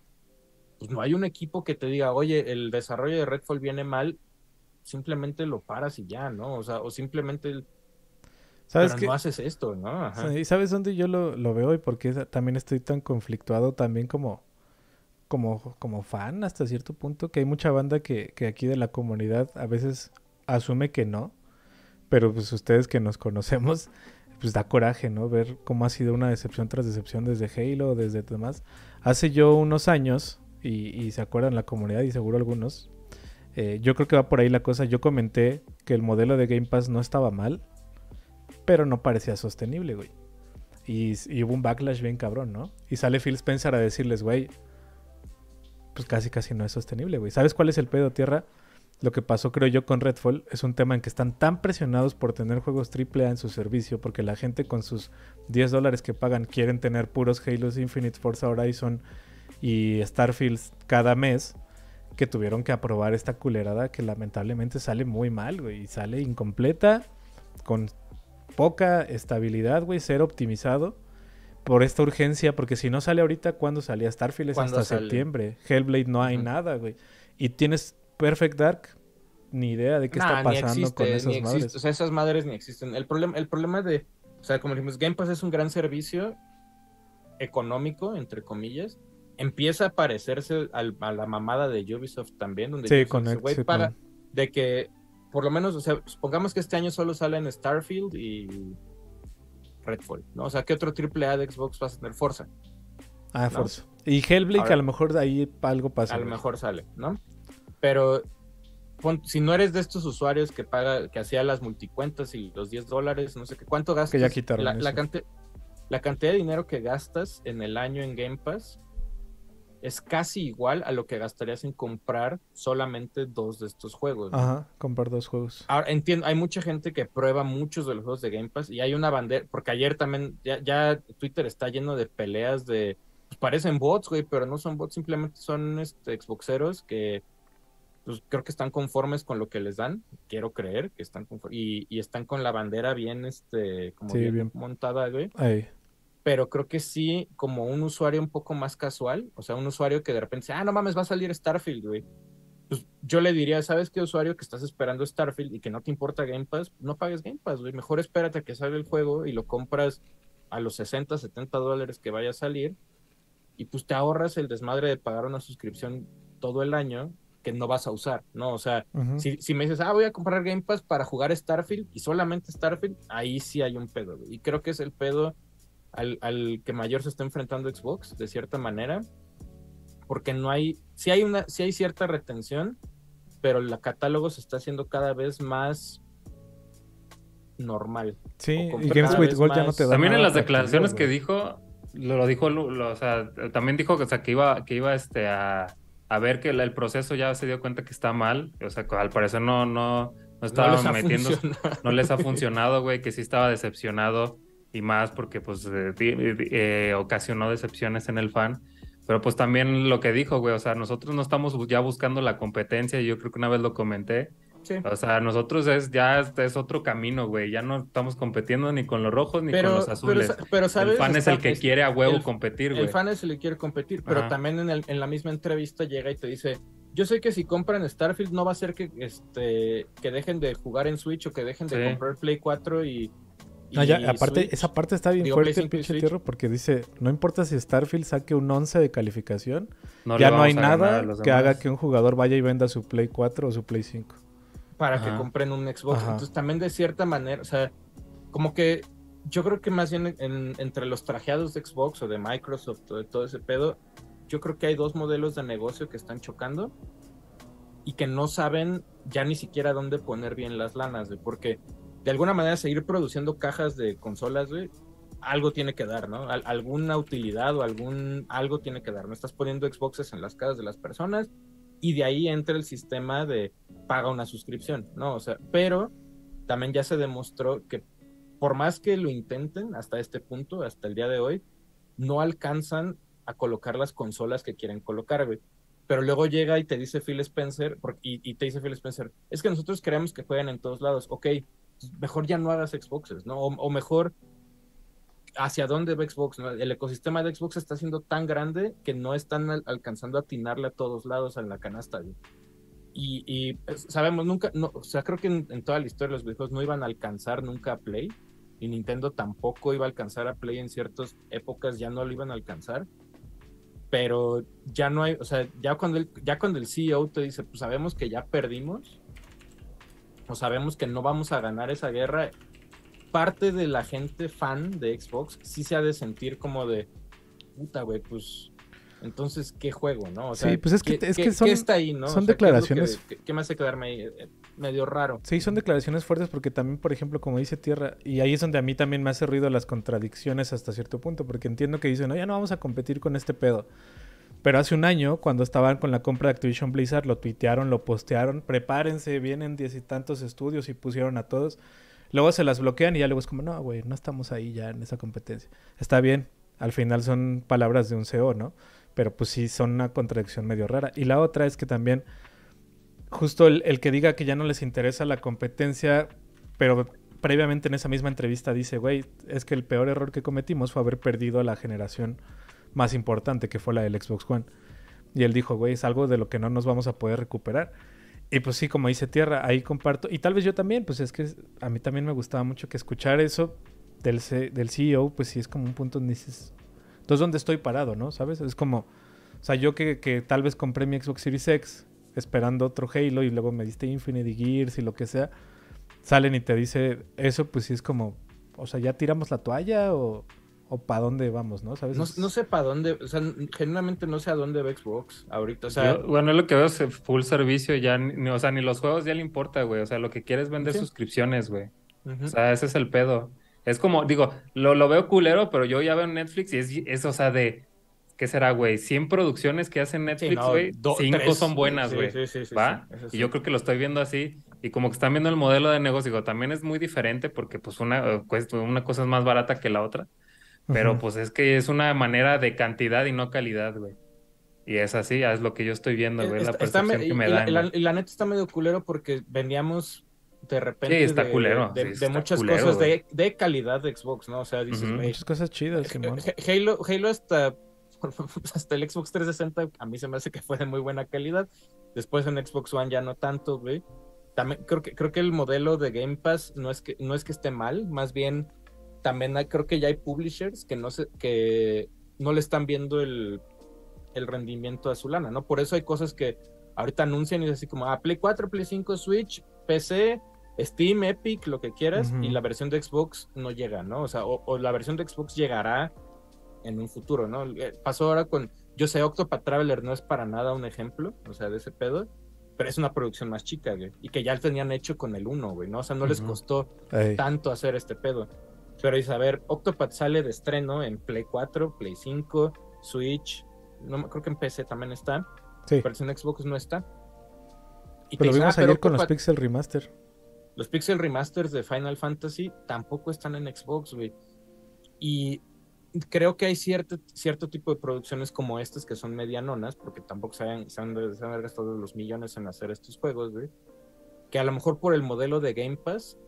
A: pues no hay un equipo que te diga, oye, el desarrollo de Redfall viene mal, simplemente lo paras y ya, ¿no? O sea, o simplemente
B: ¿Sabes
A: pero no haces esto, ¿no? Ajá.
B: ¿Y sabes dónde yo lo, lo veo y por qué también estoy tan conflictuado también como, como, como fan hasta cierto punto? Que hay mucha banda que, que aquí de la comunidad a veces asume que no, pero pues ustedes que nos conocemos, pues da coraje, ¿no? Ver cómo ha sido una decepción tras decepción desde Halo, desde demás. Hace yo unos años, y, se acuerdan la comunidad y seguro algunos, eh, yo creo que va por ahí la cosa, yo comenté que el modelo de Game Pass no estaba mal, pero no parecía sostenible, güey. Y, hubo un backlash bien cabrón, ¿no? Y sale Phil Spencer a decirles, güey, pues casi casi no es sostenible, güey. ¿Sabes cuál es el pedo, Tierra? Lo que pasó, creo yo, con Redfall es un tema en que están tan presionados por tener juegos AAA en su servicio, porque la gente con sus 10 dólares que pagan quieren tener puros Halos Infinite, Forza Horizon y Starfield cada mes, que tuvieron que aprobar esta culerada que lamentablemente sale muy mal, güey, y sale incompleta, con poca estabilidad, güey, ser optimizado por esta urgencia, porque si no sale ahorita, ¿cuándo salía Starfield? Es
A: ¿Cuándo
B: hasta
A: sale?
B: septiembre. Hellblade no hay nada, güey. Y tienes Perfect Dark, ni idea de qué
A: Nah,
B: está pasando
A: existe,
B: con esas madres.
A: O sea, esas madres ni existen. El problema, el problema de, o sea, como dijimos, Game Pass es un gran servicio económico, entre comillas. Empieza a parecerse al- a la mamada de Ubisoft también, donde
B: Sí,
A: Ubisoft
B: con
A: dice, "Güey,
B: sí,
A: paga",
B: con-
A: de que por lo menos, o sea, supongamos que este año solo salen Starfield y Redfall, ¿no? O sea, ¿qué otro AAA de Xbox vas a tener? Forza.
B: Ah,
A: ¿no?
B: Forza. Y Hellblade, que
A: Ahora-
B: a lo mejor de ahí algo pasa.
A: a lo mejor sale, ¿no? Pero si no eres de estos usuarios que paga, que hacía las multicuentas y los 10 dólares, no sé qué, ¿cuánto gastas?
B: Que ya quitaron
A: la cantidad de dinero que gastas en el año en Game Pass es casi igual a lo que gastarías en comprar solamente dos de estos juegos. ¿no?
B: Ajá, comprar dos juegos.
A: Ahora entiendo, hay mucha gente que prueba muchos de los juegos de Game Pass y hay una bandera, porque ayer también, ya, ya Twitter está lleno de peleas de, pues parecen bots, güey, pero no son bots, simplemente son este, Xboxeros que pues creo que están conformes con lo que les dan, quiero creer que están conformes, y, y están con la bandera bien, este, como
B: Sí,
A: bien,
B: bien.
A: montada, güey
B: Ahí.
A: Pero creo que sí, como un usuario un poco más casual, o sea, un usuario que de repente dice, ah, no mames, va a salir Starfield, güey. Pues yo le diría, ¿sabes qué usuario que estás esperando Starfield y que no te importa Game Pass? No pagues Game Pass, güey. Mejor espérate a que salga el juego y lo compras a los 60, 70 dólares que vaya a salir y pues te ahorras el desmadre de pagar una suscripción todo el año que no vas a usar, ¿no? O sea, si, si me dices, ah, voy a comprar Game Pass para jugar Starfield y solamente Starfield, ahí sí hay un pedo. güey. Y creo que es el pedo al, al que mayor se está enfrentando Xbox, de cierta manera, porque no hay, sí hay una, sí hay cierta retención, pero el catálogo se está haciendo cada vez más normal.
B: Sí, y Games with Gold ya no te da
D: También en las declaraciones que dijo, lo, lo dijo, lo- o sea, también dijo que, o sea, que iba, que iba este, a, a ver que la- el proceso ya se dio cuenta que está mal. O sea, que al parecer no, no, no estaba
A: les ha
D: metiendo,
A: funcionado.
D: no les ha funcionado, güey, que sí estaba decepcionado y más porque pues eh, eh, ocasionó decepciones en el fan. Pero pues también lo que dijo, güey, o sea, nosotros no estamos ya buscando la competencia, y yo creo que una vez lo comenté.
A: Sí.
D: O sea, nosotros es ya es, es otro camino, güey. Ya no estamos competiendo ni con los rojos ni
A: Pero,
D: con los
A: pero,
D: azules.
A: sa- pero, ¿sabes?
D: el fan es el que
A: es-
D: quiere a huevo
A: el-
D: competir,
A: El
D: güey.
A: fan es el que quiere competir, pero
D: Ajá.
A: también en, el- en la misma entrevista llega y te dice, yo sé que si compran Starfield no va a ser que, este, que dejen de jugar en Switch o que dejen de
D: Sí.
A: comprar Play 4 y... y
B: No, ya, aparte,
A: Switch".
B: esa parte está bien
A: Digo,
B: fuerte, el
A: 5 y
B: pinche tierra, porque dice, no importa si Starfield saque un 11 de calificación,
D: No
B: ya no hay nada que haga que un jugador vaya y venda su Play 4 o su Play 5.
A: para que compren un Xbox.
B: Ajá.
A: Entonces también de cierta manera, o sea, como que yo creo que más bien en- entre los trajeados de Xbox o de Microsoft o de todo ese pedo, yo creo que hay dos modelos de negocio que están chocando y que no saben ya ni siquiera dónde poner bien las lanas, güey, porque de alguna manera seguir produciendo cajas de consolas, güey, algo tiene que dar, ¿no? Al- alguna utilidad o algún algo tiene que dar. No estás poniendo Xboxes en las casas de las personas y de ahí entra el sistema de paga una suscripción, ¿no? O sea, pero también ya se demostró que por más que lo intenten hasta este punto, hasta el día de hoy, no alcanzan a colocar las consolas que quieren colocar, güey. Pero luego llega y te dice Phil Spencer, y, y te dice Phil Spencer, es que nosotros queremos que jueguen en todos lados, ok, mejor ya no hagas Xboxes, ¿no? O, o mejor, ¿hacia dónde va Xbox? no? El ecosistema de Xbox está siendo tan grande que no están al- alcanzando a atinarle a todos lados en la canasta, güey. Y, y, pues, sabemos, nunca, no, o sea, creo que en, en toda la historia los videojuegos no iban a alcanzar nunca a Play, y Nintendo tampoco iba a alcanzar a Play en ciertas épocas, ya no lo iban a alcanzar. Pero ya no hay, o sea, ya cuando el, ya cuando el CEO te dice, pues sabemos que ya perdimos, o sabemos que no vamos a ganar esa guerra, parte de la gente fan de Xbox sí se ha de sentir como de, puta, güey, pues entonces, ¿qué juego, no? O sea,
B: Sí, pues es que-
A: ¿qué-
B: es que son-
A: ¿qué está ahí, no? O
B: son
A: sea, ¿qué que-
B: declaraciones-
A: ¿Qué, qué me hace quedarme ahí? Eh, medio raro.
B: Sí, son declaraciones fuertes porque también, por ejemplo, como dice Tierra, y ahí es donde a mí también me hace ruido las contradicciones hasta cierto punto, porque entiendo que dicen, no, ya no vamos a competir con este pedo. Pero hace un año, cuando estaban con la compra de Activision Blizzard, lo tuitearon, lo postearon, prepárense, vienen diez y tantos estudios y pusieron a todos. Luego se las bloquean y ya luego es como, no, güey, no estamos ahí ya en esa competencia. Está bien, al final son palabras de un CEO, ¿no? Pero pues sí, son una contradicción medio rara. Y la otra es que también justo el, el que diga que ya no les interesa la competencia, pero previamente en esa misma entrevista dice, güey, es que el peor error que cometimos fue haber perdido la generación más importante, que fue la del Xbox One. Y él dijo, güey, es algo de lo que no nos vamos a poder recuperar. Y pues sí, como dice Tierra, ahí comparto. Y tal vez yo también, pues es que a mí también me gustaba mucho que escuchar eso del, C- del CEO, pues sí es como un punto donde dices, entonces, ¿dónde estoy parado, no? ¿Sabes? Es como, o sea, yo que, que tal vez compré mi Xbox Series X esperando otro Halo y luego me diste Infinite y Gears y lo que sea, salen y te dice eso, pues sí es como, o sea, ¿ya tiramos la toalla o, o para dónde vamos, no? ¿Sabes?
A: No, no sé para dónde, o sea, genuinamente no sé a dónde va Xbox ahorita. O sea,
D: Yo- bueno, es lo que veo es full servicio, ya, ni, o sea, ni los juegos ya le importa, güey. O sea, lo que quiere es vender
A: Sí.
D: suscripciones, güey. O sea, ese es el pedo. Es como, digo, lo, lo veo culero, pero yo ya veo en Netflix y es, es o sea, de, ¿qué será, güey? 100 producciones que hacen Netflix, güey,
A: do-
D: cinco
A: tres.
D: son buenas,
A: Sí,
D: güey.
A: sí, sí, sí,
D: ¿Va?
A: sí,
D: Y
A: sí.
D: yo creo que lo estoy viendo así. Y como que están viendo el modelo de negocio, digo, también es muy diferente porque pues una, eh, cuesta- una cosa es más barata que la otra. Pero
B: Ujú.
D: pues es que es una manera de cantidad y no calidad, güey. Y es así, es lo que yo estoy viendo, güey, la
A: Está- está
D: percepción que me
A: y la,
D: dan.
A: y la-
D: güey.
A: y la neta está medio culero porque veníamos de repente
D: Sí, está
A: de,
D: culero,
A: de,
D: sí,
A: de
D: está
A: muchas
D: culero,
A: cosas
D: güey.
A: de, de calidad de Xbox, ¿no? O sea, dices,
D: Ujú.
A: güey,
B: Muchas cosas chidas, Simón.
A: Ha- Halo, Halo hasta, hasta el Xbox 360 a mí se me hace que fue de muy buena calidad. Después en Xbox One ya no tanto, güey. También creo que creo que el modelo de Game Pass no es que no es que esté mal, más bien también hay- creo que ya hay publishers que no se que no le están viendo el, el rendimiento a su lana, ¿no? Por eso hay cosas que ahorita anuncian y es así como ah, Play 4, Play 5, Switch, PC, Steam, Epic, lo que quieras, y la versión de Xbox no llega, ¿no? O sea, o, o la versión de Xbox llegará en un futuro, ¿no? Eh, Pasó ahora con, yo sé, Octopath Traveler no es para nada un ejemplo, o sea, de ese pedo, pero es una producción más chica, güey, y que ya lo tenían hecho con el 1, güey, ¿no? O sea, no les costó
B: Ey.
A: tanto hacer este pedo. Pero dices, a ver, Octopath sale de estreno en Play 4, Play 5, Switch, no, creo que en PC también está,
B: Sí.
A: pero en Xbox no está. Y
B: Pero lo vimos
A: "Ah, pero
B: ayer con los Pixel Remaster.
A: los Pixel Remasters de Final Fantasy tampoco están en Xbox, güey. Y creo que hay cierto, cierto tipo de producciones como estas que son medianonas, porque tampoco se han, se han, se han gastado los millones en hacer estos juegos, güey. Que a lo mejor por el modelo de Game Pass,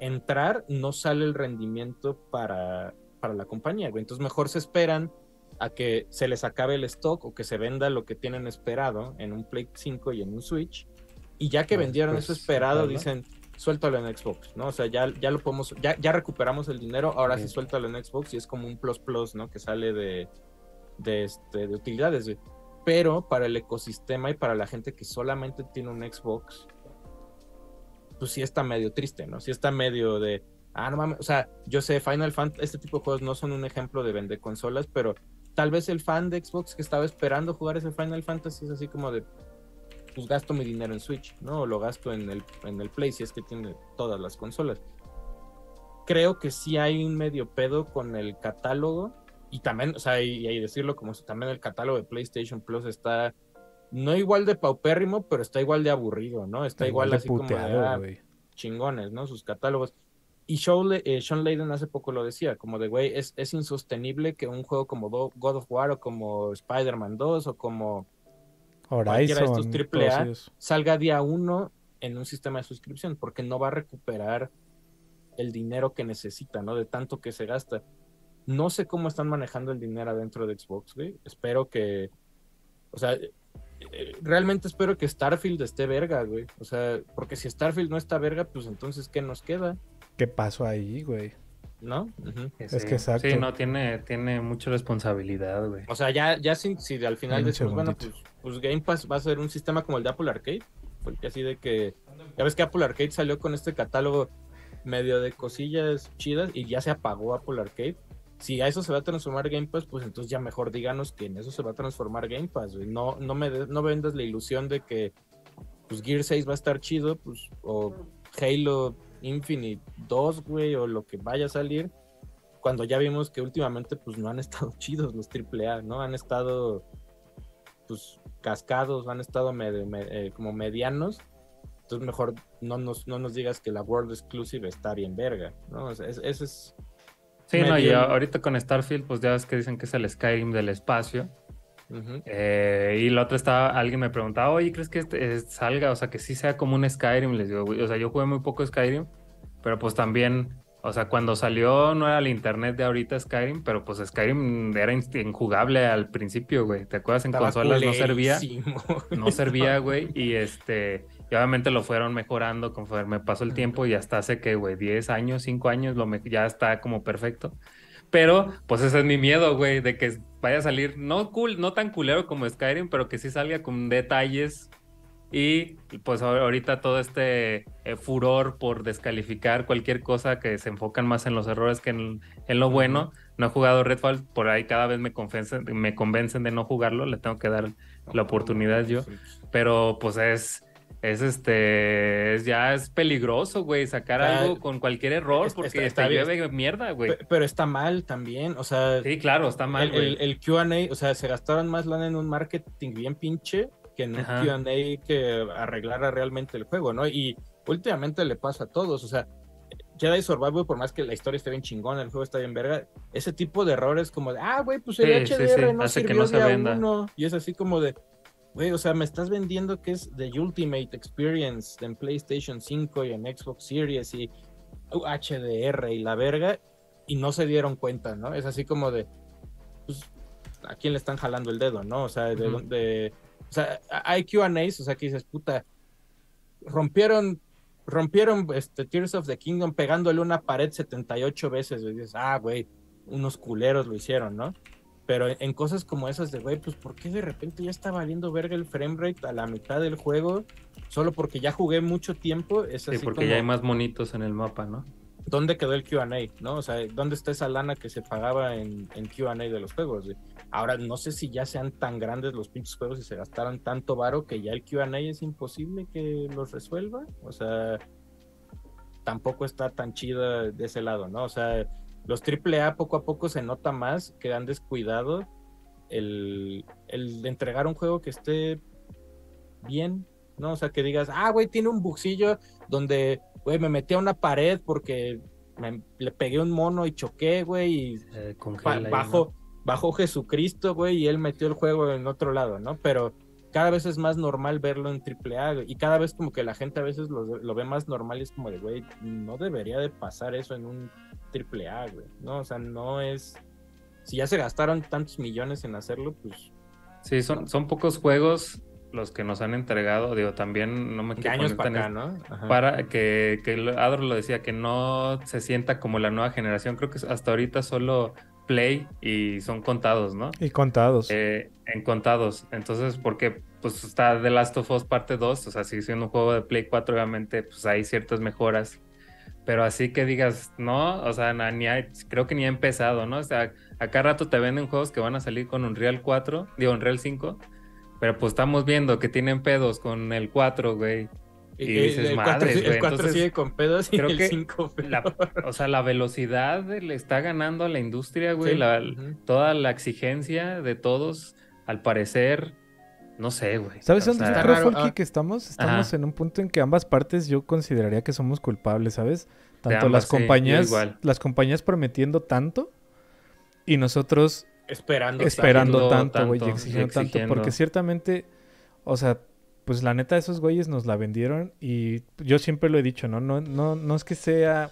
A: entrar no sale el rendimiento para, para la compañía, güey. Entonces mejor se esperan a que se les acabe el stock o que se venda lo que tienen esperado en un Play 5 y en un Switch. Y ya que
C: Pues,
A: vendieron
C: pues,
A: eso esperado,
C: sacarlo.
A: dicen, suéltalo en Xbox, ¿no? O sea, ya, ya lo podemos, ya, ya recuperamos el dinero, ahora sí.
C: Sí.
A: suéltalo en Xbox y es como un plus plus, ¿no? Que sale de, de, este, de utilidades, güey. Pero para el ecosistema y para la gente que solamente tiene un Xbox, pues sí está medio triste, ¿no? Sí está medio de, ah, no mames, o sea, yo sé, Final Fantasy, este tipo de juegos no son un ejemplo de vender consolas, pero tal vez el fan de Xbox que estaba esperando jugar ese Final Fantasy es así como de, pues gasto mi dinero en Switch, ¿no? O lo gasto en el, en el Play si es que tiene todas las consolas. Creo que sí hay un medio pedo con el catálogo y también, o sea, y, y decirlo como si también el catálogo de PlayStation Plus está no igual de paupérrimo, pero está igual de aburrido, ¿no? Está igual,
B: de
A: así como de, ah, chingones, ¿no? Sus catálogos. Y Sean, eh, Sean Layden hace poco lo decía, como de, güey, es, es insostenible que un juego como Do- God of War o como Spider-Man 2 o como cualquiera de estos
B: Horizon,
A: triple A, salga día uno en un sistema de suscripción, porque no va a recuperar el dinero que necesita, ¿no? De tanto que se gasta. No sé cómo están manejando el dinero adentro de Xbox, güey. Espero que, o sea, realmente espero que Starfield esté verga, güey. O sea, porque si Starfield no está verga, pues entonces, ¿qué nos queda?
B: ¿Qué pasó ahí, güey?
A: ¿No? Ujú.
B: Es
D: Sí.
B: que exacto.
D: Sí, no, tiene, tiene mucha responsabilidad, güey.
A: O sea, ya, ya si, si al final decimos, bueno, pues, pues Game Pass va a ser un sistema como el de Apple Arcade, porque así de que, ya ves que Apple Arcade salió con este catálogo medio de cosillas chidas y ya se apagó Apple Arcade. Si a eso se va a transformar Game Pass, pues entonces ya mejor díganos que en eso se va a transformar Game Pass. No, no me no vendas la ilusión de que pues Gear 6 va a estar chido, pues, o Halo Infinite 2, güey, o lo que vaya a salir, cuando ya vimos que últimamente pues no han estado chidos los AAA, ¿no? Han estado pues cascados, han estado medio- me- eh, como medianos. Entonces mejor no nos, no nos digas que la World Exclusive está bien verga, ¿no? Es- ese es...
D: Sí, no, y ahorita con Starfield, pues ya ves que dicen que es el Skyrim del espacio. Eh, y la otra estaba, alguien me preguntaba, oye, ¿crees que este, eh, salga? O sea, que sí sea como un Skyrim. Les digo, güey, o sea, yo jugué muy poco Skyrim, pero pues también, o sea, cuando salió no era el internet de ahorita Skyrim, pero pues Skyrim era injugable al principio, güey. ¿Te acuerdas? En
A: Estaba
D: consolas no servía, no servía, güey, y este, y obviamente lo fueron mejorando conforme pasó el tiempo y hasta hace que, güey, 10 años, 5 años, lo ya está como perfecto. Pero, pues ese es mi miedo, güey, de que vaya a salir, no cool, no tan culero como Skyrim, pero que sí salga con detalles. Y pues ahor- ahorita todo este eh, furor por descalificar cualquier cosa que se enfocan más en los errores que en, en lo bueno. No he jugado Redfall, por ahí cada vez me convencen, me convencen de no jugarlo, le tengo que dar la oportunidad yo. pero pues es, es este, es, ya es peligroso, güey, sacar algo con cualquier error porque
A: está- está
D: mierda, güey.
A: Pe- Pero está mal también, o sea,
D: Sí, claro, está mal,
A: el,
D: güey.
A: el, el QA, o sea, se gastaron más lana en un marketing bien pinche que en un. QA que arreglara realmente el juego, ¿no? Y últimamente le pasa a todos, o sea, Jedi Survivor, por más que la historia esté bien chingona, el juego está bien verga, ese tipo de errores como de, ah, güey, pues el
D: Sí,
A: HDR
D: sí,
A: no
D: hace que
A: sirvió
D: no se
A: día
D: venda.
A: uno, y es así como de, güey, o sea, me estás vendiendo que es The Ultimate Experience en PlayStation 5 y en Xbox Series y uh, HDR y la verga, y no se dieron cuenta, ¿no? Es así como de, pues, ¿a quién le están jalando el dedo, no? O sea, de,
D: Ujú.
A: de- o sea, hay Q&As, o sea, que dices, puta, rompieron, rompieron este Tears of the Kingdom pegándole una pared 78 veces, y dices, ah, güey, unos culeros lo hicieron, ¿no? Pero en, cosas como esas de, güey, pues, ¿por qué de repente ya está valiendo verga el frame rate a la mitad del juego? Solo porque ya jugué mucho tiempo, es
D: Sí,
A: así
D: porque
A: como,
D: ya hay más monitos en el mapa, ¿no?
A: ¿dónde quedó el QA? ¿No? O sea, ¿dónde está esa lana que se pagaba en, en QA de los juegos? güey? Ahora, no sé si ya sean tan grandes los pinches juegos y se gastaron tanto varo que ya el QA es imposible que los resuelva. O sea, tampoco está tan chida de ese lado, ¿no? O sea, los AAA poco a poco se nota más que han descuidado el, el de entregar un juego que esté bien, ¿no? O sea, que digas, ah, güey, tiene un buxillo donde, güey, me metí a una pared porque me- le pegué un mono y choqué, güey, y
D: Eh,
A: ba-
D: congela ahí,
A: bajó,
D: ¿no?
A: bajó Jesucristo, güey, y él metió el juego en otro lado, ¿no? Pero cada vez es más normal verlo en AAA, y cada vez como que la gente a veces lo, lo ve más normal y es como de, güey, no debería de pasar eso en un AAA, güey, ¿no? O sea, no es... Si ya se gastaron tantos millones en hacerlo, pues
D: Sí, son, son pocos juegos los que nos han entregado. Digo, también no me quiero
A: años
D: poner
A: para acá, ¿no? Ajá.
D: para que, que Adro lo decía, que no se sienta como la nueva generación. Creo que hasta ahorita solo Play y son contados, ¿no?
B: Y contados.
D: Eh, en contados. Entonces, porque pues está The Last of Us parte 2, o sea, sigue siendo un juego de Play 4, obviamente, pues hay ciertas mejoras. Pero así que digas, no, o sea, ni hay- creo que ni ha empezado, ¿no? O sea, acá rato te venden juegos que van a salir con Unreal 4, digo, Unreal 5, pero pues estamos viendo que tienen pedos con el 4, güey. y dices,
A: el 4,
D: "Madres, güey",
A: el 4
D: entonces,
A: sigue con pedos y
D: creo
A: el
D: que
A: 5
D: La- o sea, la velocidad le está ganando a la industria, güey.
A: Sí,
D: la-
A: ujú.
D: Toda la exigencia de todos, al parecer, no sé, güey.
B: ¿Sabes dónde
A: está raro,
B: Folky,
A: ah.
B: que estamos? Estamos
D: Ajá.
B: en un punto en que ambas partes yo consideraría que somos culpables, ¿sabes? Tanto
D: ambas,
B: las compañías,
D: igual.
B: las compañías prometiendo tanto y nosotros
A: esperando.
B: esperando
D: exigiendo
B: tanto, güey, exigiendo
D: y
B: tanto,
D: exigiendo.
B: porque ciertamente, o sea, pues la neta esos güeyes nos la vendieron y yo siempre lo he dicho, ¿no? No, no, no es que sea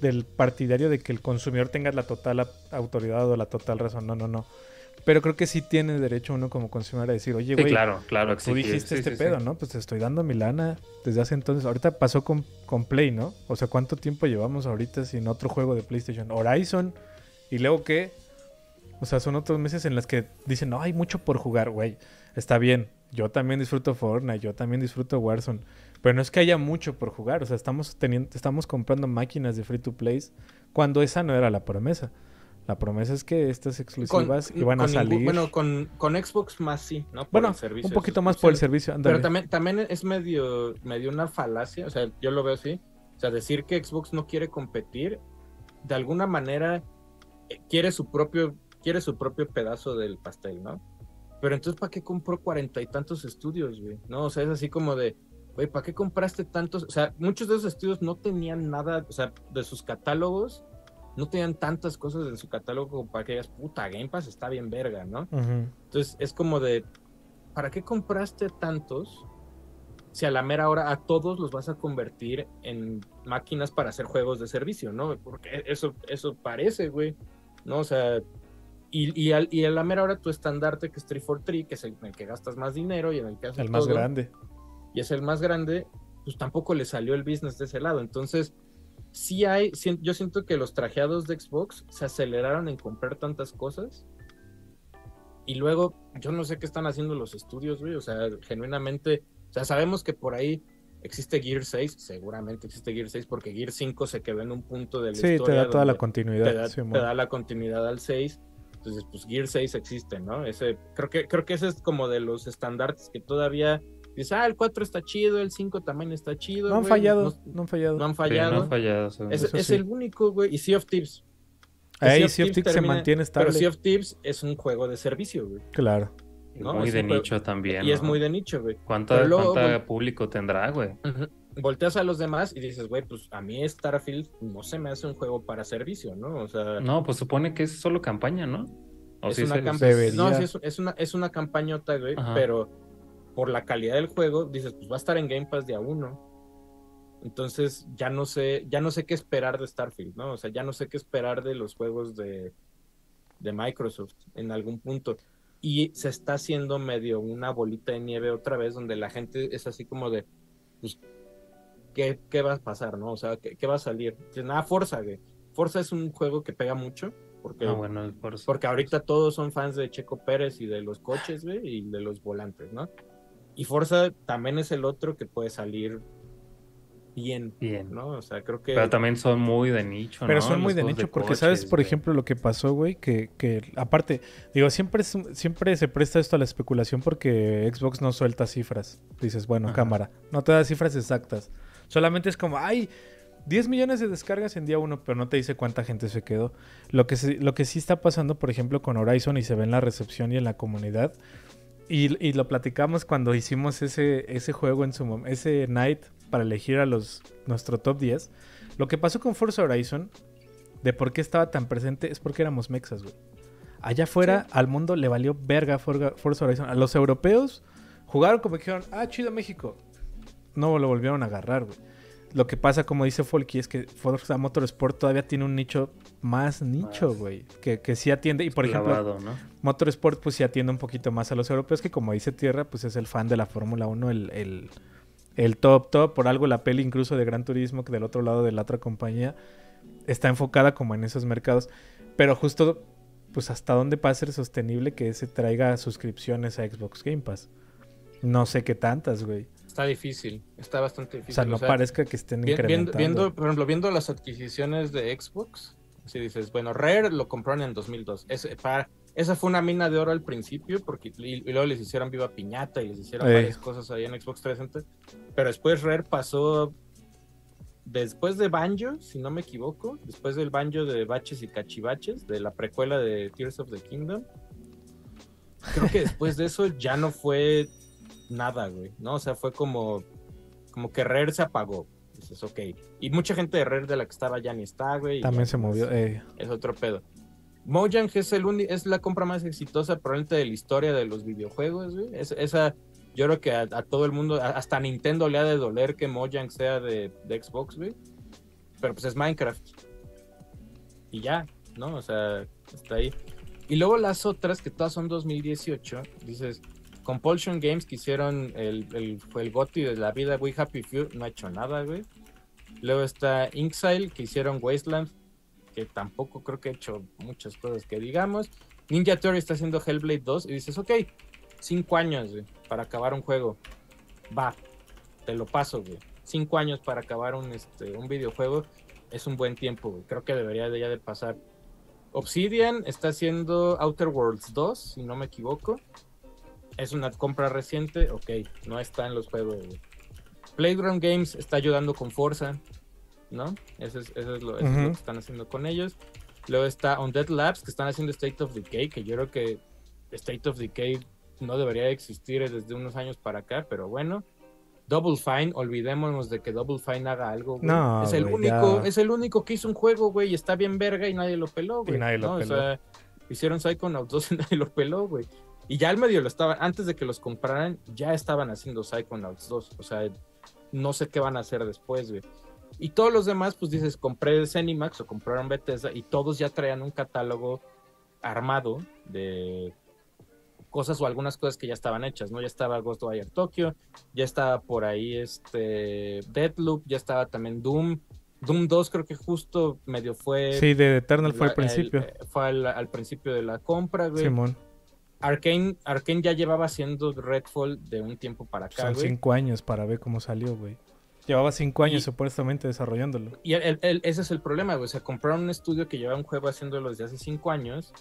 B: del partidario de que el consumidor tenga la total autoridad o la total razón, no, no, no. Pero creo que sí tiene derecho uno como consumidor a decir, oye,
D: Sí,
B: güey,
D: claro, claro.
B: tú dijiste
D: sí,
B: este
D: sí.
B: pedo, ¿no? Pues te estoy dando mi lana desde hace entonces. Ahorita pasó con, con Play, ¿no? O sea, ¿cuánto tiempo llevamos ahorita sin otro juego de PlayStation? Horizon. ¿Y luego qué? O sea, son otros meses en los que dicen, no, hay mucho por jugar, güey. Está bien. Yo también disfruto Fortnite, yo también disfruto Warzone. Pero no es que haya mucho por jugar. O sea, estamos, teniendo, estamos comprando máquinas de free to play cuando esa no era la promesa. La promesa es que estas exclusivas iban a
A: con
B: salir.
A: bueno, con, con Xbox más sí, ¿no? Por
B: Bueno,
A: el servicio
B: un poquito más por el servicio. ándale.
A: Pero también, también es medio, medio una falacia, o sea, yo lo veo así. O sea, decir que Xbox no quiere competir, de alguna manera eh, quiere su propio, quiere su propio pedazo del pastel, ¿no? Pero entonces, ¿para qué compró cuarenta y tantos estudios, güey? No, o sea, es así como de, güey, ¿para qué compraste tantos? O sea, muchos de esos estudios no tenían nada, o sea, de sus catálogos, no tenían tantas cosas en su catálogo como para que digas, puta, Game Pass está bien verga, ¿no? Entonces es como de, ¿para qué compraste tantos si a la mera hora a todos los vas a convertir en máquinas para hacer juegos de servicio, ¿no? Porque eso, eso parece, güey, ¿no? O sea, y, y, al- y a la mera hora tu estandarte que es 343, que es el en el que gastas más dinero y en el que haces
B: El más
A: todo,
B: grande.
A: y es el más grande, pues tampoco le salió el business de ese lado. Entonces, sí hay, yo siento que los trajeados de Xbox se aceleraron en comprar tantas cosas. Y luego, yo no sé qué están haciendo los estudios, güey. O sea, genuinamente, o sea, sabemos que por ahí existe Gear 6, seguramente existe Gear 6 porque Gear 5 se quedó en un punto de la
B: Sí, te
A: historia
B: da toda la continuidad.
A: te da, te da la continuidad al 6. Entonces, pues Gear 6 existe, ¿no? Ese, creo que, creo que ese es como de los estandartes que todavía Dices, ah, el 4 está chido, el 5 también está chido.
B: No han
A: güey,
B: fallado,
A: no-
B: no han fallado.
A: no han
D: Sí,
A: fallado.
D: no han fallado. según
A: es
B: sí.
A: el único, güey. Y Sea of Thieves. Que
B: Ahí
A: Sea of
B: Sea of
A: Thieves
B: Thieves se mantiene estable.
A: Pero Sea of Thieves es un juego de servicio, güey.
B: Claro.
A: ¿no?
D: Muy
A: Es
D: de
A: juego-
D: nicho también.
A: Y es muy de nicho, güey.
D: ¿Cuánta,
A: pero luego,
D: cuánta
A: bueno-
D: público tendrá, güey?
A: Volteas a los demás y dices, güey, pues a mí Starfield no se me hace un juego para servicio, ¿no? O sea,
D: No, pues supone que es solo campaña, ¿no? O
A: es,
D: sí
A: una
D: se-
A: no, sí, es, es una, es una campañota, güey,
D: Ajá.
A: pero por la calidad del juego, dices, pues va a estar en Game Pass día uno. Entonces ya no sé, ya no sé qué esperar de Starfield, ¿no? O sea, ya no sé qué esperar de los juegos de, de Microsoft en algún punto. Y se está haciendo medio una bolita de nieve otra vez, donde la gente es así como de, pues, ¿qué, qué va a pasar, no? O sea, ¿qué, qué va a salir? Dices, nada, Forza, güey. Forza es un juego que pega mucho, porque
D: Ah, bueno, Forza.
A: porque ahorita todos son fans de Checo Pérez y de los coches, güey, y de los volantes, ¿no? Y Forza también es el otro que puede salir bien,
D: Bien.
A: ¿no? O sea, creo que...
D: Pero también son muy de nicho,
B: Pero
D: ¿no?
B: son muy
D: Los
B: de nicho, porque sabes, por
D: güey.
B: ejemplo, lo que pasó, güey, que, que aparte, digo, siempre, es siempre se presta esto a la especulación porque Xbox no suelta cifras. Dices, bueno,
D: Ajá.
B: cámara, no te da cifras exactas. Solamente es como, ay, 10 millones de descargas en día uno, pero no te dice cuánta gente se quedó. Lo que, se- lo que sí está pasando, por ejemplo, con Horizon y se ve en la recepción y en la comunidad. Y, y lo platicamos cuando hicimos ese, ese juego en su ese night para elegir a los nuestro top 10. Lo que pasó con Forza Horizon, de por qué estaba tan presente, es porque éramos mexas, güey. Allá afuera, al mundo le valió verga Forza Horizon. A los europeos jugaron como que dijeron, ah, chido México. No lo volvieron a agarrar, güey. Lo que pasa, como dice Folky, es que Forza Motorsport todavía tiene un nicho más nicho, güey. Que, que sí atiende. Y por ejemplo,
D: ¿no?
B: Motorsport pues sí atiende un poquito más a los europeos que como dice Tierra pues es el fan de la Fórmula 1, el, el, el top top, por algo la peli incluso de Gran Turismo que del otro lado de la otra compañía está enfocada como en esos mercados, pero justo pues hasta dónde va a ser sostenible que se traiga suscripciones a Xbox Game Pass. No sé qué tantas, güey.
A: Está difícil, está bastante
B: O
A: difícil.
B: sea, no parezca que estén
A: vi- viendo,
B: incrementando.
A: viendo, por ejemplo, viendo las adquisiciones de Xbox, si dices, bueno, Rare lo compraron en 2002. Ese- para, esa fue una mina de oro al principio, porque y, y luego les hicieron Viva Piñata y les hicieron
B: Eh.
A: varias cosas ahí en Xbox 360. Pero después Rare pasó, después de Banjo, si no me equivoco, después del Banjo de Baches y Cachivaches, de la precuela de Tears of the Kingdom. Creo que después de eso ya no fue nada, güey, ¿no? O sea, fue como, como que Rare se apagó. Dices, ok. Y mucha gente de Rare de la que estaba ya ni está, güey.
B: También se movió.
A: pues,
B: eh,
A: Es otro pedo. Mojang es, el es la compra más exitosa probablemente de la historia de los videojuegos, güey. Es- esa, yo creo que a, a todo el mundo, a- hasta a Nintendo le ha de doler que Mojang sea de, de Xbox, güey. Pero pues es Minecraft. Y ya, ¿no? O sea, está ahí. Y luego las otras, que todas son 2018, dices, Compulsion Games que hicieron el, el, el GOTY de la vida, We Happy Few, no ha hecho nada, güey. Luego está Inxile, que hicieron Wasteland, que tampoco creo que ha hecho muchas cosas que digamos. Ninja Theory está haciendo Hellblade 2 y dices, ok, cinco años güey, para acabar un juego. Va, te lo paso, güey. Cinco años para acabar un, este, un videojuego es un buen tiempo, güey. Creo que debería de ya de pasar. Obsidian está haciendo Outer Worlds 2, si no me equivoco. Es una compra reciente, ok, no está en los juegos. Playground Games está ayudando con Forza, ¿no? Eso es, eso es lo, eso es lo
B: Ujú.
A: que están haciendo con ellos. Luego está Undead Labs, que están haciendo State of Decay, que yo creo que State of Decay no debería de existir desde unos años para acá, pero bueno. Double Fine, olvidémonos de que Double Fine haga algo. güey.
B: No,
A: es el
B: güey,
A: único,
B: ya.
A: es el único que hizo un juego, güey, y está bien verga y nadie lo peló, güey.
B: nadie lo
A: ¿no?
B: peló.
A: O sea, hicieron Psychonauts 2 y nadie lo peló, güey. Y ya al medio lo estaban, antes de que los compraran, ya estaban haciendo Psychonauts 2. O sea, no sé qué van a hacer después, güey. Y todos los demás, pues dices, compré Zenimax o compraron Bethesda y todos ya traían un catálogo armado de cosas o algunas cosas que ya estaban hechas, ¿no? Ya estaba Ghostwire Tokyo, ya estaba por ahí este Deadloop, ya estaba también Doom. Doom 2 creo que justo medio fue...
B: sí, de Eternal fue al principio.
A: el- fue al, al principio de la compra, güey.
B: Simón.
A: Arkane, Arkane ya llevaba haciendo Redfall de un tiempo para acá,
B: Son
A: güey.
B: cinco años para ver cómo salió, güey. Llevaba cinco años
A: Y-
B: supuestamente desarrollándolo.
A: Y el- ese es el problema, güey. O sea, compraron un estudio que lleva un juego haciéndolo desde hace cinco años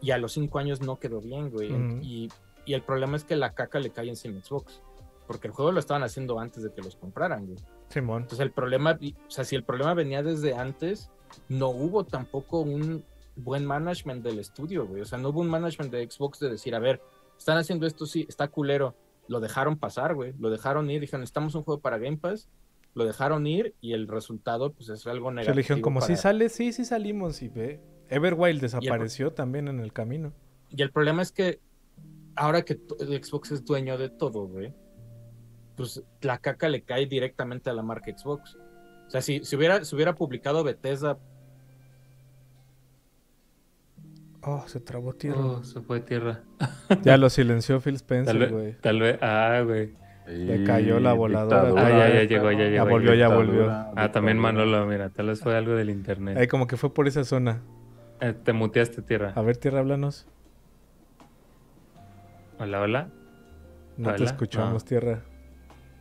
A: y a los cinco años no quedó bien, güey. Y, y el problema es que la caca le cae encima Xbox. porque el juego lo estaban haciendo antes de que los compraran, güey.
B: Simón.
A: Entonces el problema, o sea, si el problema venía desde antes, no hubo tampoco un buen management del estudio, güey. O sea, no hubo un management de Xbox de decir, a ver, están haciendo esto, sí, está culero. Lo dejaron pasar, güey. Lo dejaron ir, dijeron, necesitamos un juego para Game Pass. Lo dejaron ir y el resultado, pues es algo
B: Se
A: negativo.
B: eligieron como si
A: para-
B: sale, sí, sí salimos y ve. Everwild desapareció también en el camino.
A: Y el problema es que ahora que el Xbox es dueño de todo, güey, pues la caca le cae directamente a la marca Xbox. O sea, si, si hubiera, si hubiera publicado Bethesda
B: Oh, se trabó tierra.
D: Oh, se fue tierra.
B: Ya lo silenció Phil Spencer, güey.
D: tal vez, ah, güey.
B: Le cayó la voladora.
D: Ah, ya, ya llegó, ya
B: Ya
D: llegó.
B: volvió, ya volvió.
D: Ah, también. Manolo, mira, tal vez fue algo del internet.
B: Ahí como que fue por esa zona.
D: Eh, te muteaste, tierra.
B: A ver, tierra, háblanos.
D: Hola, hola.
B: No te escuchamos,
D: no.
B: tierra.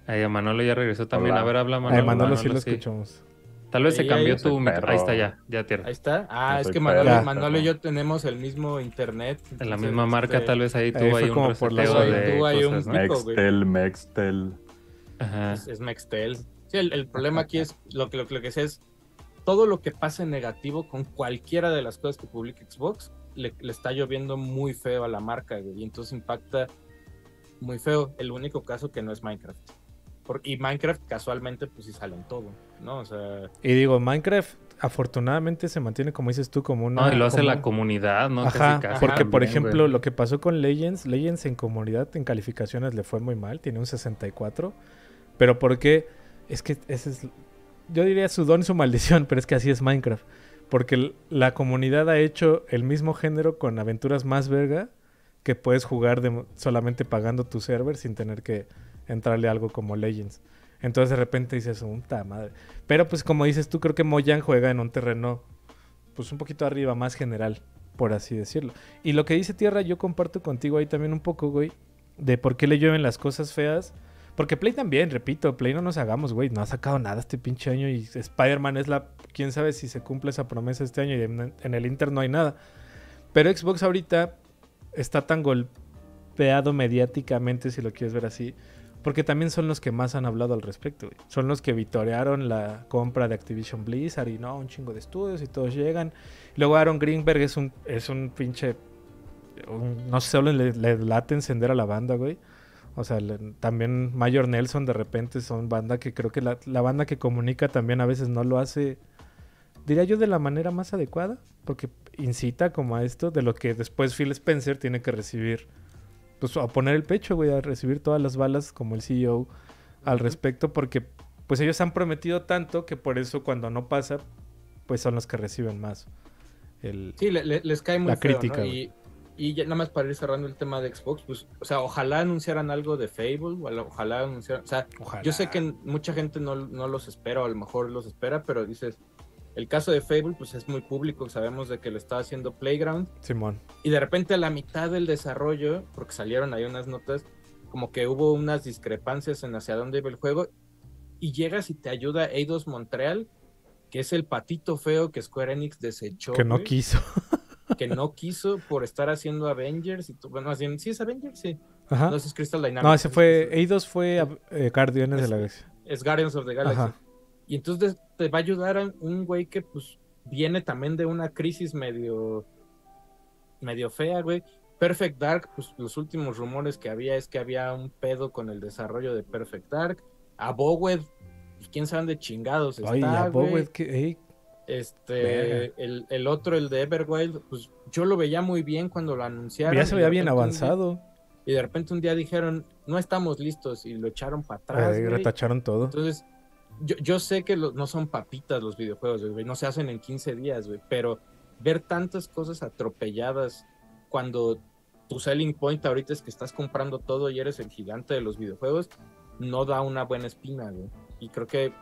D: Ahí a Manolo ya regresó también.
C: Hola.
D: A ver, habla Manolo.
B: Ay, Manolo sí lo
D: sí.
B: escuchamos.
D: Tal vez se cambió
A: ahí.
D: tu micro. Ahí está ya, ya tierra.
A: Ahí está. Ah,
C: Yo
A: es que. Manolo y yo tenemos el mismo internet.
D: En la misma marca,
A: este,
D: tal vez ahí
B: fue
D: ahí un
B: como por la
D: de.
C: Mextel, Mextel.
D: Ajá.
A: Es, es Nextel. Sí, el, el problema aquí es lo que, lo, que- lo que sé es todo lo que pase negativo con cualquiera de las cosas que publique Xbox le, le está lloviendo muy feo a la marca, güey, y entonces impacta muy feo. El único caso que no es Minecraft. Por- y Minecraft casualmente pues sí sale en todo, ¿no? O sea,
B: Y digo, Minecraft afortunadamente se mantiene, como dices tú, como una...
D: No, y lo hace
B: como
D: la
B: un-
D: comunidad, ¿no?
B: Ajá,
D: Casi, casi
B: porque por
D: también,
B: ejemplo
D: güey.
B: lo que pasó con Legends, Legends en comunidad en calificaciones le fue muy mal, tiene un 64, pero porque es que ese es, yo diría su don y su maldición, pero es que así es Minecraft, porque la comunidad ha hecho el mismo género con aventuras más verga que puedes jugar de, solamente pagando tu server sin tener que entrarle algo como Legends. Entonces de repente dices, puta madre. Pero pues como dices tú, creo que Mojang juega en un terreno pues un poquito arriba, más general, por así decirlo. Y lo que dice Tierra, yo comparto contigo ahí también un poco, güey, de por qué le llueven las cosas feas. Porque Play también, repito, Play no nos hagamos, güey, no ha sacado nada este pinche año y Spider-Man es la... quién sabe si se cumple esa promesa este año y en, en el Inter no hay nada. Pero Xbox ahorita está tan golpeado mediáticamente, si lo quieres ver así, porque también son los que más han hablado al respecto, güey. Son los que vitorearon la compra de Activision Blizzard y no, un chingo de estudios y todos llegan. Luego Aaron Greenberg es un, es un pinche... no sé, solo le, le late encender a la banda, güey. O sea, también Mayor Nelson de repente son banda que creo que la banda que comunica también a veces no lo hace, diría yo, de la manera más adecuada, porque incita como a esto, de lo que después Phil Spencer tiene que recibir, pues a poner el pecho, güey, a recibir todas las balas como el CEO al respecto, porque pues ellos han prometido tanto que por eso cuando no pasa, pues son los que reciben más. El...
A: sí, le- le- les cae muy
B: La
A: feo,
B: crítica,
A: ¿no? Y, y ya nada más para ir cerrando el tema de Xbox, pues, o sea, ojalá anunciaran algo de Fable, o ojalá anunciaran, o sea,
B: Ojalá.
A: Yo sé que mucha gente no, no los espera, o a lo mejor los espera, pero dices, el caso de Fable, pues es muy público, sabemos de que lo está haciendo Playground,
B: Simón.
A: y de repente a la mitad del desarrollo, porque salieron ahí unas notas, como que hubo unas discrepancias en hacia dónde iba el juego, y llegas y te ayuda Eidos Montreal, que es el patito feo que Square Enix desechó.
B: Que no
A: güey,
B: quiso.
A: que no quiso por estar haciendo Avengers, y bueno, bien, sí es Avengers, sí.
B: Ajá.
A: No, ese es Crystal Dynamics.
B: No, ese
A: es-
B: fue. Eidos fue eh, Guardianes de la Galaxia.
A: es Guardians of the Galaxy.
B: Ajá.
A: Y entonces te va a ayudar a un güey que pues viene también de una crisis medio medio fea, güey. Perfect Dark, pues los últimos rumores que había es que había un pedo con el desarrollo de Perfect Dark. A Bowed, pues quién sabe de chingados está,
B: Ay, a. Bowen, que.
A: Este, el, el otro, el de Everwild, pues yo lo veía muy bien cuando lo anunciaron.
B: ya se veía bien
A: día-
B: avanzado.
A: y de repente un día dijeron, no estamos listos, y lo echaron para atrás.
B: Eh,
A: güey.
B: retacharon todo.
A: Entonces, yo, yo sé que lo- no son papitas los videojuegos, güey, no se hacen en 15 días, güey, pero ver tantas cosas atropelladas cuando tu selling point ahorita es que estás comprando todo y eres el gigante de los videojuegos, no da una buena espina, güey. Y creo que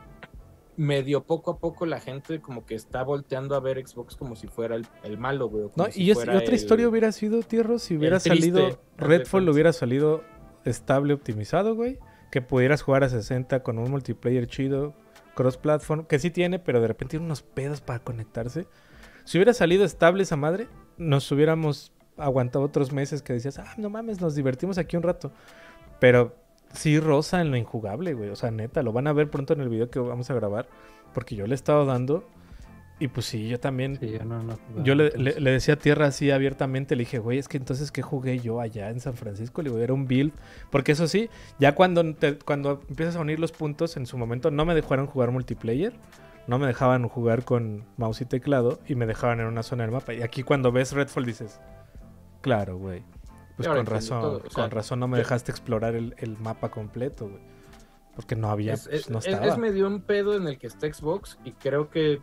A: medio poco a poco la gente como que está volteando a ver Xbox como si fuera el, el malo, güey.
B: No,
A: si
B: y, es- y
A: fuera
B: otra
A: el-
B: historia hubiera sido, Tierro, si hubiera
A: triste,
B: salido. Redfall hubiera salido estable, optimizado, güey. Que pudieras jugar a 60 con un multiplayer chido, cross-platform, que sí tiene, pero de repente tiene unos pedos para conectarse. Si hubiera salido estable esa madre, nos hubiéramos aguantado otros meses que decías, ah, no mames, nos divertimos aquí un rato. Pero sí rosa en lo injugable, güey. O sea, neta, lo van a ver pronto en el video que vamos a grabar. Porque yo le he estado dando. Y pues sí, yo también.
D: Sí, yo no, no jugaba,
B: Yo le, le- le decía a Tierra así abiertamente, le dije, güey, es que entonces, ¿qué jugué yo allá en San Francisco? Le digo, era un build. Porque eso sí, ya cuando, te- cuando empiezas a unir los puntos, en su momento no me dejaron jugar multiplayer. No me dejaban jugar con mouse y teclado. Y me dejaban en una zona del mapa. Y aquí cuando ves Redfall dices, claro, güey. Pues con razón,
A: todo, o sea,
B: con razón no me
A: yo-
B: dejaste explorar el, el mapa completo, güey. Porque no había,
A: Es,
B: pues,
A: es-
B: no
A: es-
B: estaba.
A: es medio un pedo en el que está Xbox y creo que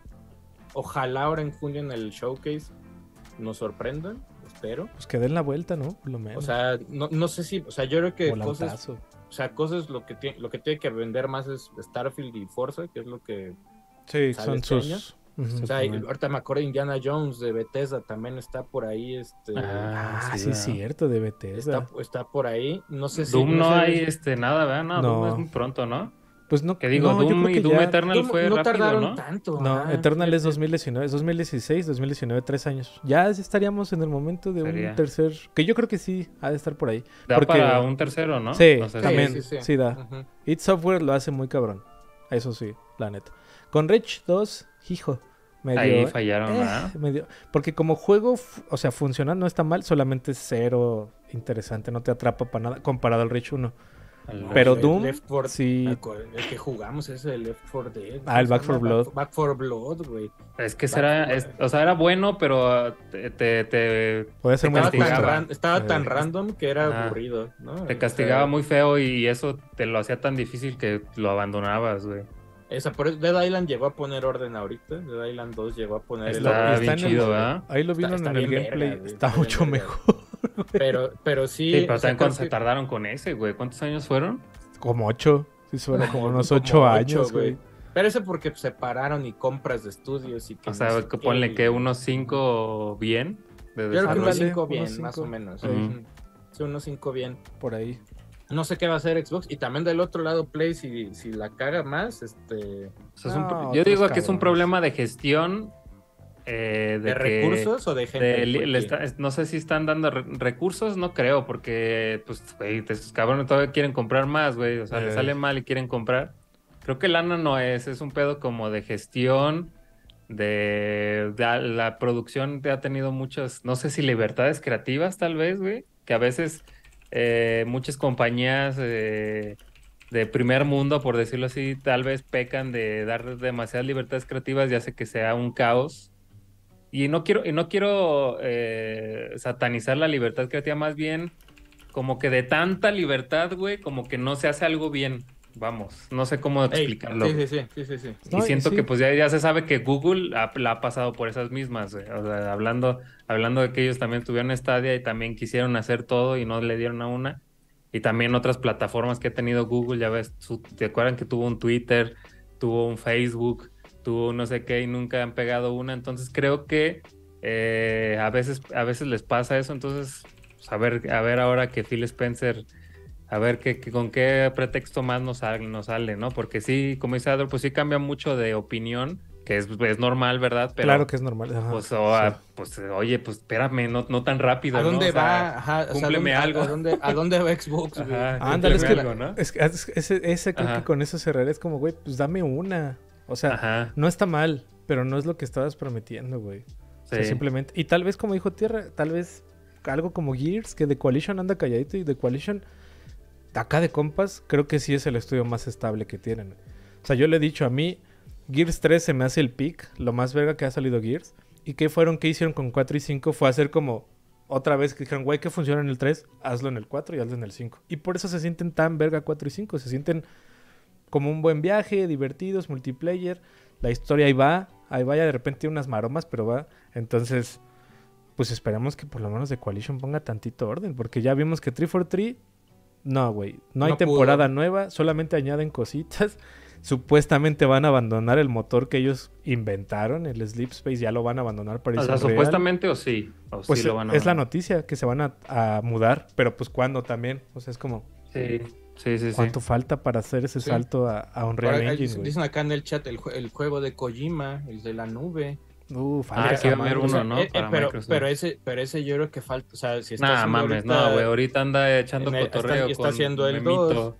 A: ojalá ahora en junio en el showcase nos sorprendan, espero.
B: Pues que den la vuelta, ¿no? Por lo menos.
A: O sea, no, no sé si, o sea, yo creo que cosas, o sea, cosas lo que tiene, lo que tiene que vender más es Starfield y Forza, que es lo que,
B: Sí,
A: ¿sale
B: son
A: este
B: sus...
A: o sea, y ahorita me acuerdo de Indiana Jones de Bethesda también está por ahí, este,
D: Ah,
B: Ah,
D: sí,
B: sí, es cierto, de Bethesda.
A: está, está por ahí, no sé si
D: Doom no
A: sé-
D: hay este, nada, ¿verdad? No, Doom
B: No.
D: es muy pronto, ¿no?
B: Pues no,
D: Que digo,
B: no, yo
D: Doom
B: que
D: Doom
B: ya-
D: Eternal
A: Doom
D: fue
A: no
D: rápido,
A: tardaron
D: ¿no?
A: tanto.
B: No,
A: ajá,
B: Eternal es
A: fíjate.
B: 2019, es 2016, 2019, tres años. Ya estaríamos en el momento de
D: Sería.
B: un tercer, que yo creo que sí, ha de estar por ahí.
D: Da
B: Porque-
D: para un tercero, ¿no?
B: Sí,
D: O sea,
B: también. sí da.
A: Ujú.
B: It Software lo hace muy cabrón. Eso sí, la neta. Con Rich 2, hijo, medio...
D: Ahí fallaron,
B: eh,
D: ¿verdad?
B: medio- porque como juego, o sea, funciona, no está mal, solamente es cero interesante, no te atrapa para nada comparado al Rich 1. Pero
A: El
B: Doom,
A: Left 4
B: sí.
A: El que jugamos es el Left 4 Dead.
B: Ah, el
A: ¿cómo
B: Back
A: se
B: 4
A: llama?
B: Blood.
A: Back, Back 4 Blood, güey.
D: Es que será, es- o sea, era bueno, pero te, te, te-
B: Puede ser muy
A: Estaba, tan, ran- estaba tan
B: Eh,
A: random que era
D: Ajá.
A: aburrido, ¿no?
D: te
A: O
D: castigaba
A: sea,
D: muy feo y eso te lo hacía tan difícil que lo abandonabas, güey.
A: Esa, por eso Dead Island llegó a poner orden ahorita. Dead Island 2 llegó a poner el
D: Está
A: orden.
B: está
D: bien
B: en el-
D: chido, ¿verdad?
B: Ahí lo
A: Está-
B: vieron
A: está
B: en el
A: verga,
B: gameplay, está
A: está
B: mucho
A: verga.
B: mejor.
A: Pero, pero sí.
D: Sí, pero también se tardaron con ese, güey. ¿Cuántos años fueron?
B: Como ocho. Sí, suena como unos
A: como
B: ocho
A: ocho,
B: años, güey.
A: Pero eso porque se separaron y compras de estudios y que
D: O
A: no
D: sea, que ponle
A: y-
D: que unos cinco bien de
A: Yo creo que unos
B: Ándale,
A: 5
B: unos
A: bien,
B: cinco.
A: más o menos.
D: Ujú.
A: Sí, unos 5 bien.
B: Por ahí.
A: No sé qué va a hacer Xbox. Y también del otro lado, Play, si, si la caga más, este.
D: O sea, es un
B: No,
D: pro- yo digo que es un problema de gestión eh,
A: ¿De,
D: de, que-
A: recursos o de gente?
D: de li-
A: Porque-
D: le está- no sé si están dando re- recursos, no creo, porque pues, güey, esos cabrones todavía quieren comprar más, güey. O sea,
B: Eh.
D: les sale mal y quieren comprar. Creo que lana no es, es un pedo como de gestión, de, la producción te ha tenido muchas, no sé si libertades creativas tal vez, güey, que a veces eh, muchas compañías eh, de primer mundo, por decirlo así, tal vez pecan de dar demasiadas libertades creativas y hace que sea un caos. Y no quiero, y no quiero eh, satanizar la libertad creativa, más bien como que de tanta libertad, güey, como que no se hace algo bien. Vamos, no sé cómo explicarlo.
A: sí, sí, sí, sí, sí, sí.
D: Y siento
B: sí.
D: que pues ya, ya se sabe que Google ha, la ha pasado por esas mismas, güey. O sea, hablando, hablando de que ellos también tuvieron Stadia y también quisieron hacer todo y no le dieron a una. Y también otras plataformas que ha tenido Google, ya ves, su- ¿te acuerdan que tuvo un Twitter, tuvo un Facebook, tuvo no sé qué y nunca han pegado una? Entonces creo que eh, a veces, a veces les pasa eso. Entonces, pues, a ver, a ver ahora que Phil Spencer a ver qué, qué- con qué pretexto más nos sale, nos sale, ¿no? Porque sí, como dice Adol, pues sí cambia mucho de opinión, que es, es normal, ¿verdad? Pero,
B: claro que es normal. ajá,
D: pues, o-
B: sí.
D: ah, pues, oye, pues espérame, no, no tan rápido,
A: ¿A
D: ¿no?
A: dónde
D: O sea,
A: va? Ajá, o sea,
D: cúmpleme
A: ¿a dónde-
D: algo.
A: ¿A dónde, a dónde va Xbox, güey?
D: Ajá,
B: Ándale, es que,
D: cúmpleme algo, ¿no?
B: es que- es- ese, ese creo
D: Ajá.
B: que con eso cerraré. Es como, güey, pues dame una. O sea,
D: Ajá,
B: no está mal, pero no es lo que estabas prometiendo, güey. O sea,
D: sí.
B: simplemente. Y tal vez, como dijo Tierra, tal vez algo como Gears, que The Coalition anda calladito y The Coalition, acá de compas, creo que sí es el estudio más estable que tienen. O sea, yo le he dicho a mí, Gears 3 se me hace el pick, lo más verga que ha salido Gears. ¿Y qué fueron que hicieron con 4 y 5? Fue hacer como otra vez que dijeron, güey, que funciona en el 3, hazlo en el 4 y hazlo en el 5. Y por eso se sienten tan verga 4 y 5, se sienten como un buen viaje, divertidos, multiplayer. La historia ahí va, ahí vaya de repente unas maromas, pero va. Entonces, pues esperamos que por lo menos The Coalition ponga tantito orden, porque ya vimos que 343, no, güey, no hay
A: No pudo.
B: temporada nueva, solamente añaden cositas. Supuestamente van a abandonar el motor que ellos inventaron, el Sleep Space, ya lo van a abandonar para
D: O
B: irse
D: sea,
B: a Unreal.
D: supuestamente o sí. O
B: Pues
D: sí lo van a...
B: es la noticia que se van a, a mudar, pero pues cuándo también. O sea, es como,
D: Sí, sí, sí. sí.
B: ¿cuánto falta para hacer ese
A: Sí.
B: salto a, a Unreal
A: Ahora,
B: Engine,
A: dicen, acá en el chat el, el juego de Kojima, el de la nube.
B: Uh,
D: Ah, sí va a haber
A: O sea,
D: uno, ¿no?
A: eh, eh,
D: Para
A: pero, pero ese, pero ese yo creo que falta. O sea, si está
D: Nah,
A: haciendo
D: mames,
A: ahorita-
D: no, güey. Ahorita anda echando
A: en el- está-
D: cotorreo
A: está
D: con
A: haciendo el
D: Memito.
A: dos.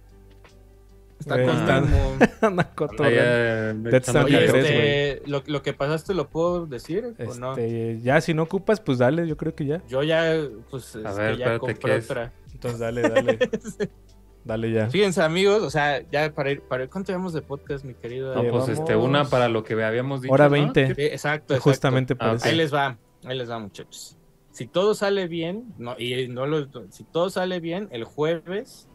A: Está
B: Eh,
A: con
B: está-
A: Memo.
B: Anda cotorreando.
D: Allá,
B: Death Stranding
A: Oye,
B: tres,
A: este, lo, lo que pasaste lo puedo decir o no.
B: Este, ya si no ocupas, pues dale, yo creo que ya.
A: Yo ya, pues,
D: A
A: este,
D: ver,
A: ya
D: espérate,
A: compré otra.
B: Entonces dale, dale. dale ya.
A: Fíjense, amigos, o sea, ya para ir, para ir, ¿cuánto llevamos de podcast, mi querido?
D: No, pues este, una para lo que habíamos dicho.
B: hora
D: ¿no?
B: 20.
A: Sí, exacto, exacto.
B: Justamente por
D: Ah,
B: eso.
A: Ahí les va, ahí les va, muchachos. Si todo sale bien, no, y no lo, si todo sale bien, el jueves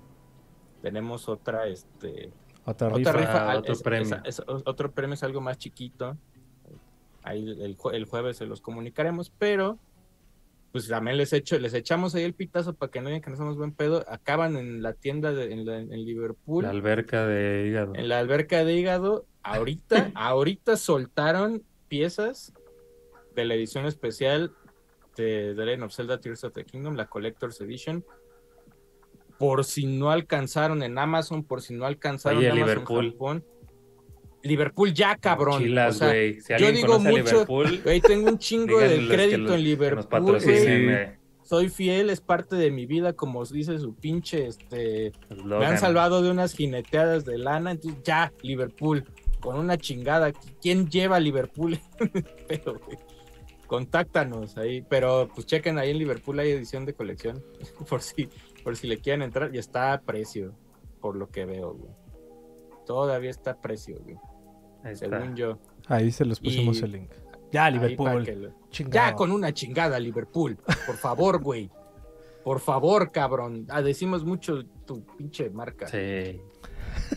A: tenemos otra, este,
B: Otra
A: otra
B: rifa.
D: Ah, otro
A: es-
D: premio.
A: es- es- otro premio es algo más chiquito. Ahí el, jue- el jueves se los comunicaremos, pero pues también les echo, les echamos ahí el pitazo para que no digan que no somos buen pedo. Acaban en la tienda de, en, la- en Liverpool,
D: La alberca de hígado.
A: en la alberca de hígado. Ahorita, ahorita soltaron piezas de la edición especial de The Legend of Zelda Tears of the Kingdom, la Collector's Edition. Por si no alcanzaron en Amazon, por si no alcanzaron
D: Oye,
A: en Amazon
D: Liverpool.
A: Japón. Liverpool ya, cabrón.
D: Mochilas,
A: O sea,
D: güey. Si
A: yo digo mucho- güey, tengo un chingo de crédito
D: los-
A: en
D: que
A: Liverpool.
D: nos
A: Soy fiel, es parte de mi vida, como dice su pinche, este, me han salvado de unas jineteadas de lana, entonces ya, Liverpool, con una chingada. ¿Quién lleva a Liverpool? pero, güey, contáctanos ahí, pero pues chequen ahí en Liverpool hay edición de colección, por si, por si le quieren entrar, y está a precio, por lo que veo, güey. Todavía está a precio, güey,
D: Ahí
A: según yo.
B: Ahí se los pusimos
A: Y-
B: el link. Ya, Liverpool.
A: lo-. Ya con una chingada, Liverpool. Por favor, güey. Por favor, cabrón. Ah, decimos mucho tu pinche marca.
D: Sí.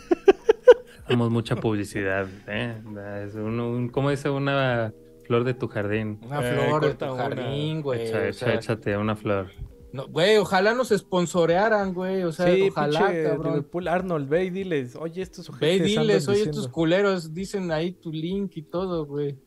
D: Damos mucha publicidad, ¿eh? Es un, un- ¿Cómo dice una flor de tu jardín?
A: Una
B: Eh,
A: flor de
B: corta
A: tu jardín, güey.
D: Echa-
A: o
D: echa-
A: sea,
D: échate una flor.
A: No, güey, ojalá nos sponsorearan, güey. O sea,
B: sí,
A: ojalá,
B: pinche
A: cabrón.
B: Liverpool. Arnold, ve y diles, oye, estos
A: Ve y diles, oye,
B: diciendo".
A: estos culeros dicen ahí tu link y todo, güey.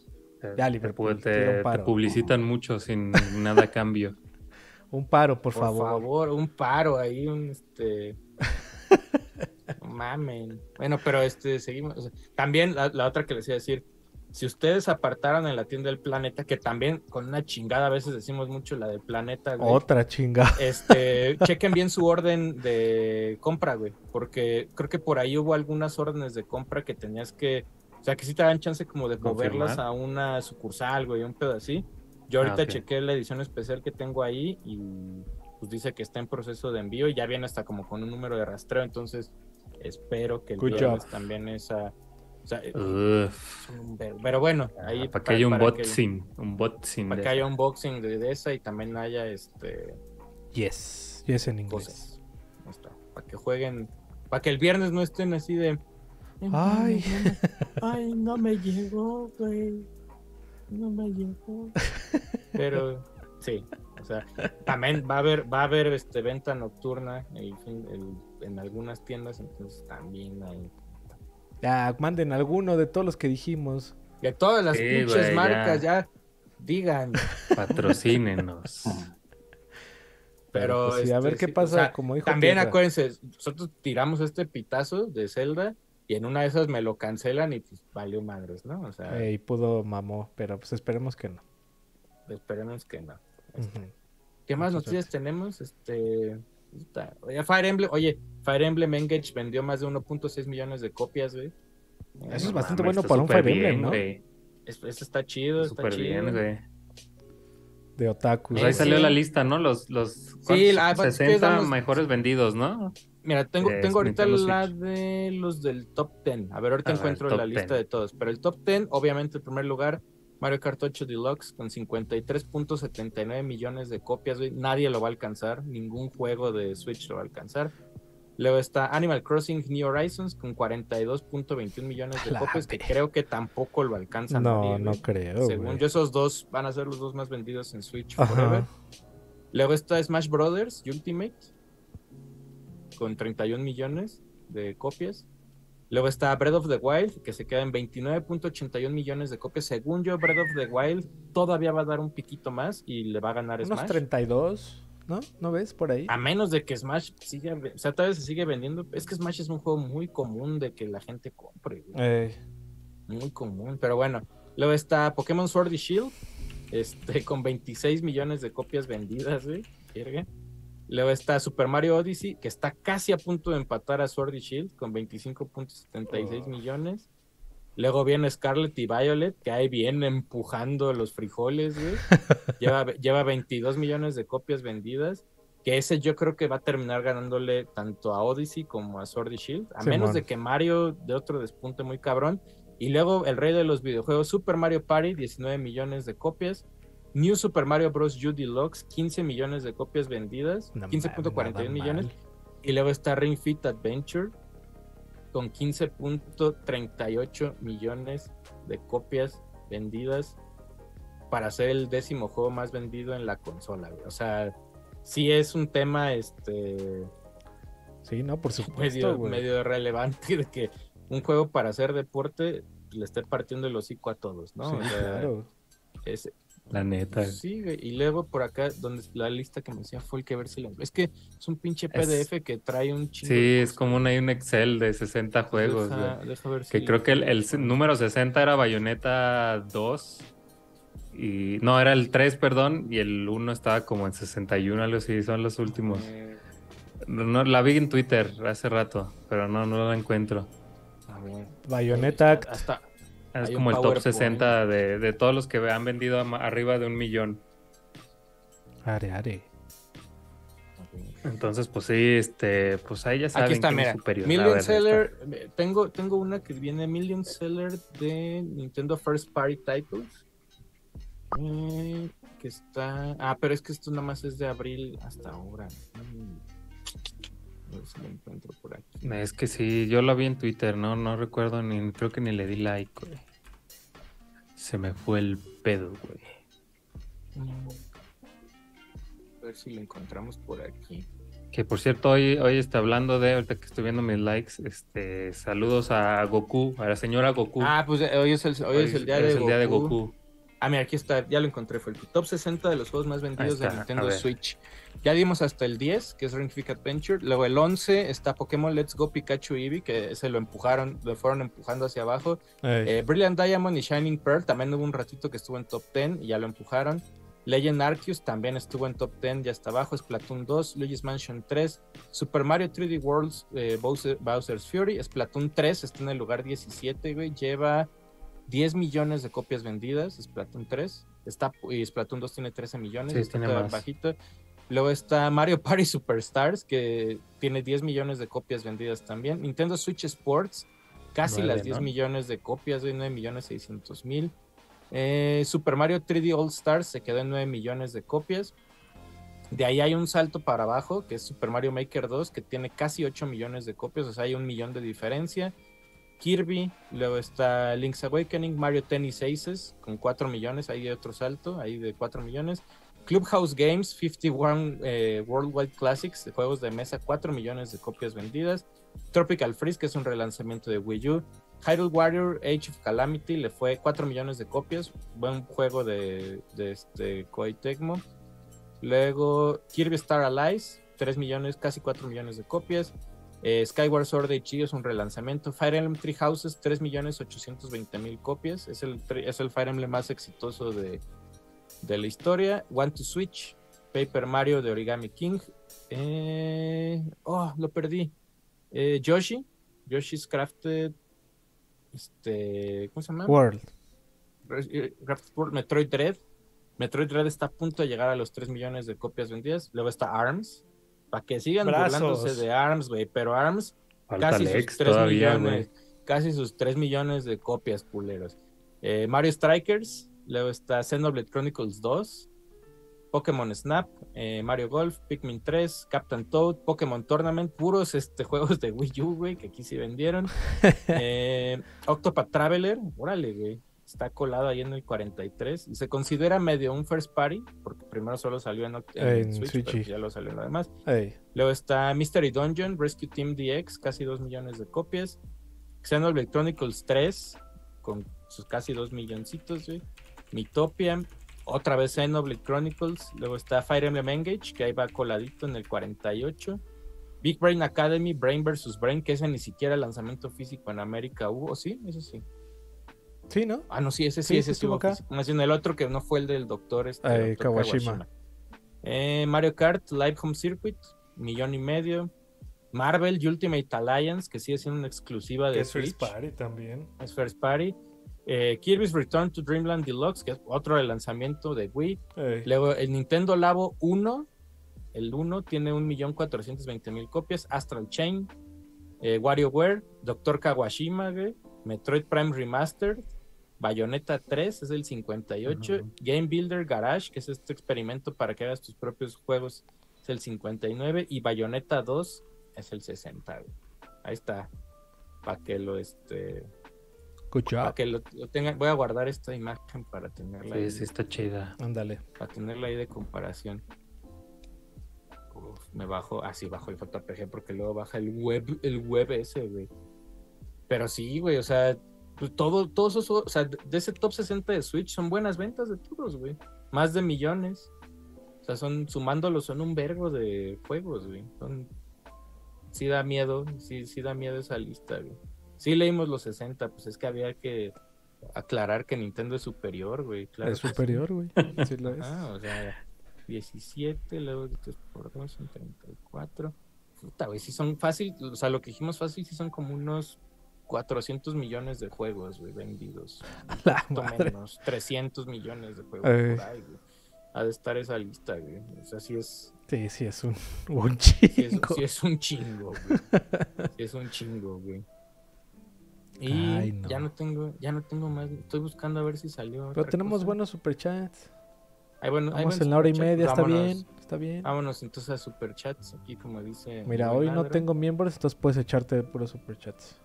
D: Te-
B: Ya, Liverpool,
D: te, te publicitan mucho sin nada a cambio.
B: Un paro, por,
A: Por, favor. un paro ahí, un este. No Mamen. Bueno, pero este, seguimos. o sea, también la, la otra que les iba a decir, si ustedes apartaran en la tienda del planeta, que también con una chingada a veces decimos mucho la del planeta, güey,
B: Otra chinga.
A: este, chequen bien su orden de compra, güey, porque creo que por ahí hubo algunas órdenes de compra que tenías que, o sea, que sí te dan chance como de moverlas a una sucursal, güey, un pedo así. Yo ahorita
D: Ah,
A: chequé la edición especial que tengo ahí y pues dice que está en proceso de envío y ya viene hasta como con un número de rastreo, entonces espero que el viernes también esa, o sea, un vergo. pero bueno, ahí
D: para que haya un
A: para que-
D: boxing. Un boxing.
A: para que haya unboxing de, de esa y también haya este
B: Yes. Yes en inglés.
A: cosas. Para que jueguen, para que el viernes no estén así de.
B: Ay.
A: Ay, no me llegó, güey. No me llegó. Pero sí, o sea, también va a haber, va a haber este venta nocturna el fin- el- en algunas tiendas, entonces también hay.
B: Ya, manden alguno de todos los que dijimos.
A: De todas las
D: Sí,
A: pinches marcas,
D: ya.
A: ya. digan.
D: Patrocínenos.
A: Pero,
B: pues sí, a
A: este,
B: ver qué pasa,
A: o sea,
B: como dijo
A: También
B: Tierra.
A: acuérdense, nosotros tiramos este pitazo de Zelda y en una de esas me lo cancelan y pues valió madres, ¿no? O sea,
B: y pudo mamó, pero pues esperemos que no.
A: esperemos que no.
B: Ujú.
A: ¿Qué más noticias tenemos? Este. Fire Emblem, oye, Fire Emblem Engage vendió más de 1.6 millones de copias, güey.
B: Eso es
A: Eh,
B: bastante
D: Mames,
B: bueno para un Fire Emblem, ¿no?
A: Eso está chido, está
D: Súper
A: chido.
D: bien, güey.
B: De otaku.
D: Pues ahí
A: Sí.
D: salió la lista, ¿no? Los, los
A: Sí, la- pues, que
D: 60
A: damos-
D: mejores vendidos, ¿no?
A: Mira, tengo, tengo ahorita
D: Nintendo
A: la
D: Switch.
A: de los del top 10. A ver, ahorita
D: A ver,
A: encuentro
D: top
A: la lista
D: 10.
A: de todos. Pero el top 10, obviamente, en primer lugar, Mario Kart 8 Deluxe con 53.79 millones de copias. güey. Nadie lo va a alcanzar. Ningún juego de Switch lo va a alcanzar. Luego está Animal Crossing New Horizons con 42.21 millones de
B: La
A: copias, que creo que tampoco lo alcanza
B: No,
A: nadie,
B: no creo.
A: Según yo, esos dos van a ser los dos más vendidos en Switch
B: Ajá.
A: Forever. Luego está Smash Brothers Ultimate con 31 millones de copias. Luego está Breath of the Wild, que se queda en 29.81 millones de copias. Según yo, Breath of the Wild todavía va a dar un piquito más y le va a ganar
B: Unos
A: Smash.
B: 32, ¿no? ¿No ves por ahí?
A: A menos de que Smash siga, o sea, todavía se sigue vendiendo. Es que Smash es un juego muy común de que la gente compre.
B: Eh,
A: Muy común, pero bueno. Luego está Pokémon Sword y Shield, este, con 26 millones de copias vendidas, güey. Luego está Super Mario Odyssey, que está casi a punto de empatar a Sword y Shield con 25.76 millones. Luego viene Scarlet y Violet, que ahí viene empujando los frijoles, güey. lleva, lleva 22 millones de copias vendidas. Que ese yo creo que va a terminar ganándole tanto a Odyssey como a Sword y Shield. A menos de que Mario de otro despunte muy cabrón. Y luego el rey de los videojuegos, Super Mario Party, 19 millones de copias. New Super Mario Bros. U Deluxe, 15 millones de copias vendidas.
B: No
A: 15.41
B: mames, nada
A: millones.
B: mal.
A: Y luego está Ring Fit Adventure con 15.38 millones de copias vendidas para ser el décimo juego más vendido en la consola. güey. O sea, sí es un tema este
B: Sí, no, por supuesto,
A: medio,
B: güey.
A: medio relevante de que un juego para hacer deporte le esté partiendo el hocico a todos, ¿no?
B: Sí,
A: O sea,
B: claro.
A: es-
D: La neta.
A: Sí, güey, y luego por acá, donde la lista que me decía fue el que ver si la... Es que es un pinche
D: Es-
A: PDF que trae un chingo
D: Sí,
A: de
D: es como un, hay un Excel de 60 juegos,
A: Deja,
D: güey.
A: deja ver
D: Que
A: si-
D: creo que el, el número 60 era Bayonetta 2. Y no, era el 3, perdón. Y el 1 estaba como en 61, algo así. Son los últimos.
A: Eh,
D: No, la vi en Twitter hace rato, pero no, no la encuentro.
A: a ver.
B: Bayonetta.
A: Hasta,
D: Es
A: Hay
D: como el top
A: PowerPoint.
D: 60 de, de todos los que han vendido arriba de un millón.
B: Are, are.
D: Entonces, pues sí, este, pues ahí ya saben
A: Aquí está,
D: quién es
A: mira.
D: superior.
A: Million
D: ver,
A: Seller. Tengo, tengo una que viene Million Seller de Nintendo First Party Titles. Eh, que está. Ah, pero es que esto nada más es de abril hasta ahora. Mm. A ver si lo encuentro por aquí.
D: Es que sí, yo la vi en Twitter, no, no recuerdo ni, creo que ni le di like, güey. Se me fue el pedo, güey.
A: A ver si lo encontramos por aquí.
D: Que por cierto, hoy, hoy está hablando de, ahorita que estoy viendo mis likes, este, saludos a Goku, a la señora Goku.
A: Ah, pues eh, hoy es el, hoy es el día, de,
D: es el día de
A: Goku. Ah, mira, aquí está, ya lo encontré. Fue el top 60 de los juegos más vendidos
D: está,
A: de Nintendo. Switch. Ya dimos hasta el 10, que es Ring Fit Adventure. Luego el 11 está Pokémon Let's Go Pikachu Eevee, que se lo empujaron, lo fueron empujando hacia abajo. Eh, Brilliant Diamond y Shining Pearl también hubo un ratito que estuvo en top 10 y ya lo empujaron. Legend Arceus también estuvo en top 10, ya está abajo. Splatoon 2, Luigi's Mansion 3, Super Mario 3D Worlds, eh, Bowser- Bowser's Fury. Splatoon 3 está en el lugar 17, güey. Lleva 10 millones de copias vendidas. Splatoon 3. Está, y Splatoon 2 tiene 13 millones.
D: Sí,
A: está
D: tiene más.
A: bajito. Luego está Mario Party Superstars, que tiene 10 millones de copias vendidas también. Nintendo Switch Sports, casi
D: Nueve,
A: las 10
D: ¿no?
A: millones de copias, de 9 millones 600 mil. Eh, Super Mario 3D All Stars se quedó en 9 millones de copias. De ahí hay un salto para abajo, que es Super Mario Maker 2, que tiene casi 8 millones de copias, o sea, hay un millón de diferencia. Kirby, luego está Link's Awakening, Mario Tennis Aces, con 4 millones, ahí hay otro salto, ahí de 4 millones. Clubhouse Games, 51 eh, Worldwide Classics, de juegos de mesa, 4 millones de copias vendidas. Tropical Freeze, que es un relanzamiento de Wii U. Hyrule Warrior Age of Calamity le fue 4 millones de copias. Buen juego de, de este Koei Tecmo. Luego Kirby Star Allies, 3 millones, casi 4 millones de copias. Eh, Skyward Sword HD es un relanzamiento. Fire Emblem Three Houses, 3 millones 820 mil copias. Es el, es el Fire Emblem más exitoso de, de la historia. One to Switch, Paper Mario de Origami King. Eh, oh, lo perdí. Eh, Yoshi, Yoshi's Crafted. Este, ¿cómo se llama?
B: World.
A: Re- Crafted World, Metroid Dread. Metroid Dread está a punto de llegar a los 3 millones de copias vendidas. Luego está ARMS. Para que sigan
B: Brazos.
A: burlándose de ARMS, güey. Pero ARMS,
D: Falta
A: casi
D: Lex
A: sus 3
D: todavía,
A: millones. Casi sus 3 millones de copias, culeros. Eh, Mario Strikers. Luego está Xenoblade Chronicles 2. Pokémon Snap, eh, Mario Golf, Pikmin 3, Captain Toad, Pokémon Tournament, puros este, juegos de Wii U, güey, que aquí sí vendieron. Eh, Octopath Traveler, órale, güey, está colado ahí en el 43 y se considera medio un first party, porque primero solo salió en, en Switch,
B: Switch,
A: pero ya lo salió en lo demás.
B: Ey.
A: Luego está Mystery Dungeon, Rescue Team DX, casi 2 millones de copias. Xenoblade Chronicles 3, con sus casi 2 milloncitos, güey. Mythopia, otra vez Xenoblade Chronicles. Luego está Fire Emblem Engage, que ahí va coladito en el 48. Big Brain Academy, Brain vs. Brain, que ese ni siquiera lanzamiento físico en América hubo, ¿sí? Eso sí.
B: Sí, ¿no?
A: Ah, no, sí, ese sí,
B: Sí,
A: ese
B: sí
A: estuvo
B: estuvo acá.
A: físico. Más bien el otro que no fue el del doctor, este,
B: Ay,
A: doctor
B: Kawashima.
A: Eh, Mario Kart Live Home Circuit, millón y medio. Marvel Ultimate Alliance, que sigue siendo una exclusiva de
B: es First. Party también.
A: Es First Party. Eh, Kirby's Return to Dreamland Deluxe, que es otro de lanzamiento de Wii.
B: Ey.
A: Luego el Nintendo Labo 1, el 1 tiene 1.420.000 copias. Astral Chain, eh, WarioWare, Dr. Kawashima, Metroid Prime Remastered, Bayonetta 3 es el 58,
D: Ujú.
A: Game Builder Garage, que es este experimento para que hagas tus propios juegos, es el 59 y Bayonetta 2 es el 60. güey. Ahí está. Para que lo este para que lo, lo tengan, voy a guardar esta imagen para tenerla ahí,
D: Sí, sí, está chida.
B: Ándale.
A: para tenerla ahí de comparación. Uf, me bajo, así bajo el JPG porque luego baja el web, el web ese, güey. Pero sí, güey, o sea, pues todo, todos esos, o sea, de ese top 60 de Switch son buenas ventas de todos, güey. Más de millones. O sea, son, sumándolos, son un vergo de juegos, güey. Son, sí da miedo, sí, sí da miedo esa lista, güey. Sí leímos los 60, pues es que había que aclarar que Nintendo es superior, güey. Claro
B: es
A: sí.
B: superior, güey. Sí lo es.
A: Ah, o sea, 17, luego 3 por 2 son 34. Puta, güey, sí son fácil, o sea, lo que dijimos fácil, sí son como unos 400 millones de juegos, güey, vendidos.
B: La
A: menos, 300 millones de juegos por ahí, güey. Ha de estar esa lista, güey. O sea, sí es,
B: Sí, sí, es un, un
A: sí es,
B: chingo.
A: sí es un chingo, güey. Sí es un chingo, güey. Y
B: Ay, no.
A: ya no tengo, ya no tengo más. Estoy buscando a ver si salió.
B: Pero tenemos
A: cosa.
B: buenos superchats.
A: Ahí bueno,
B: Vamos en la hora y media, está
A: Vámonos.
B: bien. Está bien.
A: Vámonos entonces a superchats, aquí como dice.
B: Mira, hoy no tengo miembros, entonces puedes echarte puros superchats.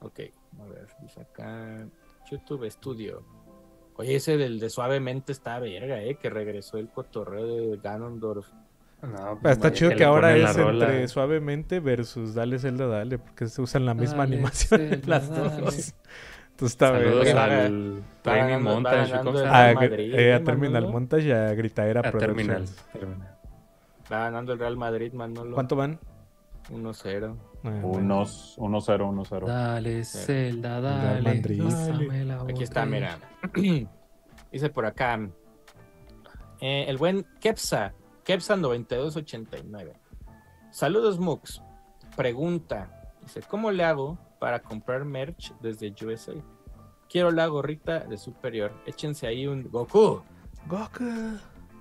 A: Ok, a ver, dice acá YouTube Studio. Oye, ese del de suavemente está verga, eh, que regresó el cotorreo de Ganondorf.
D: No,
B: Pero está
D: pues,
B: chido
D: le
B: que ahora es
D: rola.
B: entre suavemente versus Dale Zelda Dale, porque se usan la misma
D: Dale,
B: animación en
D: Zelda,
B: las
D: dale.
B: dos. Entonces está
D: Saludos
B: verga.
D: Al
A: va
D: Montage.
B: A,
A: Madrid,
B: eh, a
A: ¿eh,
B: Terminal? Montage y a Gritaera
D: A Terminal.
B: Productions.
D: Terminal.
A: Va ganando el Real Madrid, Manolo.
B: ¿Cuánto van?
A: 1-0.
B: Ah, bueno.
C: Unos 1-0, 1-0.
D: Dale, Zelda, dale. La
A: Aquí está, mira. Dice por acá. eh, el buen Kepsa. Kepsa 9289. Saludos, Mux. Pregunta. Dice, ¿cómo le hago para comprar merch desde USA? Quiero la gorrita de superior. Échense ahí un Goku.
B: Goku.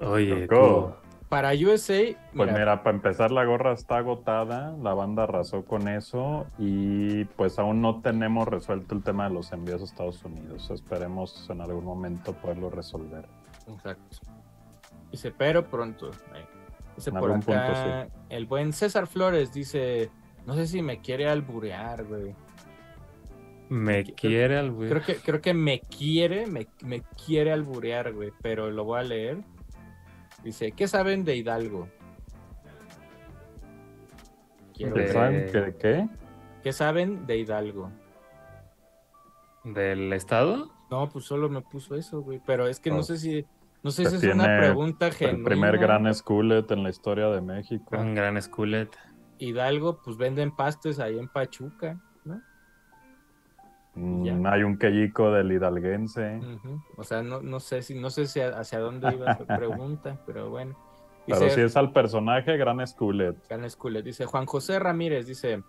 D: Oye,
C: Goku.
A: Para USA,
C: Pues
A: mira,
C: mira, para empezar la gorra está agotada, la banda arrasó con eso y pues aún no tenemos resuelto el tema de los envíos a Estados Unidos. Esperemos en algún momento poderlo resolver.
A: Exacto. Dice, pero pronto. Dice
C: En
A: por
C: algún punto,
A: acá, el buen César Flores dice, no sé si me quiere alburear, güey.
D: Me quiere al güey.
A: Creo que, creo que me quiere, me, me quiere alburear, güey, pero lo voy a leer. Dice, ¿qué saben de Hidalgo? Quiero
D: De-
A: ver.
C: ¿Saben qué? qué?
A: ¿Qué saben de Hidalgo?
D: ¿Del estado?
A: No, pues solo me puso eso, güey, pero es que no
C: Pues,
A: sé si, no sé
C: que
A: si es una pregunta genuina.
C: El primer gran schoolet en la historia de México.
D: Un gran schoolet.
A: Hidalgo, pues venden pastes ahí en Pachuca,
C: Mm, hay un quellico del hidalguense.
A: O sea, no, no sé si, no sé si hacia dónde iba esa pregunta, pero bueno.
C: Pero si es al personaje, gran schoolet.
A: Gran Schooler, dice Juan José Ramírez, dice,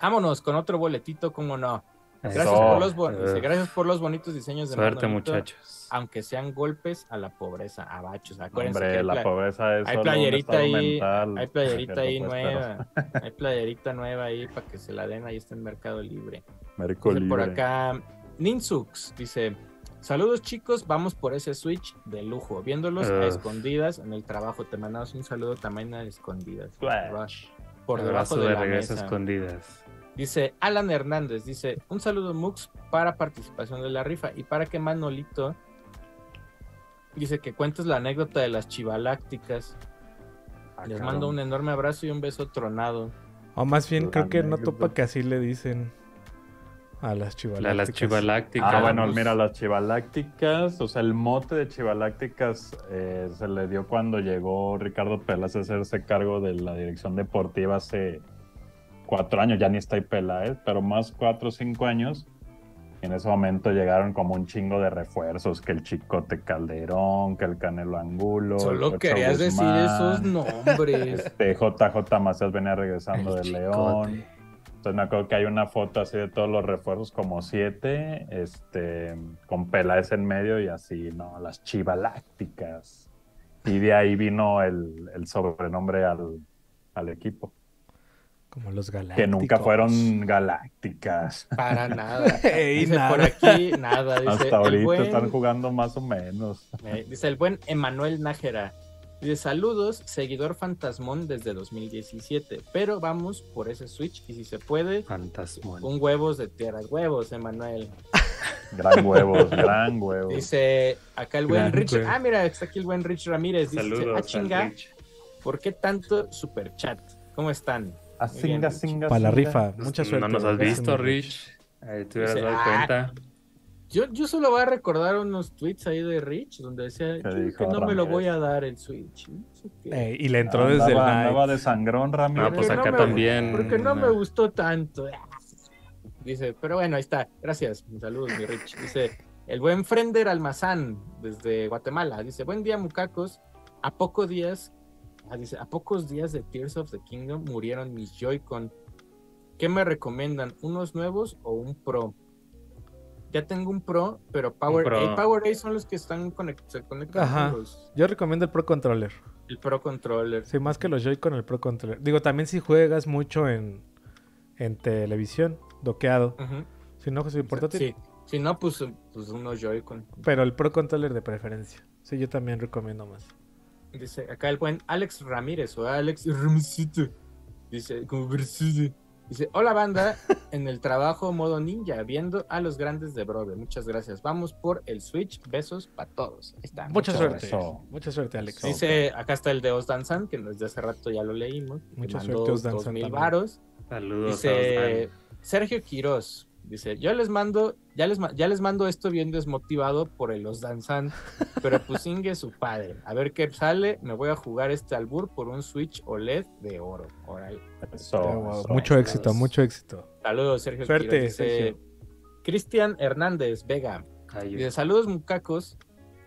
A: vámonos con otro boletito, cómo no. Gracias, por los, bon- dice,
D: Eh.
A: gracias por los bonitos diseños de
D: Suerte,
A: Manolito,
D: muchachos.
A: Aunque sean golpes a la pobreza, a bachos. Acuérdense que
C: Hombre,
A: hay,
C: la pobreza es
A: hay playerita ahí,
C: mental.
A: hay playerita
C: Que
A: ahí nueva. Hay playerita nueva ahí para que se la den, ahí está en Mercado Libre.
C: Merco
A: Dice por
C: libre.
A: acá, Ninsux dice: Saludos chicos, vamos por ese Switch de lujo, viéndolos a escondidas en el trabajo. Te mandamos un saludo también a escondidas. Rush. Por debajo de,
D: de
A: la
D: regreso a
A: mesa.
D: escondidas.
A: Dice Alan Hernández, dice, un saludo Mux para participación de la rifa y para que Manolito dice que cuentes la anécdota de las chivalácticas.
C: Ah,
A: Les
C: cabrón.
A: mando un enorme abrazo y un beso tronado.
B: O más bien,
C: La
B: creo que no topa que así le dicen a las chivalas.
D: La, las chivalácticas.
C: Ah, bueno,
A: pues-
C: mira, las chivalácticas, o sea, el mote de chivalácticas eh, se le dio cuando llegó Ricardo Peláez a hacerse cargo de la dirección deportiva hace cuatro años, ya ni está ahí Peláez, pero más cuatro o cinco años. Y en ese momento llegaron como un chingo de refuerzos, que el Chicote Calderón, que el Canelo Angulo.
A: Solo querías decir esos nombres.
C: Este, JJ Macías venía regresando
B: El
C: de León. Entonces me acuerdo que hay una foto así de todos los refuerzos, como siete, este, con Peláez en medio y así, ¿no? Las chivalácticas. Y de ahí vino el, el sobrenombre al, al equipo,
B: Como los galácticos.
C: que nunca fueron galácticas.
A: Para nada.
B: Ey,
A: Dice
B: nada.
A: por aquí, nada. Dice,
C: Hasta ahorita
A: buen,
C: están jugando más o menos.
A: eh, dice el buen Emanuel Nájera. Dice, saludos, seguidor fantasmón desde 2017. Pero vamos por ese Switch y si se puede,
D: Fantasmón.
A: un huevos de tierra. Huevos, Emanuel.
C: Gran huevos, gran huevos.
A: Dice acá el buen
B: Gran
A: Rich.
B: huevo.
A: Ah, mira, está aquí el buen Rich Ramírez. Dice,
D: Saludos.
A: ah, chinga,
D: Rich.
A: ¿por qué tanto super chat? ¿Cómo están?
C: Ah,
B: Para la rifa. Mucha suerte.
D: No nos has
B: Gracias,
D: visto, Rich. Ahí te hubieras dado
A: ah,
D: cuenta.
A: Yo, yo solo voy a recordar unos tweets ahí de Rich donde decía
C: ¿Qué
A: "Yo
C: dijo
A: que no me lo
C: Ramírez?
A: voy a dar el Switch. No.
B: Eh, y le entró desde el
C: Andaba-
B: night.
C: andaba de sangrón, Ramírez.
D: No, pues
A: Porque
D: acá
A: me-
D: también.
A: Porque no me gustó tanto. Dice, pero bueno, ahí está. Gracias. Saludos, mi Rich. Dice, el buen Frender Almazán, desde Guatemala. Dice, buen día, mucacos. A pocos días, ah, dice, a pocos días de Tears of the Kingdom murieron mis Joy-Con. ¿Qué me recomiendan? ¿Unos nuevos o un Pro? Ya tengo un Pro, pero Power
D: Pro.
A: A. Power A son los que están conect se conectan
B: Ajá.
A: con los-
B: Yo recomiendo el Pro Controller.
A: el Pro Controller.
B: Sí, más que los Joy con el Pro Controller. Digo, también si juegas mucho en, en televisión, doqueado.
A: Ujú.
B: Si no, pues portátil.
A: Sí. Si no, pues, pues unos Joy-Con.
B: Pero el Pro Controller de preferencia. Sí, yo también recomiendo más.
A: Dice acá el buen Alex Ramírez o Alex Ramírez. Dice, como Versude. Dice, hola banda, en el trabajo modo ninja, viendo a los grandes de Brother. Muchas gracias. Vamos por el Switch. Besos para todos. Ahí está.
B: Mucha suerte. Mucha suerte, Alex.
A: Dice, acá está el de Osdanzan, que desde hace rato ya lo leímos.
B: Mucha suerte, Osdanzan,
A: dos mil varos.
D: Saludos.
A: Dice
D: a
A: Sergio Quiroz. Dice, yo les mando, ya les, ya les mando esto bien desmotivado por el Osdanzan, pero pues ingue su padre. A ver qué sale, me voy a jugar este albur por un Switch OLED de oro.
B: Wow. Mucho éxito, mucho éxito.
A: Saludos, Sergio
B: Suerte,
A: Quiroz. Dice,
B: Sergio.
A: Cristian Hernández Vega.
D: Ay,
A: Dice, saludos mucacos.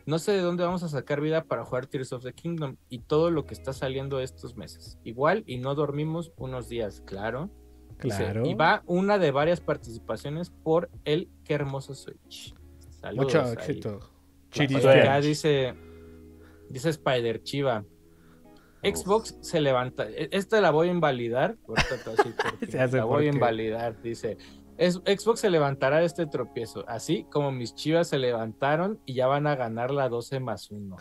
A: No sé de dónde vamos a sacar vida para jugar Tears of the Kingdom y todo lo que está saliendo estos meses. Igual y no dormimos unos días, claro.
B: Claro.
A: y va una de varias participaciones por el Qué Hermoso Switch. Saludos.
B: Mucho éxito. Chirish
A: acá dice, dice Spider Chiva. Xbox se levanta. e- Esta la voy a invalidar. la voy a invalidar. Dice, "Es- Xbox se levantará de este tropiezo. Así como mis chivas se levantaron y ya van a ganar la 12 más 1.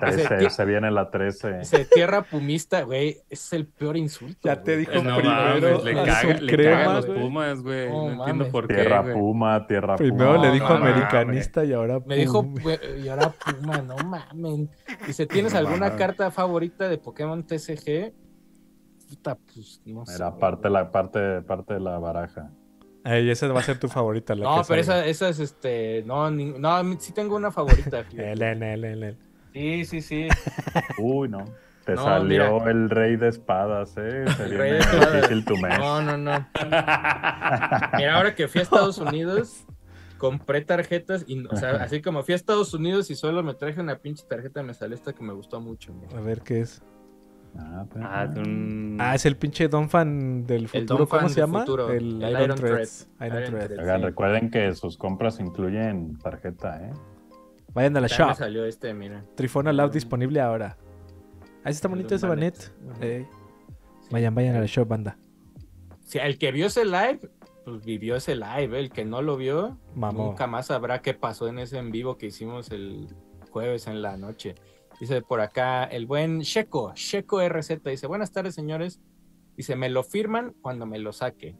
C: Trece,
A: Dice,
C: se viene la 13.
A: Dice, tierra pumista, güey, es el peor insulto.
B: Ya te dijo
D: no
B: primero
D: mames, le, caga,
B: su
D: le
B: crema,
D: cagan los. Pumas, güey.
A: No
D: entiendo por qué.
C: Tierra. Puma, tierra
B: Primero
C: Puma.
B: le dijo
A: no,
B: americanista y ahora.
A: Me dijo, y ahora Puma, no mamen. Dice, ¿tienes
C: No
A: alguna
C: mames.
A: carta favorita de Pokémon TCG? Puta, pues no sé.
C: Era parte, la, parte, parte de la baraja.
B: Ey, esa va a ser tu favorita. La
A: No,
B: que
A: pero esa, esa es este. No, ni- no, sí tengo una favorita. fíjate.
B: El, el, el, el, el.
A: Sí, sí, sí.
C: Uy, no. Te
A: No,
C: salió
A: mira.
C: el rey de espadas, ¿eh? Se
A: El
C: viene
A: rey de espadas.
C: difícil tu mes.
A: No, no, no. Mira, ahora que fui a Estados Unidos, compré tarjetas y, o sea, así como fui a Estados Unidos y solo me traje una pinche tarjeta, me salió esta que me gustó mucho. mira.
B: A ver qué es.
C: Ah, te-
D: Ah, un...
B: Ah, es el pinche Don Fan del futuro. ¿Cómo se llama?
A: futuro.
B: El,
A: El
B: Iron,
A: Iron
B: Threads.
A: Thread.
B: Iron
A: Iron
B: Thread.
A: Thread.
C: Oigan,
A: sí.
C: recuerden que sus compras incluyen tarjeta, ¿eh?
B: Vayan a la shop.
A: salió este, mira.
B: Trifona Loud disponible ahora. Ahí está bonito ese
A: Banet. Sí.
B: Vayan, vayan a la shop, banda.
A: Si el que vio ese live, pues vivió ese live. El que no lo vio,
B: Mamó.
A: nunca más sabrá qué pasó en ese en vivo que hicimos el jueves en la noche. Dice por acá el buen Checo, Checo RZ, dice, buenas tardes señores. Dice, me lo firman cuando me lo saque.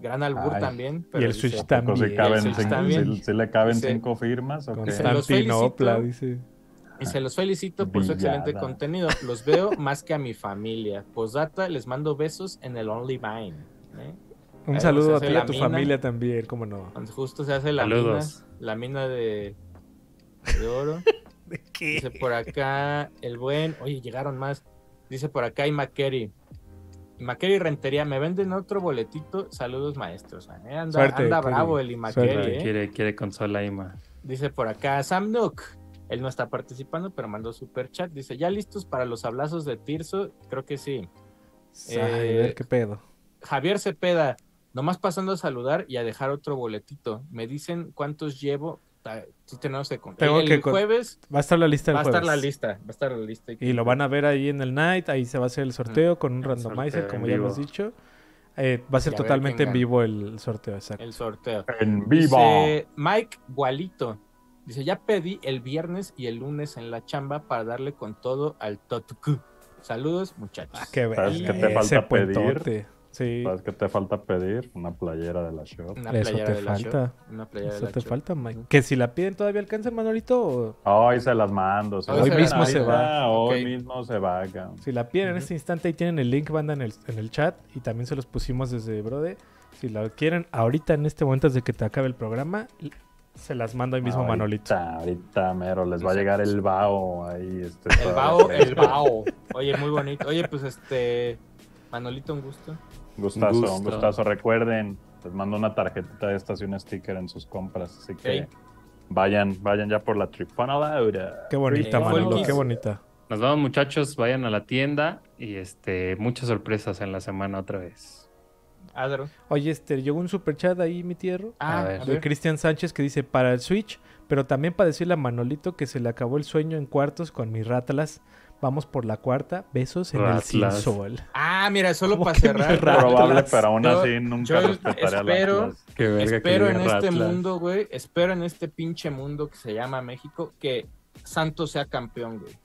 A: Gran albur
C: Ay.
A: también.
B: Y el
A: dice,
B: Switch también.
C: si caben
A: Switch también.
C: si le caben
A: Dice-
C: cinco firmas?
A: Dice,
B: Constantinopla,
A: felicito.
B: dice.
A: Dice, los felicito por su excelente contenido. Los veo más que a mi familia. Posdata, les mando besos en el Only Vine. ¿eh?
B: Un
A: Ahí
B: saludo
A: se
B: a ti y a tu
A: mina.
B: familia también, cómo no.
A: Justo se hace la
D: Saludos.
A: mina, la mina de, de oro.
B: ¿De
A: Dice por acá el buen, oye, llegaron más. Dice por acá y. Imakeri Rentería, me venden otro boletito. Saludos, maestros. Eh, Anda,
B: Suerte,
A: anda
B: Keri.
A: bravo el Imakeri.
B: Suerte.
A: eh.
D: Quiere, quiere consola Ima.
A: Dice por acá Sam Nook. Él no está participando, pero mandó super chat. Dice, ¿ya listos para los hablazos de Tirso? Creo que sí.
B: Ay, qué pedo.
A: Javier Cepeda, nomás pasando a saludar y a dejar otro boletito. Me dicen cuántos llevo. Sí tenemos que contar.
B: Tengo
A: el
B: que con-
A: jueves
B: Va a estar la lista del
A: va a estar la lista. Va a estar la lista.
B: Y lo van a ver ahí en el night, ahí se va a hacer el sorteo con un
D: El
B: randomizer,
D: sorteo
B: como ya
D: vivo.
B: hemos dicho. Eh, va a ser totalmente en vivo el sorteo, exacto.
A: El sorteo.
C: En vivo.
A: Dice Mike Gualito. Dice, ya pedí el viernes y el lunes en la chamba para darle con todo al Totuku. Saludos, muchachos.
B: Ah, qué
C: ¿Sabes
B: bello.
C: qué te falta pedir?
B: Sí,
C: ¿Sabes qué te falta pedir? Una playera de la shop.
A: Una
B: eso
A: playera
B: te
A: de la
B: falta.
A: Shop, Una playera de
B: Eso
A: la
B: te
A: Shop.
B: falta, Mike. Que si la piden todavía alcanza, Manolito. o
C: Hoy se las mando. se
A: Hoy se mismo se
B: va.
C: Hoy mismo se va.
B: Si la piden en
A: Ujú.
B: este instante, ahí tienen el link, banda, en el, en el chat. Y también se los pusimos desde Brode. Si la quieren ahorita, en este momento, antes de que te acabe el programa, se las mando ahí mismo, Manolito.
C: Ahorita, ahorita, mero, les va a llegar el bao ahí. Este,
A: El bao, el bao. Oye, muy bonito. Oye, pues este. Manolito, un gusto.
C: Gustazo,
D: Un
C: un
D: gusto.
C: gustazo. Recuerden, les mando una tarjetita de estas y un sticker en sus compras. Así que vayan, vayan ya por la tripana Laura.
B: Qué bonita, Manolo, qué bonita.
D: Nos vamos, muchachos. Vayan a la tienda y este muchas sorpresas en la semana otra vez.
A: Adro.
B: Oye, este, llegó un super chat ahí, mi tierro.
A: Ah,
D: A ver.
A: a
B: de
A: ver.
B: Cristian Sánchez que dice para el Switch, pero también para decirle a Manolito que se le acabó el sueño en cuartos con mis Ratlas. Vamos por la cuarta. Besos en
D: Ratlas.
B: el sin sol.
A: Ah, mira, solo
B: ¿Cómo
A: para
B: que
A: cerrar.
B: Ratlas?
C: Probable, pero aún
A: Yo-
C: así nunca
A: yo espero-
C: las
D: Qué
A: Espero en este mundo, güey. Espero en este pinche mundo que se llama México que Santos sea campeón, güey.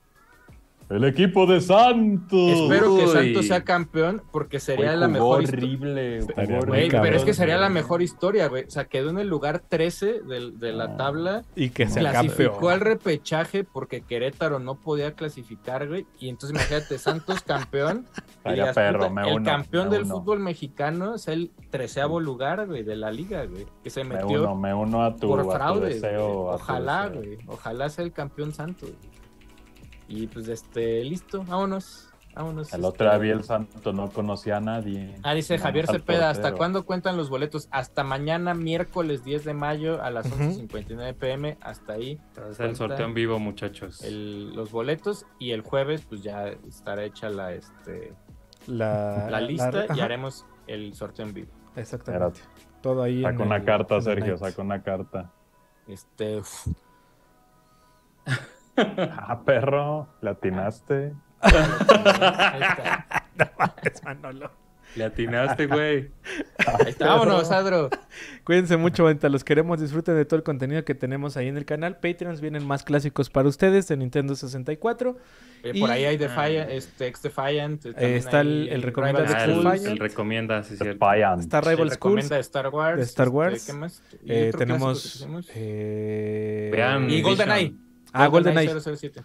C: El equipo de Santos.
A: Espero que. Santos sea campeón porque sería la mejor historia.
C: horrible.
A: Güey, pero es que sería la mejor historia, güey. O sea, quedó en el lugar 13 del- de, la
C: No.
A: tabla.
B: Y que sea
A: Clasificó
B: campeón.
A: al repechaje porque Querétaro no podía clasificar, güey. Y entonces imagínate, Santos campeón. y
C: perro,
A: puta,
C: me
A: el
C: uno,
A: campeón
C: me
A: del
C: uno.
A: fútbol mexicano es el treceavo lugar, güey, de la liga, güey. Que se
C: Me
A: metió
C: uno, me uno a tu,
A: por
C: a tu
A: fraude.
C: deseo.
A: güey. Ojalá, güey. Ojalá sea el campeón Santos. güey. Y pues este, listo, vámonos. Vámonos.
C: El
A: este.
C: otro día vi el Santo, no conocía a nadie.
A: Ah, dice Javier Cepeda, ¿hasta cuándo cuentan los boletos? Hasta mañana, miércoles 10 de mayo a las
B: Ujú.
A: 11.59 pm. Hasta ahí
D: el sorteo en vivo, muchachos.
A: el- los boletos. Y el jueves, pues ya estará hecha la, este,
B: La,
A: la lista y haremos el sorteo en vivo.
B: Exactamente. Todo ahí.
C: Saca una
B: el-
C: carta, Sergio, saca una carta.
A: Este,
C: Ah, perro, le atinaste.
A: ahí está.
B: Es Manolo.
D: Le atinaste, güey.
A: Ahí está. Vámonos, Adro.
B: Cuídense mucho, venta. Los queremos. Disfruten de todo el contenido que tenemos ahí en el canal. Patreons vienen más clásicos para ustedes de Nintendo 64.
A: Eh, por
B: Y-
A: ahí hay Defiant, este, Ex Defiant. eh, también
B: está el-
A: hay
B: el
D: Ah,
B: de
D: el,
B: Defiant.
D: el recomienda, sí, cierto.
C: Defiant.
B: Está
A: el
B: Rival Schools.
A: recomienda Star Wars.
B: Star
A: este,
B: Wars.
A: ¿Qué más? ¿Y
B: Eh, tenemos. eh,
D: Vean
A: Y. GoldenEye.
B: Ah, GoldenEye.
A: 007.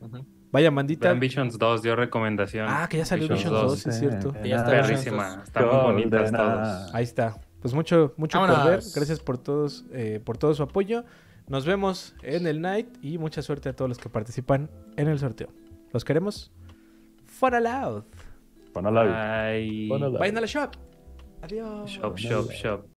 A: Ujú.
B: Vaya, mandita.
D: Vean Visions 2 dio recomendación.
B: Ah, que ya salió
D: Visions
B: Visions 2,
D: 2.
B: sí, es cierto.
A: Ya está
D: Perrísima. Están muy bonitas.
B: Ahí está. Pues mucho, mucho por
A: Vámonos.
B: ver. Gracias por todos, eh, por todo su apoyo. Nos vemos en el night y mucha suerte a todos los que participan en el sorteo. Los queremos. For loud.
C: Ponla la
D: Ay.
C: Ponla la-
B: Vayan a la shop. Adiós.
D: Shop, shop, shop.